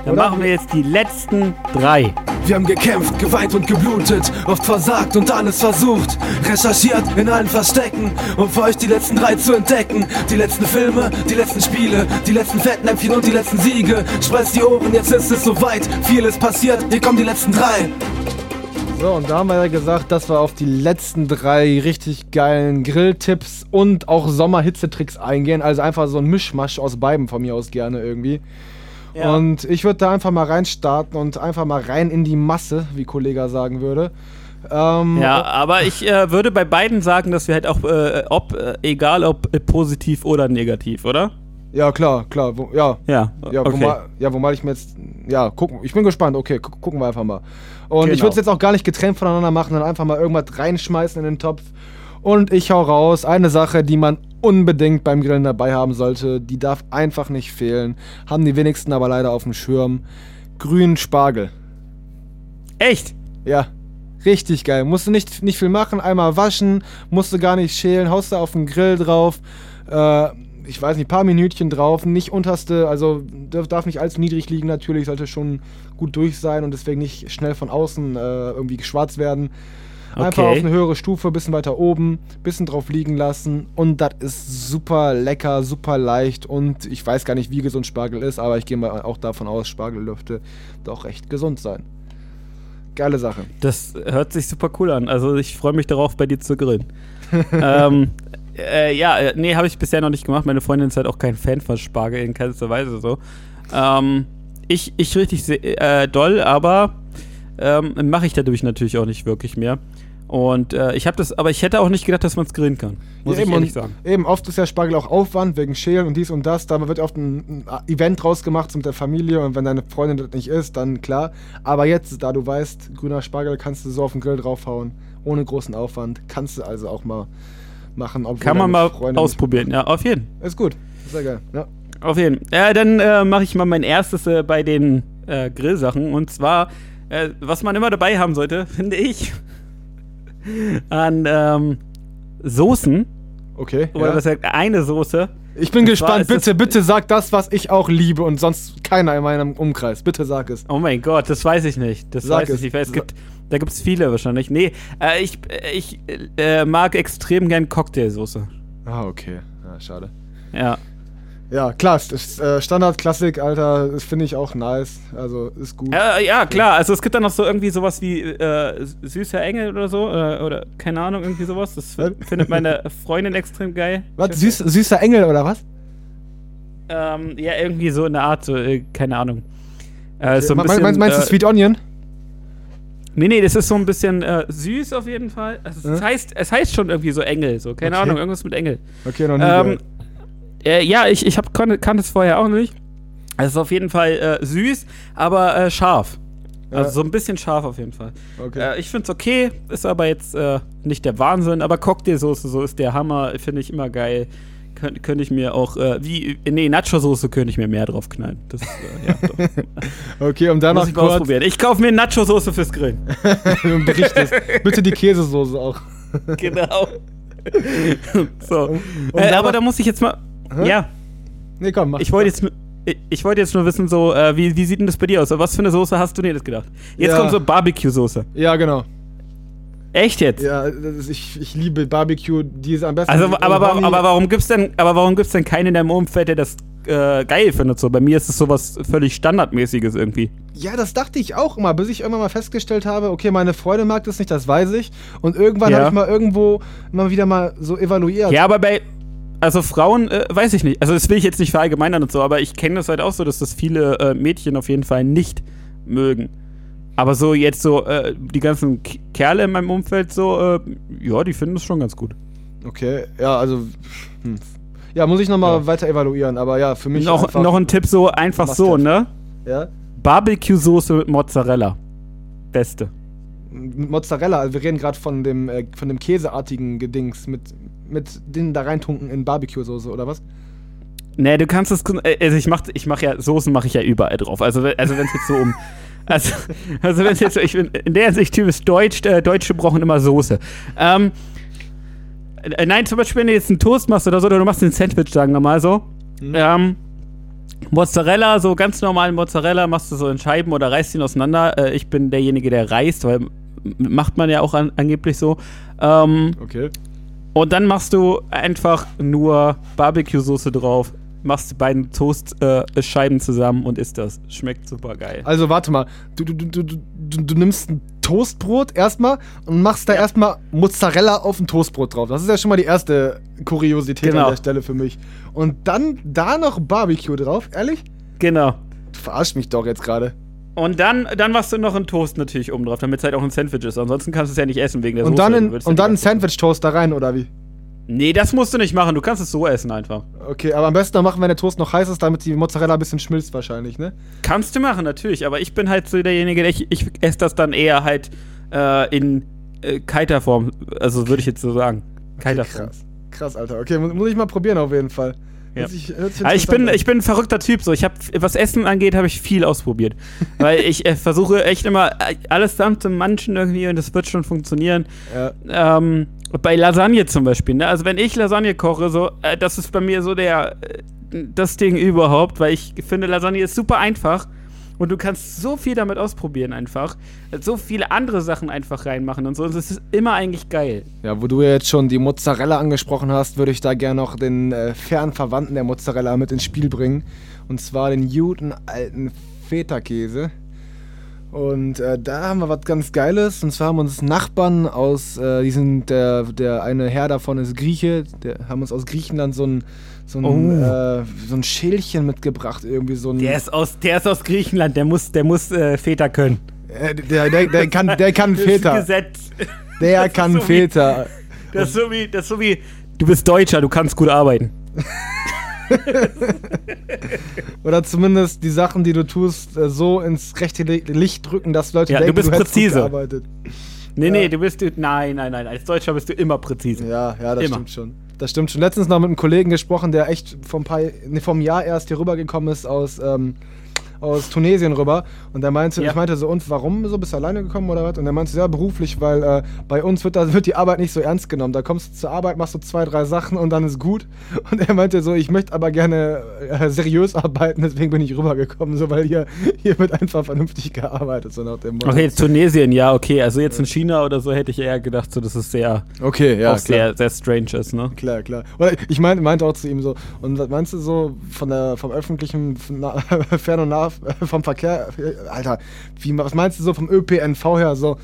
dann Oder? machen wir jetzt die letzten drei. Wir haben gekämpft, geweint und geblutet, oft versagt und alles versucht. Recherchiert in allen Verstecken, um für euch die letzten drei zu entdecken. Die letzten Filme, die letzten Spiele, die letzten Fettnäpfchen und die letzten Siege. Spreizt die Ohren, jetzt ist es soweit. Vieles passiert, hier kommen die letzten drei. So, und da haben wir ja gesagt, dass wir auf die letzten drei richtig geilen Grilltipps und auch Sommerhitzetricks eingehen. Also einfach so ein Mischmasch aus beiden von mir aus gerne irgendwie. Ja. Und ich würde da einfach mal reinstarten und einfach mal rein in die Masse, wie Kollege sagen würde. Ähm, Ja, aber ich äh, würde bei beiden sagen, dass wir halt auch, äh, ob, äh, egal ob positiv oder negativ, oder? Ja, klar, klar. Wo, ja, Ja, Ja, okay. wo mal, ja, wo mal ich mir jetzt. Ja, gucken. Ich bin gespannt. Okay, gu gucken wir einfach mal. Und ich Genau. würde es jetzt auch gar nicht getrennt voneinander machen, sondern einfach mal irgendwas reinschmeißen in den Topf. Und ich hau raus. Eine Sache, die man unbedingt beim Grillen dabei haben sollte, die darf einfach nicht fehlen. Haben die wenigsten aber leider auf dem Schirm. Grünen Spargel. Echt? Ja. Richtig geil. Musst du nicht, nicht viel machen, einmal waschen, musst du gar nicht schälen, haust du auf den Grill drauf. Äh, ich weiß nicht, paar Minütchen drauf, nicht unterste, also darf, nicht allzu niedrig liegen natürlich, sollte schon gut durch sein und deswegen nicht schnell von außen äh, irgendwie geschwarzt werden. Einfach Okay. auf eine höhere Stufe, bisschen weiter oben, bisschen drauf liegen lassen und das ist super lecker, super leicht und ich weiß gar nicht, wie gesund Spargel ist, aber ich gehe mal auch davon aus, Spargel dürfte doch recht gesund sein. Geile Sache. Das hört sich super cool an. Also ich freue mich darauf, bei dir zu grillen. ähm, äh, ja, äh, nee, habe ich bisher noch nicht gemacht. Meine Freundin ist halt auch kein Fan von Spargel in keinster Weise so. Ähm, ich, ich richtig äh, doll, aber ähm, mache ich dadurch natürlich auch nicht wirklich mehr. Und äh, ich habe das, aber ich hätte auch nicht gedacht, dass man es grillen kann. Muss Ja, ich ehrlich und sagen. Eben, oft ist ja Spargel auch Aufwand wegen Schälen und dies und das. Da wird oft ein, ein Event draus gemacht mit der Familie und wenn deine Freundin das nicht isst, dann klar. Aber jetzt, da du weißt, grüner Spargel kannst du so auf den Grill draufhauen, ohne großen Aufwand. Kannst du also auch mal machen. Kann man mal ausprobieren. Ja, auf jeden. nicht- Ist gut. Sehr geil. Ja. Auf jeden Fall. Ja, dann äh, mache ich mal mein erstes äh, bei den äh, Grillsachen. Und zwar, äh, was man immer dabei haben sollte, finde ich, an ähm, Soßen. Okay. Oder ja. was sagt, eine Soße. Ich bin gespannt. Bitte, bitte sag das, was ich auch liebe und sonst keiner in meinem Umkreis. Bitte sag es. Oh mein Gott, das weiß ich nicht. Das Sag weiß es. ich nicht. Es gibt, da gibt es viele wahrscheinlich. Nee, äh, ich, ich äh, mag extrem gern Cocktailsoße. Ah, okay. Ja, schade. Ja. Ja, klar, das ist, äh, Standard-Klassik, Alter, das finde ich auch nice. Also, ist gut. Äh, ja, klar. Also es gibt dann noch so irgendwie sowas wie äh, süßer Engel oder so. Oder, oder keine Ahnung, irgendwie sowas. Das findet meine Freundin extrem geil. Was, süß, süßer Engel oder was? Ähm, ja, irgendwie so in der Art, so, äh, keine Ahnung. Äh, so ein Me- bisschen, meinst, meinst du äh, Sweet Onion? Nee, nee, das ist so ein bisschen äh, süß auf jeden Fall. Also es, Hm? heißt, es heißt schon irgendwie so Engel, so, keine Okay. Ahnung, irgendwas mit Engel. Okay, noch nie Ähm. Äh, ja, ich, ich hab, kon, kannte es vorher auch nicht. Es ist auf jeden Fall äh, süß, aber äh, scharf. Also so ein bisschen scharf auf jeden Fall. Okay. Äh, ich find's okay, ist aber jetzt äh, nicht der Wahnsinn, aber Cocktailsoße, so ist der Hammer, finde ich immer geil. Kön könnte ich mir auch, äh, wie, nee, Nacho-Soße könnte ich mir mehr drauf knallen. Das, äh, ja. Okay, um da Muss noch ich kurz ausprobieren. Ich kaufe mir Nacho-Soße fürs Grillen. berichtest. Bitte die Käsesoße auch. genau. so. Um äh, da aber da muss ich jetzt mal. Hä? Ja, Nee, komm, mach. ich wollte jetzt nur. Ich, wollte jetzt nur wissen, so, äh, wie, wie sieht denn das bei dir aus? Was für eine Soße hast du dir das gedacht? Jetzt Ja. kommt so Barbecue-Soße. Ja, genau. Echt jetzt? Ja, ist, ich, ich liebe Barbecue, die ist am besten. Also, aber, aber, aber warum gibt's denn, aber warum gibt's denn keinen in deinem Umfeld, der das äh, geil findet? So, bei mir ist es sowas völlig Standardmäßiges irgendwie. Ja, das dachte ich auch immer, bis ich irgendwann mal festgestellt habe, okay, meine Freundin mag das nicht, das weiß ich. Und irgendwann Ja. habe ich mal irgendwo immer wieder mal so evaluiert. Ja, aber bei. Also Frauen, äh, weiß ich nicht. Also das will ich jetzt nicht verallgemeinern und so, aber ich kenne das halt auch so, dass das viele äh, Mädchen auf jeden Fall nicht mögen. Aber so jetzt so, äh, die ganzen K Kerle in meinem Umfeld so, äh, ja, die finden das schon ganz gut. Okay, ja, also. Hm. Ja, muss ich nochmal Ja. weiter evaluieren, aber ja, für mich. Noch, noch ein Tipp so, einfach so, ne? Ja? Barbecue-Soße mit Mozzarella. Beste. Mit Mozzarella, also wir reden gerade von dem, äh, von dem käseartigen Gedings mit, mit den da reintunken in Barbecue-Soße, oder was? Nee, du kannst es. äh, Also ich mach, ich mach ja, Soßen mache ich ja überall drauf. Also, also wenn es jetzt so um. Also, also wenn es jetzt so, ich bin in der Hinsicht typisch deutsch, äh, Deutsche brauchen immer Soße. Ähm, äh, nein, zum Beispiel, wenn du jetzt einen Toast machst oder so, oder du machst einen Sandwich, sagen wir mal so. Ähm, Mozzarella, so ganz normalen Mozzarella machst du so in Scheiben oder reißt ihn auseinander. Äh, ich bin derjenige, der reißt, weil macht man ja auch an, angeblich so. Ähm, Okay. und dann machst du einfach nur Barbecue-Soße drauf. machst die beiden Toastscheiben zusammen und isst das. Schmeckt super geil. Also warte mal, du, du, du, du, du, du nimmst ein Toastbrot erstmal und machst da erstmal Mozzarella auf ein Toastbrot drauf. Das ist ja schon mal die erste Kuriosität Genau. an der Stelle für mich. Und dann da noch Barbecue drauf, ehrlich? Genau. Du verarschst mich doch jetzt gerade. Und dann, dann machst du noch einen Toast natürlich oben drauf, damit es halt auch ein Sandwich ist. Ansonsten kannst du es ja nicht essen wegen der Und Soße. dann, in, und dann ein Sandwich-Toast da rein, oder wie? Nee, das musst du nicht machen. Du kannst es so essen einfach. Okay, aber am besten dann machen, wenn der Toast noch heiß ist, damit die Mozzarella ein bisschen schmilzt wahrscheinlich, ne? Kannst du machen, natürlich. Aber ich bin halt so derjenige, der ich, ich esse das dann eher halt äh, in äh, kalter Form. Also würde ich jetzt so sagen. Kalter Form. Krass. Krass, Alter. Okay, mu- muss ich mal probieren auf jeden Fall. Ja. Sich- Aber ich bin, ich bin ein verrückter Typ. So, ich habe, was Essen angeht, habe ich viel ausprobiert, weil ich äh, versuche echt immer äh, alles zusammen zu manchen irgendwie und das wird schon funktionieren. Ja. Ähm, bei Lasagne zum Beispiel. Ne? Also wenn ich Lasagne koche, so, äh, das ist bei mir so der äh, das Ding überhaupt, weil ich finde Lasagne ist super einfach und du kannst so viel damit ausprobieren einfach, so viele andere Sachen einfach reinmachen und so. Und es ist immer eigentlich geil. Ja, wo du ja jetzt schon die Mozzarella angesprochen hast, würde ich da gerne noch den äh, fernen Verwandten der Mozzarella mit ins Spiel bringen. Und zwar den guten alten Feta-Käse. Und äh, da haben wir was ganz Geiles. Und zwar haben uns Nachbarn aus, äh, die sind, der, der eine Herr davon ist Grieche, der haben uns aus Griechenland so ein, so ein, Oh. äh, so ein Schälchen mitgebracht. Irgendwie so ein. Der ist aus, der ist aus Griechenland, der muss, der muss äh, Väter können. äh, der, der, der kann, der kann Das ist Feta. Gesetz. Der ist kann so wie- Feta. Das ist so wie, das ist so wie, du bist Deutscher, du kannst gut arbeiten. Oder zumindest die Sachen, die du tust, äh, so ins rechte Li- Licht drücken, dass Leute Ja, du denken, bist hättest gut präzise. gearbeitet. Nee, Ja. nee, du bist, du, nein, nein, nein, als Deutscher bist du immer präzise. Ja, ja, das Immer. stimmt schon. Das stimmt schon. Letztens noch mit einem Kollegen gesprochen, der echt vom, paar, nee, vom Jahr erst hier rübergekommen ist aus, ähm, aus Tunesien rüber. Und der meinte, Ja. ich meinte so, und warum so? Bist du alleine gekommen oder was? Und er meinte, ja, beruflich, weil äh, bei uns wird, da, wird die Arbeit nicht so ernst genommen. Da kommst du zur Arbeit, machst du zwei, drei Sachen und dann ist gut. Und er meinte so, ich möchte aber gerne äh, seriös arbeiten, deswegen bin ich rübergekommen, so, weil hier, hier wird einfach vernünftig gearbeitet, so nach dem Motto. Okay, jetzt Tunesien, ja, okay. Also jetzt in China oder so hätte ich eher gedacht, so, dass es sehr, Okay, ja, auch sehr, sehr strange ist, ne? Klar, klar. Oder ich meinte, meinte auch zu ihm so, und was meinst du so von der, vom öffentlichen Fern- und Nah vom Verkehr, Alter, wie, was meinst du so vom ÖPNV her so,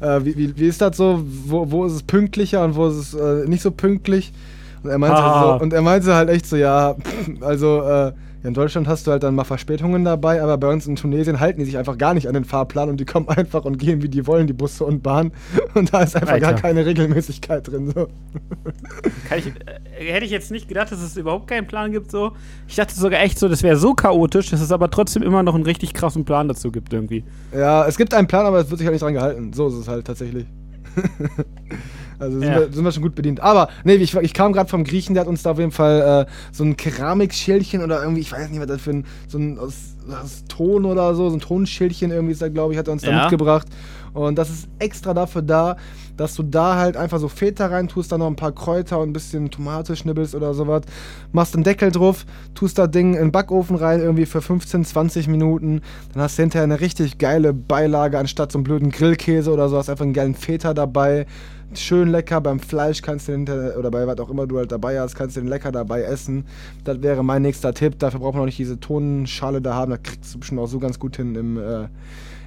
äh, wie, wie, wie ist das so, wo, wo ist es pünktlicher und wo ist es äh, nicht so pünktlich? Und er meinte Ah. so, und er meinte halt echt so, ja, also, äh, in Deutschland hast du halt dann mal Verspätungen dabei, aber bei uns in Tunesien halten die sich einfach gar nicht an den Fahrplan und die kommen einfach und gehen, wie die wollen, die Busse und Bahn. Und da ist einfach gar Alter. keine Regelmäßigkeit drin. So. Kann ich, äh, hätte ich jetzt nicht gedacht, dass es überhaupt keinen Plan gibt, so. Ich dachte sogar echt so, das wäre so chaotisch, dass es aber trotzdem immer noch einen richtig krassen Plan dazu gibt, irgendwie. Ja, es gibt einen Plan, aber es wird sich halt nicht dran gehalten. So ist es halt tatsächlich. also sind, Ja. wir, sind wir schon gut bedient. Aber, nee, ich, ich kam gerade vom Griechen, der hat uns da auf jeden Fall äh, so ein Keramikschälchen oder irgendwie, ich weiß nicht, was das für ein, so ein aus, aus Ton oder so, so ein Tonschälchen irgendwie ist da, glaube ich, hat er uns da Ja. mitgebracht. Und das ist extra dafür da, dass du da halt einfach so Feta reintust, dann noch ein paar Kräuter und ein bisschen Tomate schnibbelst oder sowas. Machst den Deckel drauf, tust das Ding in den Backofen rein, irgendwie für 15, 20 Minuten. Dann hast du hinterher eine richtig geile Beilage, anstatt so einen blöden Grillkäse oder so, hast einfach einen geilen Feta dabei. Schön lecker, beim Fleisch kannst du hinter oder bei was auch immer du halt dabei hast, kannst du den lecker dabei essen. Das wäre mein nächster Tipp. Dafür braucht man auch nicht diese Tonschale da haben. Da kriegst du bestimmt auch so ganz gut hin im, äh,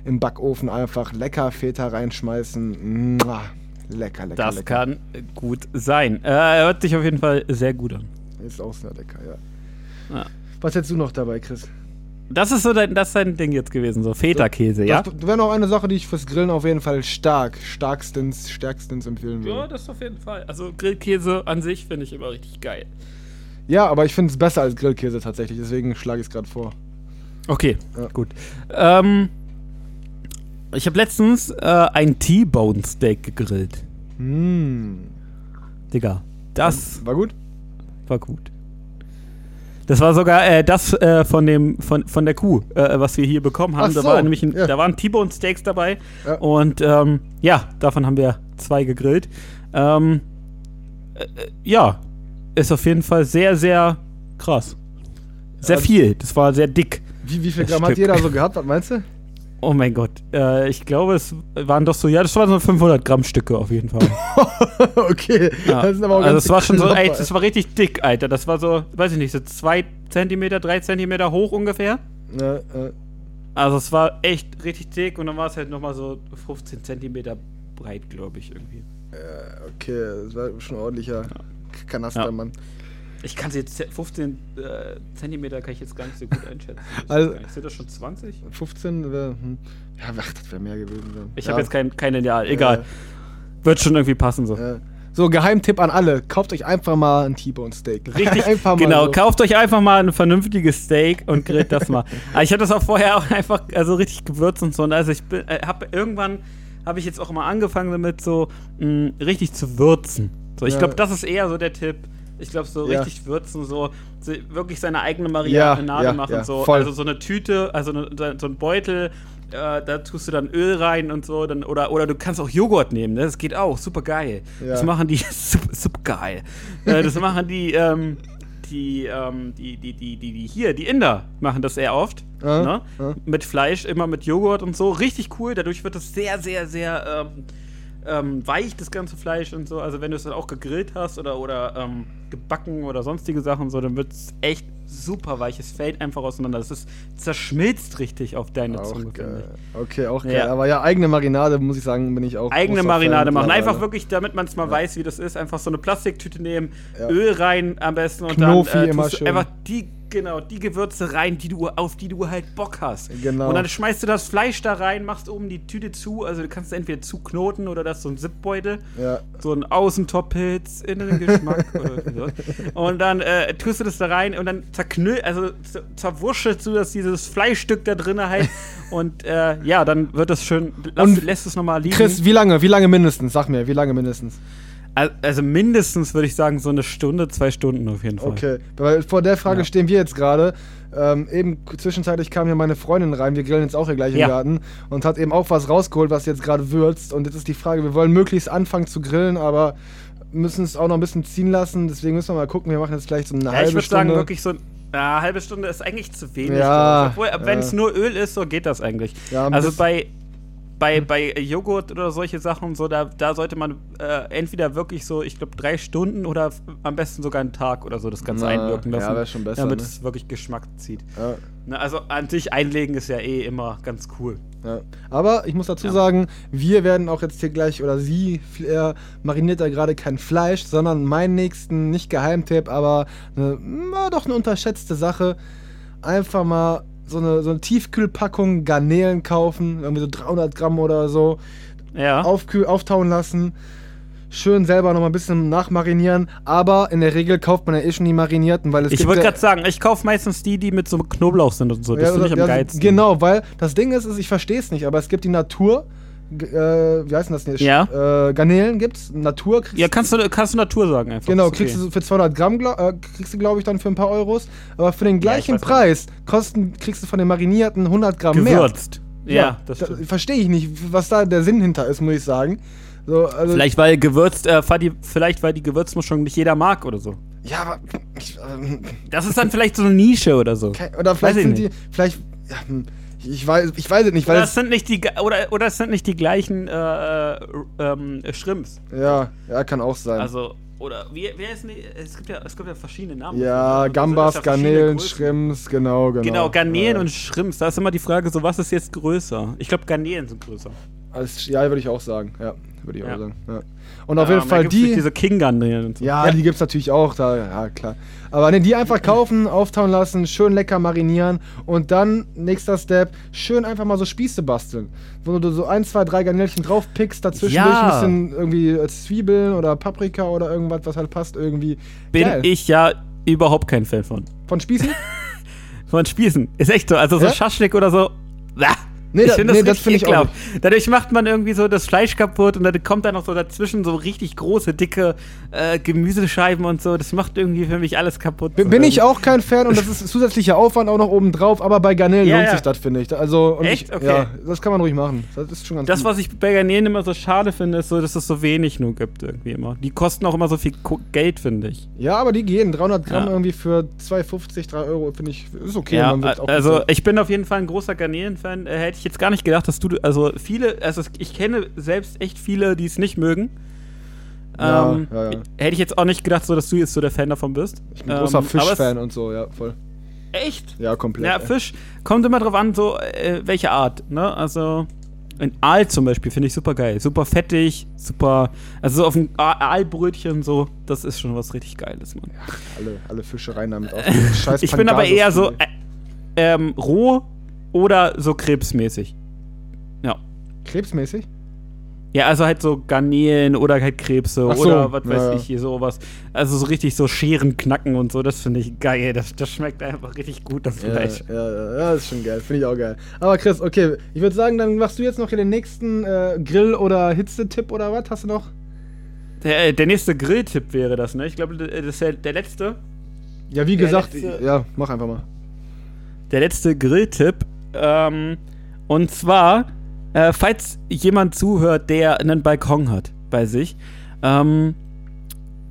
im Backofen. Einfach lecker Feta reinschmeißen. Mua. Lecker, lecker, Das lecker. kann gut sein. Äh, hört sich auf jeden Fall sehr gut an. Ist auch sehr lecker, ja. Ja. Was hättest du noch dabei, Chris? Das ist so dein, das dein Ding jetzt gewesen, so Feta-Käse, ja? Das wäre noch eine Sache, die ich fürs Grillen auf jeden Fall stark, starkstens, stärkstens empfehlen Ja, würde. das auf jeden Fall. Also Grillkäse an sich finde ich immer richtig geil. Ja, aber ich finde es besser als Grillkäse tatsächlich, deswegen schlage ich es gerade vor. Okay, Ja. gut. Ähm, ich habe letztens äh, ein T-Bone Steak gegrillt. Mmh. Digga, das War gut? war gut. Das war sogar äh, das äh, von dem von, von der Kuh, äh, was wir hier bekommen haben. Ach da so, war nämlich ein, ja. da waren T-Bone Steaks dabei Ja. und ähm, ja, davon haben wir zwei gegrillt. Ähm, äh, äh, ja, ist auf jeden Fall sehr sehr krass. Sehr viel. Das war sehr dick. Wie, wie viel Gramm hat Stück. jeder so gehabt? Was meinst du? Oh mein Gott. Äh, ich glaube, es waren doch so, ja, das waren so 500 Gramm Stücke auf jeden Fall. okay, Ja. das also es war schon so, ey, das war richtig dick, Alter. Das war so, weiß ich nicht, so zwei Zentimeter, 3 Zentimeter hoch ungefähr. Ne, äh, Also es war echt richtig dick und dann war es halt nochmal so 15 Zentimeter breit, glaube ich, irgendwie. okay, das war schon ordentlicher Kanaster, Ja. Ich kann es jetzt, 15 äh, Zentimeter kann ich jetzt gar nicht so gut einschätzen. Also-. Sind das schon 20? 15 wäre, hm. ja, ach, das wäre mehr gewesen. Dann. Ich ja. habe jetzt kein, kein Ideal, egal. Wird schon irgendwie passen so. Ja. So, Geheimtipp an alle: Kauft euch einfach mal ein T-Bone Steak. Richtig, einfach mal genau. so. Kauft euch einfach mal ein vernünftiges Steak und grillt das mal. Aber ich hatte das auch vorher auch einfach also richtig gewürzt und so. Und also ich äh, habe irgendwann habe ich jetzt auch mal angefangen damit so mh, richtig zu würzen. So, ich Ja. glaube, das ist eher so der Tipp. Ich glaube, so Ja. richtig würzen, so, wirklich seine eigene Marinade ja, machen. ja, so. voll. Also so eine Tüte, also ne, so ein Beutel, äh, da tust du dann Öl rein und so. Dann, oder, oder du kannst auch Joghurt nehmen, ne? das geht auch, super geil. Das machen die, super, super geil. äh, das machen die, ähm, die, ähm, die, die, die, die, die hier, die Inder machen das sehr oft. Ja, ne? ja. Mit Fleisch, immer mit Joghurt und so. Richtig cool. Dadurch wird es sehr, sehr, sehr ähm, ähm, weich, das ganze Fleisch und so. Also wenn du es dann auch gegrillt hast oder, oder ähm, gebacken oder sonstige Sachen, so, dann wird es echt super weich. Es fällt einfach auseinander. Das ist, zerschmilzt richtig auf deine Auch Zunge, finde geil. ich. Okay, auch geil. Ja. Aber ja, eigene Marinade, muss ich sagen, bin ich auch. eigene Marinade Fan machen. Einfach wirklich, damit man es mal weiß, wie das ist. Einfach so eine Plastiktüte nehmen, Ja. Öl rein am besten und Knofi dann äh, immer schön. einfach die genau die Gewürze rein, die du auf die du halt Bock hast. Genau. Und dann schmeißt du das Fleisch da rein, machst oben die Tüte zu. Also du kannst es entweder zuknoten oder das so ein Zipbeutel. Ja. So ein Außentop-Pilz, Innengeschmack oder so. Und dann äh, tust du das da rein und dann zerknüll, also zer- zerwurschtelst du das dieses Fleischstück da drin halt. und äh, ja, dann wird das schön, lass, Und lässt es nochmal liegen. Chris, wie lange? Wie lange mindestens? Sag mir, wie lange mindestens? Al- Also mindestens würde ich sagen, so eine Stunde, zwei Stunden auf jeden Fall. Okay, weil vor der Frage Ja. stehen wir jetzt gerade. Ähm, eben zwischenzeitlich kam hier meine Freundin rein, wir grillen jetzt auch hier gleich im Ja. Garten und hat eben auch was rausgeholt, was jetzt gerade würzt. Und jetzt ist die Frage, wir wollen möglichst anfangen zu grillen, aber müssen es auch noch ein bisschen ziehen lassen. Deswegen müssen wir mal gucken, wir machen jetzt gleich so eine Ja, halbe ich würde Stunde. sagen, wirklich so eine halbe Stunde ist eigentlich zu wenig. Ja. Obwohl, wenn es nur Öl ist, so geht das eigentlich. Ja, also bei, bei, bei Joghurt oder solche Sachen, so, da, da sollte man äh, entweder wirklich so, ich glaube, drei Stunden oder am besten sogar einen Tag oder so das Ganze Na, einwirken ja, lassen. wär schon besser, Damit ne? es wirklich Geschmack zieht. Ja. Ne, also an sich einlegen ist ja eh immer ganz cool. Ja. Aber ich muss dazu Ja. sagen, wir werden auch jetzt hier gleich, oder sie er mariniert da gerade kein Fleisch, sondern meinen nächsten, nicht Geheimtipp, aber eine, na, doch eine unterschätzte Sache. Einfach mal so eine, so eine Tiefkühlpackung Garnelen kaufen, irgendwie so 300 Gramm oder so, Ja. aufkühl, auftauen lassen. Schön selber noch mal ein bisschen nachmarinieren, aber in der Regel kauft man ja eh schon die marinierten, weil es ich wollte gerade sagen, ich kaufe meistens die, die mit so Knoblauch sind und so. Das Ja, finde ich am geilsten. Genau, weil das Ding ist, ist ich verstehe es nicht, aber es gibt die Natur, äh, wie heißt denn das nicht? Ja. Äh, Garnelen gibt's, Natur kriegst Ja, kannst du, kannst du Natur sagen einfach. Genau, okay. kriegst du für 200 Gramm, glaub, äh, kriegst du glaube ich dann für ein paar Euros, aber für den gleichen nicht. Preis kosten, kriegst du von den marinierten 100 Gramm Gewürzt. Ja, mehr. das da, stimmt. Verstehe ich nicht, was da der Sinn hinter ist, muss ich sagen. So, also, Vielleicht weil gewürzt, äh, vielleicht weil die Gewürzmischung nicht jeder mag oder so. Ja, aber ich, ähm, Das ist dann vielleicht so eine Nische oder so. oder vielleicht sind die, vielleicht, ja, hm, ich weiß, ich weiß es nicht, weil Oder es, sind nicht die oder, oder es sind nicht die gleichen äh, äh, ähm, Shrimps. ja, ja, kann auch sein. Also oder wie, wie heißen die? Es gibt ja es gibt ja verschiedene Namen. Ja, Also, Gambas, ja Garnelen. Shrimps, genau, genau. Genau, Garnelen ja. und Shrimps. Da ist immer die Frage, so was ist jetzt größer? Ich glaube, Garnelen sind größer. Alles, ja, würde ich auch sagen. Ja, würde ich Ja. auch sagen. Ja. Und auf Ja, jeden Fall die. diese King und so. ja, die gibt es natürlich auch da, ja klar. Aber ne, die einfach kaufen, auftauen lassen, schön lecker marinieren und dann, nächster Step, schön einfach mal so Spieße basteln. Wo du so ein, zwei, drei Garnelchen draufpickst, dazwischen Ja. ein bisschen irgendwie äh, Zwiebeln oder Paprika oder irgendwas, was halt passt, irgendwie. Bin Geil. ich ja überhaupt kein Fan von. Von Spießen? Von Spießen. Ist echt so. Also so Ja? Schaschlik oder so. Nee, ich finde nee, das, das richtig finde ich auch. Dadurch macht man irgendwie so das Fleisch kaputt und dann kommt da noch so dazwischen so richtig große, dicke äh, Gemüsescheiben und so. Das macht irgendwie für mich alles kaputt. Bin, bin ich auch kein Fan und das ist zusätzlicher Aufwand auch noch oben drauf, aber bei Garnelen Ja, lohnt ja. sich das, finde ich. Also, Echt? Okay. Ja, das kann man ruhig machen. Das ist schon ganz Das, gut. was ich bei Garnelen immer so schade finde, ist so, dass es so wenig nur gibt irgendwie immer. Die kosten auch immer so viel Geld, finde ich. Ja, aber die gehen. 300 Gramm Ja. irgendwie für 2,50, 3 Euro, finde ich, ist okay. also ich bin auf jeden Fall ein großer Garnelen-Fan. Äh, hätte ich jetzt gar nicht gedacht, dass du, also viele, also ich kenne selbst echt viele, die es nicht mögen. Ja, ähm, ja, ja. Hätte ich jetzt auch nicht gedacht, so, dass du jetzt so der Fan davon bist. ich bin ein großer ähm, Fischfan und so, ja, voll. Echt? Ja, komplett. Ja. Fisch kommt immer drauf an, so äh, welche Art. Ne? Also ein Aal zum Beispiel finde ich super geil. Super fettig, super. Also so auf ein Aalbrötchen so, das ist schon was richtig Geiles, Mann. alle, alle Fischereien damit auf. Scheiß ich bin aber eher so äh, ähm, roh oder so krebsmäßig. Ja. Krebsmäßig? Ja, also halt so Garnelen oder halt Krebse so, oder was weiß ja, ich hier sowas. Also so richtig so Scheren knacken und so, das finde ich geil. Das, das schmeckt einfach richtig gut, das Fleisch. ja, ja, ja, ist schon geil. Finde ich auch geil. Aber Chris, okay, ich würde sagen, dann machst du jetzt noch hier den nächsten äh, Grill- oder Hitzetipp oder was? Hast du noch? Der, der nächste Grilltipp wäre das, ne? Ich glaube, das ist der, der letzte. Ja, wie Der gesagt, letzte- ja, mach einfach mal. Der letzte Grilltipp. Ähm, und zwar, äh, falls jemand zuhört, der einen Balkon hat bei sich. Ähm,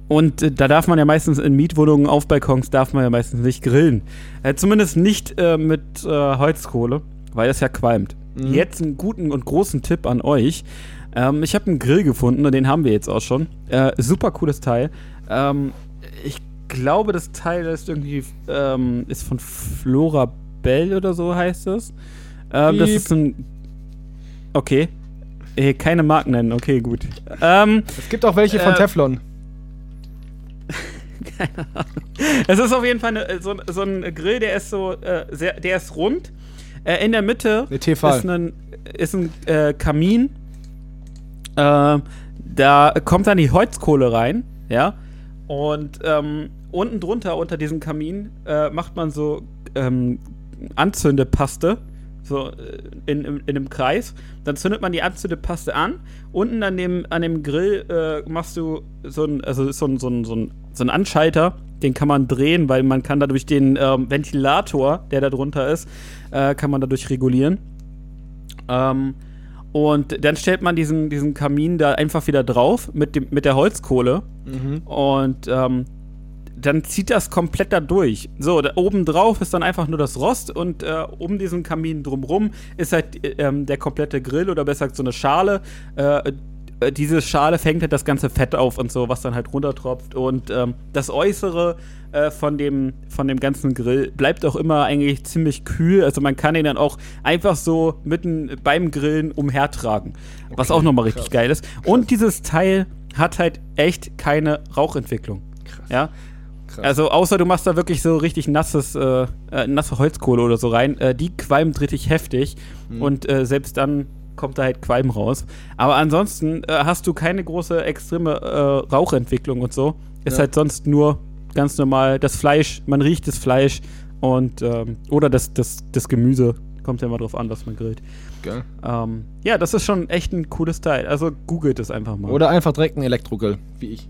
und äh, da darf man ja meistens in Mietwohnungen auf Balkons darf man ja meistens nicht grillen. Äh, zumindest nicht äh, mit äh, Holzkohle, weil das ja qualmt. Mhm. Jetzt einen guten und großen Tipp an euch. Ähm, ich habe einen Grill gefunden und den haben wir jetzt auch schon. Äh, super cooles Teil. Ähm, ich glaube, das Teil ist irgendwie ähm, ist von Flora Bell oder so heißt es. Ähm, das ist ein. Okay. Äh, keine Marken nennen, okay, gut. Ähm, Es gibt auch welche von Äh, Teflon. es ist auf jeden Fall eine, so, so ein Grill, der ist so äh, sehr, der ist rund. Äh, in der Mitte Der ist ein, ist ein äh, Kamin. Äh, da kommt dann die Holzkohle rein, ja. Und ähm, unten drunter, unter diesem Kamin, äh, macht man so ähm, Anzündepaste. So äh, in, in, in einem Kreis. Dann zündet man die Anzündepaste an. Unten an dem, an dem Grill äh, machst du so ein, also ist so ein, so ein, so ein, so ein Anschalter, den kann man drehen, weil man kann dadurch den ähm, Ventilator, der da drunter ist, äh, kann man dadurch regulieren. Ähm, und dann stellt man diesen, diesen Kamin da einfach wieder drauf mit, dem, mit der Holzkohle. Und ähm, dann zieht das komplett da durch. So, da oben drauf ist dann einfach nur das Rost und äh, um diesen Kamin drumrum ist halt äh, der komplette Grill oder besser gesagt so eine Schale. Äh, äh, diese Schale fängt halt das ganze Fett auf und so, was dann halt runtertropft. Und ähm, das Äußere äh, von, dem, von dem ganzen Grill bleibt auch immer eigentlich ziemlich kühl. Also man kann ihn dann auch einfach so mitten beim Grillen umhertragen. was auch nochmal richtig geil ist. Und dieses Teil hat halt echt keine Rauchentwicklung. Krass. Ja. Krass. Also außer du machst da wirklich so richtig nasses, äh, äh, nasse Holzkohle oder so rein, äh, die qualmt richtig heftig Mhm. und äh, selbst dann kommt da halt Qualm raus. Aber ansonsten äh, hast du keine große extreme äh, Rauchentwicklung und so. Ist Ja. halt sonst nur ganz normal das Fleisch, man riecht das Fleisch und ähm, oder das, das, das Gemüse. Kommt ja immer drauf an, was man grillt. Geil. Ähm, ja, das ist schon echt ein cooles Teil. Also googelt es einfach mal. Oder einfach direkt ein Elektrogrill, wie ich.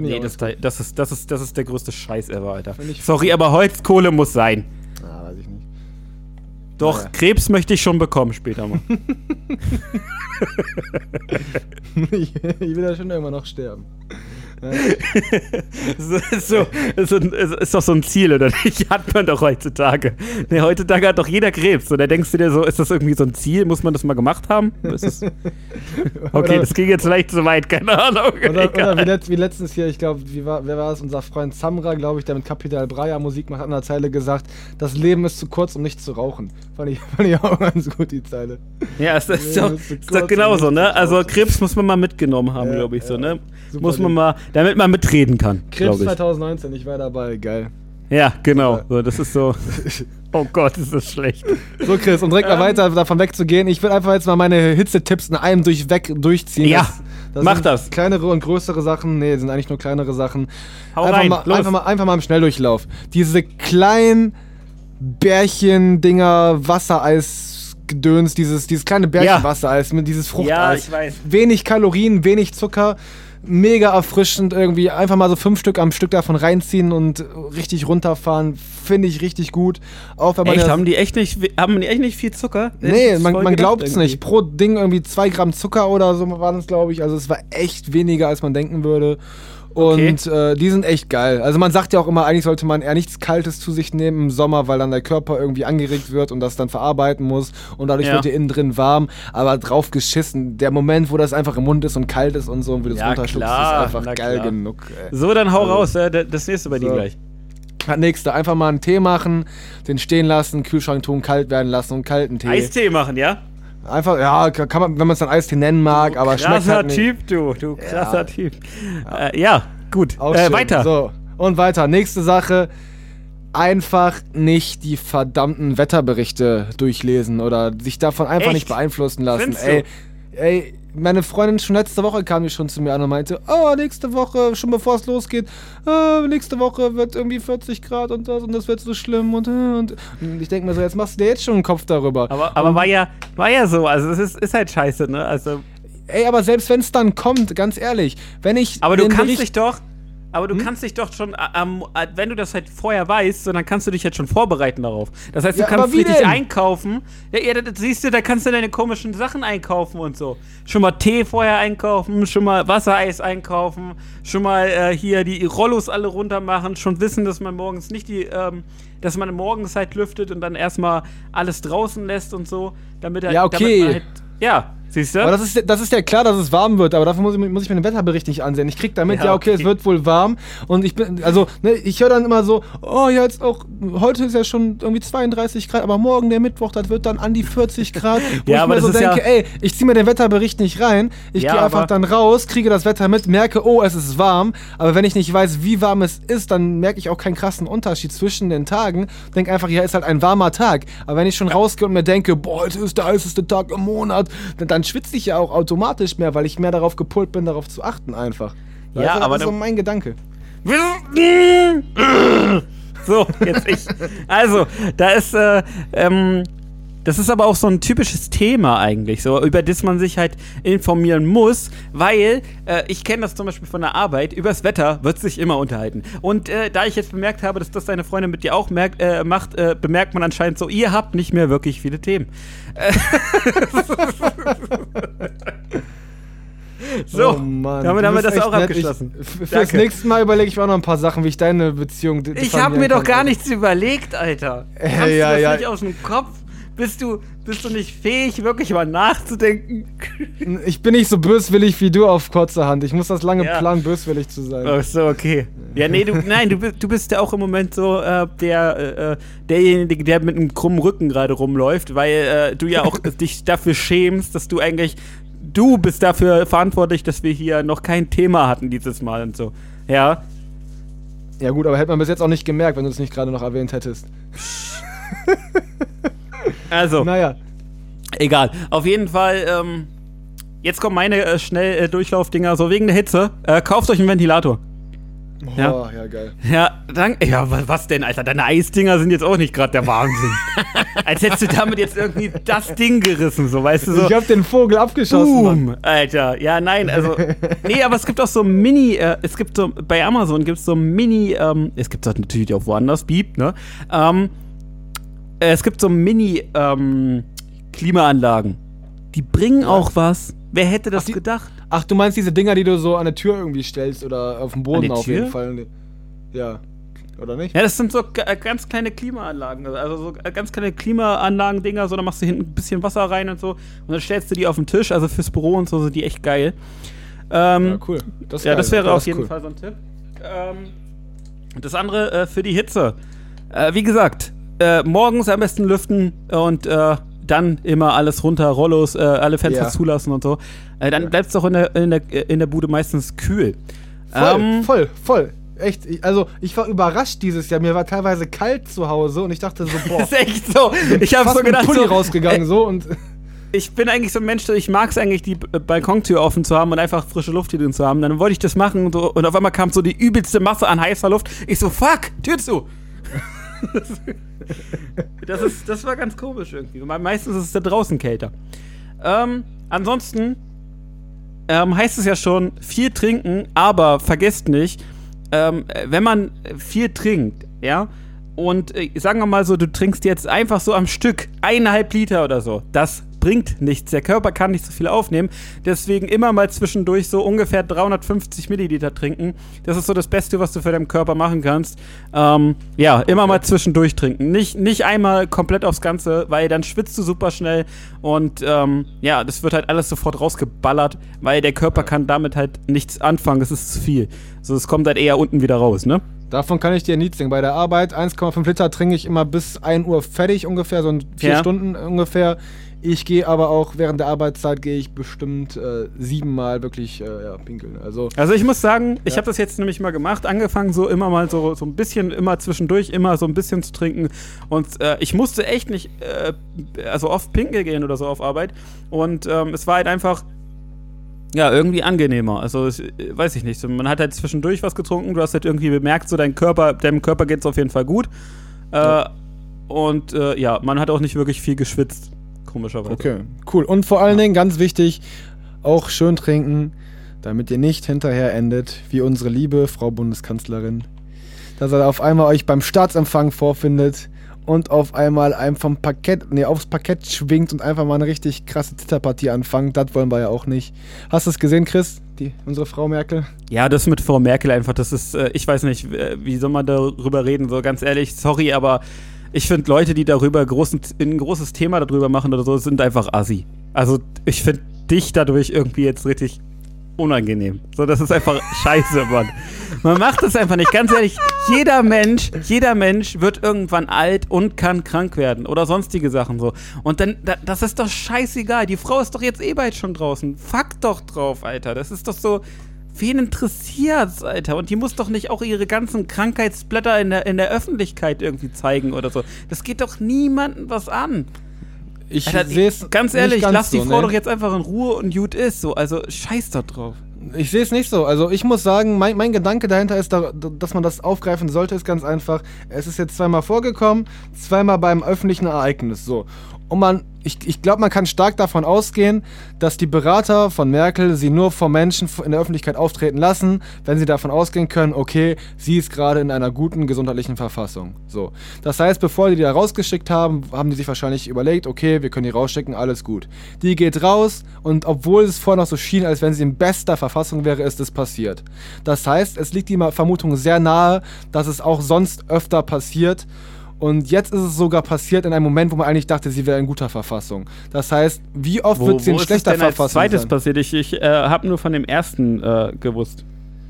Nee, das, das, ist, das, ist, das ist der größte Scheiß ever, Alter. Sorry, aber Holzkohle muss sein. Ah, weiß ich nicht. Doch, Naja. Krebs möchte ich schon bekommen später mal. ich, ich will ja schon irgendwann noch sterben. so, ist, so, ist, so, ist, doch so ein Ziel, oder nicht? Hat man doch heutzutage. Nee, heutzutage hat doch jeder Krebs. Und da denkst du dir so, ist das irgendwie so ein Ziel? Muss man das mal gemacht haben? Das, okay, Oder- das ging jetzt vielleicht zu weit, keine Ahnung. Oder, oder wie, letzt, wie letztens hier, ich glaube, wie war, wer war es? Unser Freund Samra, glaube ich, der mit Capital Bra Musik macht, hat an der Zeile gesagt, das Leben ist zu kurz, um nicht zu rauchen. Fand ich, fand ich auch ganz gut, die Zeile. Ja, ist, doch, das ist doch genauso, ne? Also. Krebs muss man mal mitgenommen haben, Ja, glaube ich, so, ja. ne? Super Muss man mal, damit man mitreden kann, Krebs glaube ich. 2019, ich war dabei, geil. Ja, genau. Ja. So, das ist so. Oh Gott, ist das schlecht. So, Chris, um direkt mal Ähm. weiter davon wegzugehen, ich will einfach jetzt mal meine Hitzetipps in einem durchweg durchziehen. Ja, mach sind das. Kleinere und größere Sachen, nee, sind eigentlich nur kleinere Sachen. Hau einfach, rein, mal, los. einfach, mal, einfach mal im Schnelldurchlauf. Diese kleinen Bärchen-Dinger, Wassereis-Gedöns, dieses, dieses kleine Bärchen-Wassereis mit dieses Fruchteis. Ja, ich weiß. Wenig Kalorien, wenig Zucker. Mega erfrischend irgendwie. Einfach mal so fünf Stück am Stück davon reinziehen und richtig runterfahren. Finde ich richtig gut. Auch wenn man Echt, haben die echt nicht, haben die echt nicht viel Zucker? Nee, man, man glaubt es nicht. Pro Ding irgendwie zwei Gramm Zucker oder so waren es, glaube ich. Also es war echt weniger, als man denken würde. Und äh, die sind echt geil. Also man sagt ja auch immer, eigentlich sollte man eher nichts Kaltes zu sich nehmen im Sommer, weil dann der Körper irgendwie angeregt wird und das dann verarbeiten muss. Und dadurch Ja. wird dir innen drin warm. Aber drauf geschissen. Der Moment, wo das einfach im Mund ist und kalt ist und so und wie du es Ja, runterschluckst, klar, ist einfach na geil klar. genug. Ey. So, dann hau Also- raus, äh, das nächste bei dir So. gleich. Das nächste, einfach mal einen Tee machen, den stehen lassen, Kühlschrank tun, kalt werden lassen und kalten Tee. Eistee machen, ja? Einfach, ja, kann man, wenn man es dann Eistee nennen mag, aber schmeckt Krasser halt nicht. Typ, du. Du krasser Typ. Ja, äh, ja gut. Äh, weiter. So, und weiter. Nächste Sache. Einfach nicht die verdammten Wetterberichte durchlesen oder sich davon einfach Echt? nicht beeinflussen lassen. Findest du? Ey, ey, meine Freundin schon letzte Woche kam die schon zu mir an und meinte, oh, nächste Woche, schon bevor es losgeht, oh, nächste Woche wird irgendwie 40 Grad und das und das wird so schlimm und, äh, und, und ich denke mir so, jetzt machst du dir jetzt schon einen Kopf darüber. Aber, aber war ja, war ja so, also es ist, ist halt scheiße, ne? Also, Ey, aber selbst wenn es dann kommt, ganz ehrlich, wenn ich aber du kannst dich doch, aber Hm? du kannst dich doch schon, ähm, äh, wenn du das halt vorher weißt, so, dann kannst du dich jetzt schon vorbereiten darauf. Das heißt, du Ja, kannst richtig denn? einkaufen. Ja, ja, das siehst du, da kannst du deine komischen Sachen einkaufen und so. Schon mal Tee vorher einkaufen, schon mal Wassereis einkaufen, schon mal äh, hier die Rollos alle runter machen, schon wissen, dass man morgens nicht die, ähm, dass man morgens halt lüftet und dann erstmal alles draußen lässt und so, damit er Ja, okay. Damit halt, ja, siehst du? Aber das ist, das ist ja klar, dass es warm wird, aber dafür muss ich, muss ich mir den Wetterbericht nicht ansehen. Ich krieg damit, Ja, ja, okay, okay. es wird wohl warm. Und ich bin, also, ne, ich höre dann immer so, oh, ja, jetzt auch, heute ist ja schon irgendwie 32 Grad, aber morgen, der Mittwoch, das wird dann an die 40 Grad. Wo Ja, ich aber mir so denke, ja- ey, ich ziehe mir den Wetterbericht nicht rein. Ich Ja, gehe einfach dann raus, kriege das Wetter mit, merke, oh, es ist warm. Aber wenn ich nicht weiß, wie warm es ist, dann merke ich auch keinen krassen Unterschied zwischen den Tagen. Denk einfach, ja, ist halt ein warmer Tag. Aber wenn ich schon rausgehe und mir denke, boah, heute ist der heißeste Tag im Monat, dann, dann schwitze ich ja auch automatisch mehr, weil ich mehr darauf gepolt bin, darauf zu achten einfach. Ja, Weißt du, aber das ist so mein Gedanke. So, jetzt ich. Also, da ist, äh, ähm, das ist aber auch so ein typisches Thema eigentlich, so, über das man sich halt informieren muss, weil äh, ich kenne das zum Beispiel von der Arbeit, übers Wetter wird sich immer unterhalten. Und äh, da ich jetzt bemerkt habe, dass das deine Freundin mit dir auch merkt, äh, macht, äh, bemerkt man anscheinend so, ihr habt nicht mehr wirklich viele Themen. So, oh Mann, damit haben wir das auch nett. abgeschlossen. Ich, fürs nächste Mal überlege ich mir auch noch ein paar Sachen, wie ich deine Beziehung Ich habe mir doch gar nichts überlegt, Alter. Äh, Kannst ja, du das ja. nicht aus dem Kopf? Bist du, bist du nicht fähig, wirklich mal nachzudenken? Ich bin nicht so böswillig wie du auf kurze Hand. Ich muss das lange Ja. planen, böswillig zu sein. Ach so, okay. Ja, nee, du, nein, du bist, du bist ja auch im Moment so äh, der, äh, derjenige, der mit einem krummen Rücken gerade rumläuft, weil äh, du ja auch dich dafür schämst, dass du eigentlich, du bist dafür verantwortlich, dass wir hier noch kein Thema hatten dieses Mal und so. Ja, Ja gut, aber hätte man bis jetzt auch nicht gemerkt, wenn du es nicht gerade noch erwähnt hättest. also, Naja. egal. Auf jeden Fall, ähm, jetzt kommen meine äh, schnell äh, Durchlaufdinger, so wegen der Hitze. Äh, kauft euch einen Ventilator. Ja. Oh, ja, geil. Ja, danke. Ja, wa- was denn, Alter? Deine Eisdinger sind jetzt auch nicht gerade der Wahnsinn. Als hättest du damit jetzt irgendwie das Ding gerissen, so, weißt du, so. Ich hab den Vogel abgeschossen, Mann. Boom, Alter. Ja, nein, also. Nee, aber es gibt auch so Mini, äh, es gibt so, bei Amazon gibt es so Mini, ähm, es gibt das natürlich auch woanders, Beep, ne? Ähm, äh, es gibt so Mini, ähm, Klimaanlagen. Die bringen auch was. Wer hätte das Ach, die- gedacht? Ach, du meinst diese Dinger, die du so an der Tür irgendwie stellst oder auf dem Boden auf jeden Fall. Ja. Oder nicht? Ja, das sind so ga- ganz kleine Klimaanlagen. Also so ganz kleine Klimaanlagen-Dinger, so, da machst du hinten ein bisschen Wasser rein und so. Und dann stellst du die auf den Tisch. Also fürs Büro und so sind die echt geil. Ähm, Ja, cool. Das Ja, geil. das wäre Ja, auf jeden cool. Fall so ein Tipp. Ähm, und das andere äh, für die Hitze. Äh, wie gesagt, äh, morgens am besten lüften und äh, dann immer alles runter, Rollos, äh, alle Fenster Ja. zulassen und so. Äh, dann Ja. bleibt es doch in der, in, der, in der Bude meistens kühl. Voll, Ähm, voll, voll. Echt, ich, also ich war überrascht dieses Jahr. Mir war teilweise kalt zu Hause und ich dachte so, boah, ist echt so. Ich habe so gedacht, Pulli so, rausgegangen so und ich bin eigentlich so ein Mensch, ich mag es eigentlich, die B- Balkontür offen zu haben und einfach frische Luft hier drin zu haben. Dann wollte ich das machen und, so, und auf einmal kam so die übelste Masse an heißer Luft. Ich so, fuck, Tür zu. das, ist, das war ganz komisch irgendwie. Me- Meistens ist es da draußen kälter. Ähm, ansonsten ähm, heißt es ja schon, viel trinken, aber vergesst nicht, ähm, äh, wenn man viel trinkt, ja, und äh, sagen wir mal so, du trinkst jetzt einfach so am Stück eineinhalb Liter oder so, das bringt nichts. Der Körper kann nicht so viel aufnehmen. Deswegen immer mal zwischendurch so ungefähr 350 Milliliter trinken. Das ist so das Beste, was du für deinen Körper machen kannst. Ähm, ja, immer mal zwischendurch trinken. Nicht, nicht einmal komplett aufs Ganze, weil dann schwitzt du super schnell und ähm, ja, das wird halt alles sofort rausgeballert, weil der Körper kann damit halt nichts anfangen. Das ist zu viel. So, es kommt halt eher unten wieder raus, ne? Davon kann ich dir nichts sagen. Bei der Arbeit 1,5 Liter trinke ich immer bis 1 Uhr fertig ungefähr, so vier Ja. Stunden ungefähr. Ich gehe aber auch während der Arbeitszeit gehe ich bestimmt äh, siebenmal wirklich äh, ja, pinkeln. Also Also ich muss sagen, ich Ja. habe das jetzt nämlich mal gemacht, angefangen so immer mal so, so ein bisschen, immer zwischendurch, immer so ein bisschen zu trinken. Und äh, ich musste echt nicht, äh, also oft pinkeln gehen oder so auf Arbeit. Und ähm, es war halt einfach, ja, irgendwie angenehmer. Also es, äh, weiß ich nicht. Man hat halt zwischendurch was getrunken, du hast halt irgendwie bemerkt, so dein Körper, deinem Körper geht es auf jeden Fall gut. Äh, Und äh, ja, man hat auch nicht wirklich viel geschwitzt, komischerweise. Okay, cool. Und vor allen Dingen, ganz wichtig, auch schön trinken, damit ihr nicht hinterher endet, wie unsere liebe Frau Bundeskanzlerin. Dass er auf einmal euch beim Staatsempfang vorfindet und auf einmal einem vom Parkett, nee, aufs Parkett schwingt und einfach mal eine richtig krasse Zitterpartie anfangt. Das wollen wir ja auch nicht. Hast du es gesehen, Chris? Die, unsere Frau Merkel? Ja, das mit Frau Merkel einfach, das ist, äh, ich weiß nicht, äh, wie soll man darüber reden, so ganz ehrlich, sorry, aber ich finde Leute, die darüber großen, ein großes Thema darüber machen oder so, sind einfach assi. Also ich finde dich dadurch irgendwie jetzt richtig unangenehm. So, das ist einfach scheiße, Mann. Man macht das einfach nicht. Ganz ehrlich, jeder Mensch, jeder Mensch wird irgendwann alt und kann krank werden oder sonstige Sachen so. Und dann, da, das ist doch scheißegal. Die Frau ist doch jetzt eh bald schon draußen. Fuck doch drauf, Alter. Das ist doch so. Wen interessiert's, Alter? Und die muss doch nicht auch ihre ganzen Krankheitsblätter in der, in der Öffentlichkeit irgendwie zeigen oder so. Das geht doch niemandem was an. Ich sehe es ganz nicht ehrlich, ganz lass die so, Frau ne? doch jetzt einfach in Ruhe und gut ist. So. Also scheiß doch drauf. Ich sehe es nicht so. Also ich muss sagen, mein, mein Gedanke dahinter ist, da, dass man das aufgreifen sollte, ist ganz einfach. Es ist jetzt zweimal vorgekommen, zweimal beim öffentlichen Ereignis. So. Und man, ich, ich glaube, man kann stark davon ausgehen, dass die Berater von Merkel sie nur vor Menschen in der Öffentlichkeit auftreten lassen, wenn sie davon ausgehen können, okay, sie ist gerade in einer guten gesundheitlichen Verfassung. So. Das heißt, bevor die die da rausgeschickt haben, haben die sich wahrscheinlich überlegt, okay, wir können die rausschicken, alles gut. Die geht raus und obwohl es vorher noch so schien, als wenn sie in bester Verfassung wäre, ist es passiert. Das heißt, es liegt die Vermutung sehr nahe, dass es auch sonst öfter passiert. Und jetzt ist es sogar passiert in einem Moment, wo man eigentlich dachte, sie wäre in guter Verfassung. Das heißt, wie oft wird sie in es schlechter denn als Verfassung zweites sein? passiert? Ich, ich äh, habe nur von dem ersten äh, gewusst.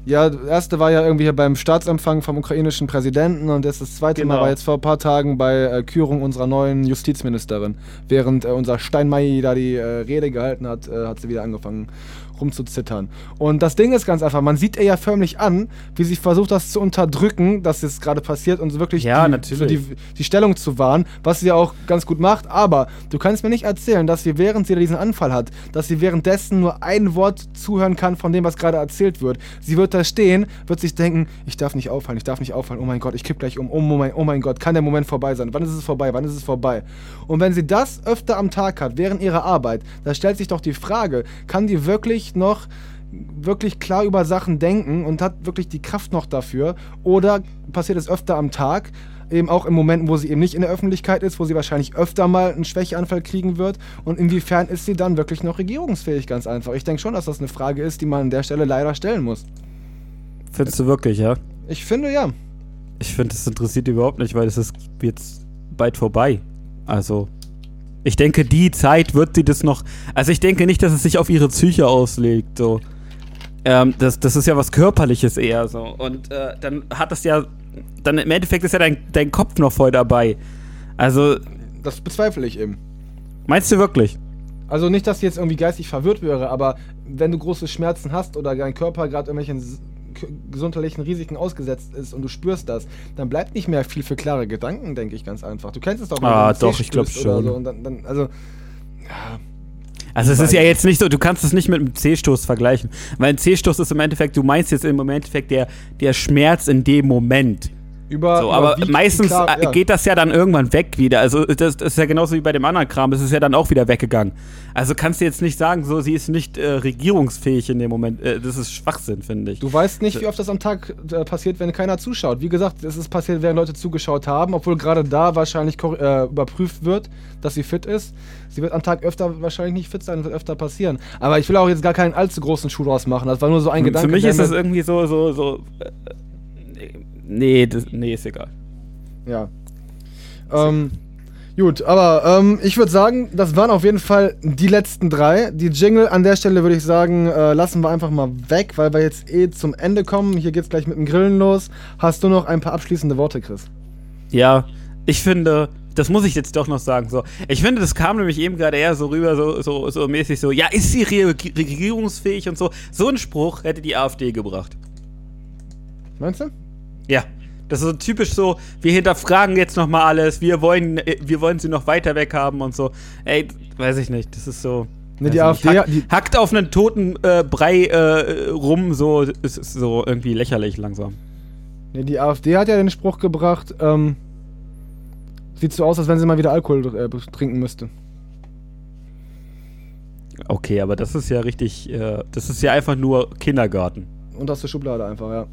Ja, das erste war ja irgendwie hier beim Staatsempfang vom ukrainischen Präsidenten und das, das zweite Mal Genau. war jetzt vor ein paar Tagen bei äh, Kürung unserer neuen Justizministerin. Während äh, unser Steinmeier da die äh, Rede gehalten hat, äh, hat sie wieder angefangen rumzuzittern. Und das Ding ist ganz einfach, man sieht ihr ja förmlich an, wie sie versucht, das zu unterdrücken, dass es gerade passiert und wirklich Ja, die, so die, die Stellung zu wahren, was sie ja auch ganz gut macht. Aber du kannst mir nicht erzählen, dass sie, während sie diesen Anfall hat, dass sie währenddessen nur ein Wort zuhören kann von dem, was gerade erzählt wird. Sie wird da stehen, wird sich denken, ich darf nicht auffallen, ich darf nicht auffallen, oh mein Gott, ich kipp gleich um, oh mein, oh mein Gott, kann der Moment vorbei sein? Wann ist es vorbei? Wann ist es vorbei? Und wenn sie das öfter am Tag hat, während ihrer Arbeit, da stellt sich doch die Frage, kann die wirklich noch wirklich klar über Sachen denken und hat wirklich die Kraft noch dafür? Oder passiert es öfter am Tag? Eben auch in Momenten, wo sie eben nicht in der Öffentlichkeit ist, wo sie wahrscheinlich öfter mal einen Schwächeanfall kriegen wird. Und inwiefern ist sie dann wirklich noch regierungsfähig? Ganz einfach. Ich denke schon, dass das eine Frage ist, die man an der Stelle leider stellen muss. Findest du wirklich, ja? Ich finde ja. Ich finde, das interessiert überhaupt nicht, weil es ist jetzt bald vorbei. Also, ich denke, die Zeit wird sie das noch. Also, ich denke nicht, dass es sich auf ihre Psyche auslegt. So. Ähm, das, das ist ja was Körperliches eher so. Und äh, dann hat das ja. Dann im Endeffekt ist ja dein, dein Kopf noch voll dabei. Also, Das bezweifle ich eben. meinst du wirklich? Also nicht, dass sie jetzt irgendwie geistig verwirrt wäre, aber wenn du große Schmerzen hast oder dein Körper gerade irgendwelchen gesundheitlichen Risiken ausgesetzt ist und du spürst das, dann bleibt nicht mehr viel für klare Gedanken, denke ich ganz einfach. Du kennst es doch, Ah, doch, ich glaub stößt oder schon. So und dann, dann, also, ja, Also es ist ja jetzt nicht so, du kannst es nicht mit einem C-Stoß vergleichen. Weil ein C-Stoß ist im Endeffekt, du meinst jetzt im Endeffekt der, der Schmerz in dem Moment. Über. So, aber überwiegt meistens klar- äh, ja. geht das ja dann irgendwann weg wieder. Also das, das ist ja genauso wie bei dem anderen Kram, es ist ja dann auch wieder weggegangen. Also kannst du jetzt nicht sagen, so sie ist nicht äh, regierungsfähig in dem Moment. Äh, das ist Schwachsinn, finde ich. Du weißt nicht, wie oft das am Tag äh, passiert, wenn keiner zuschaut. Wie gesagt, es ist passiert, während Leute zugeschaut haben, obwohl gerade da wahrscheinlich äh, überprüft wird, dass sie fit ist. Sie wird am Tag öfter wahrscheinlich nicht fit sein, wird öfter passieren. Aber ich will auch jetzt gar keinen allzu großen Schuh draus machen. Das war nur so ein Gedanke. Für mich ist das irgendwie so, so, so. Nee, das, nee, ist egal. Ja. Ähm, Gut, aber ähm, ich würde sagen, das waren auf jeden Fall die letzten drei. Die Jingle an der Stelle würde ich sagen, äh, lassen wir einfach mal weg, weil wir jetzt eh zum Ende kommen. Hier geht's gleich mit dem Grillen los. Hast du noch ein paar abschließende Worte, Chris? Ja, ich finde, das muss ich jetzt doch noch sagen. So, ich finde, das kam nämlich eben gerade eher so rüber, so, so, so mäßig so, ja, ist sie re regierungsfähig und so. So ein Spruch hätte die AfD gebracht. Meinst du? Ja. Das ist so typisch so, wir hinterfragen jetzt nochmal alles, wir wollen, äh, wir wollen sie noch weiter weg haben und so. Ey, weiß ich nicht, das ist so. Ne, die AfD, ich nicht. Hack, die- hackt auf einen toten äh, Brei äh, rum, so ist ist so irgendwie lächerlich langsam. Nee, die AfD hat ja den Spruch gebracht, ähm, sieht so aus, als wenn sie mal wieder Alkohol äh, trinken müsste. Okay, aber das ist ja richtig, äh, das ist ja einfach nur Kindergarten. Und aus der Schublade einfach, ja.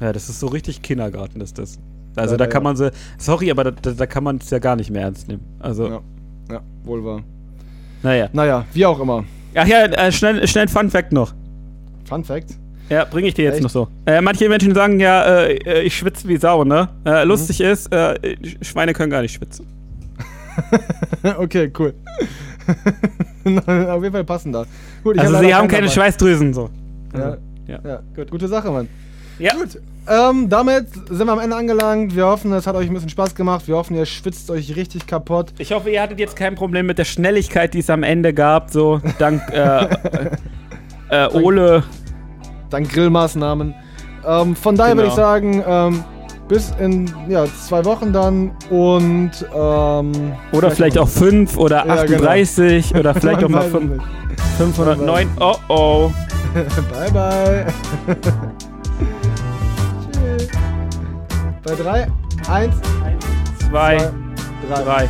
Ja, das ist so richtig Kindergarten, ist das. Also Leider da kann ja. man sie, sorry, aber da, da, da kann man es ja gar nicht mehr ernst nehmen. Also, Ja. Ja, wohl wahr. naja. Naja, wie auch immer. Ach ja, äh, schnell, schnell ein Fun Fact noch. Fun Fact. Ja, bringe ich dir jetzt Echt? noch so. Äh, manche Menschen sagen ja, äh, äh, ich schwitze wie Sau, ne? Mhm. Äh, lustig ist, äh, Schweine können gar nicht schwitzen. okay, cool. Auf jeden Fall passender. Gut, ich Also hab sie haben keine dabei. Schweißdrüsen so. Ja, Also, ja. ja. Gut. Gute Sache, Mann. Ja. Gut. Ähm, damit sind wir am Ende angelangt. Wir hoffen, es hat euch ein bisschen Spaß gemacht. Wir hoffen, ihr schwitzt euch richtig kaputt. Ich hoffe, ihr hattet jetzt kein Problem mit der Schnelligkeit, die es am Ende gab, so dank äh, äh, Ole. Dank Grillmaßnahmen. Ähm, von daher Genau. würde ich sagen, ähm, bis in ja, zwei Wochen dann und ähm, Oder vielleicht auch 5 oder Ja, genau. 38 oder vielleicht auch mal weiß es fünf- nicht. 509. Oh oh. bye bye. Bei 3, 1, 2, 2, 3. 3.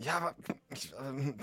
Ja, aber. Ich, ähm,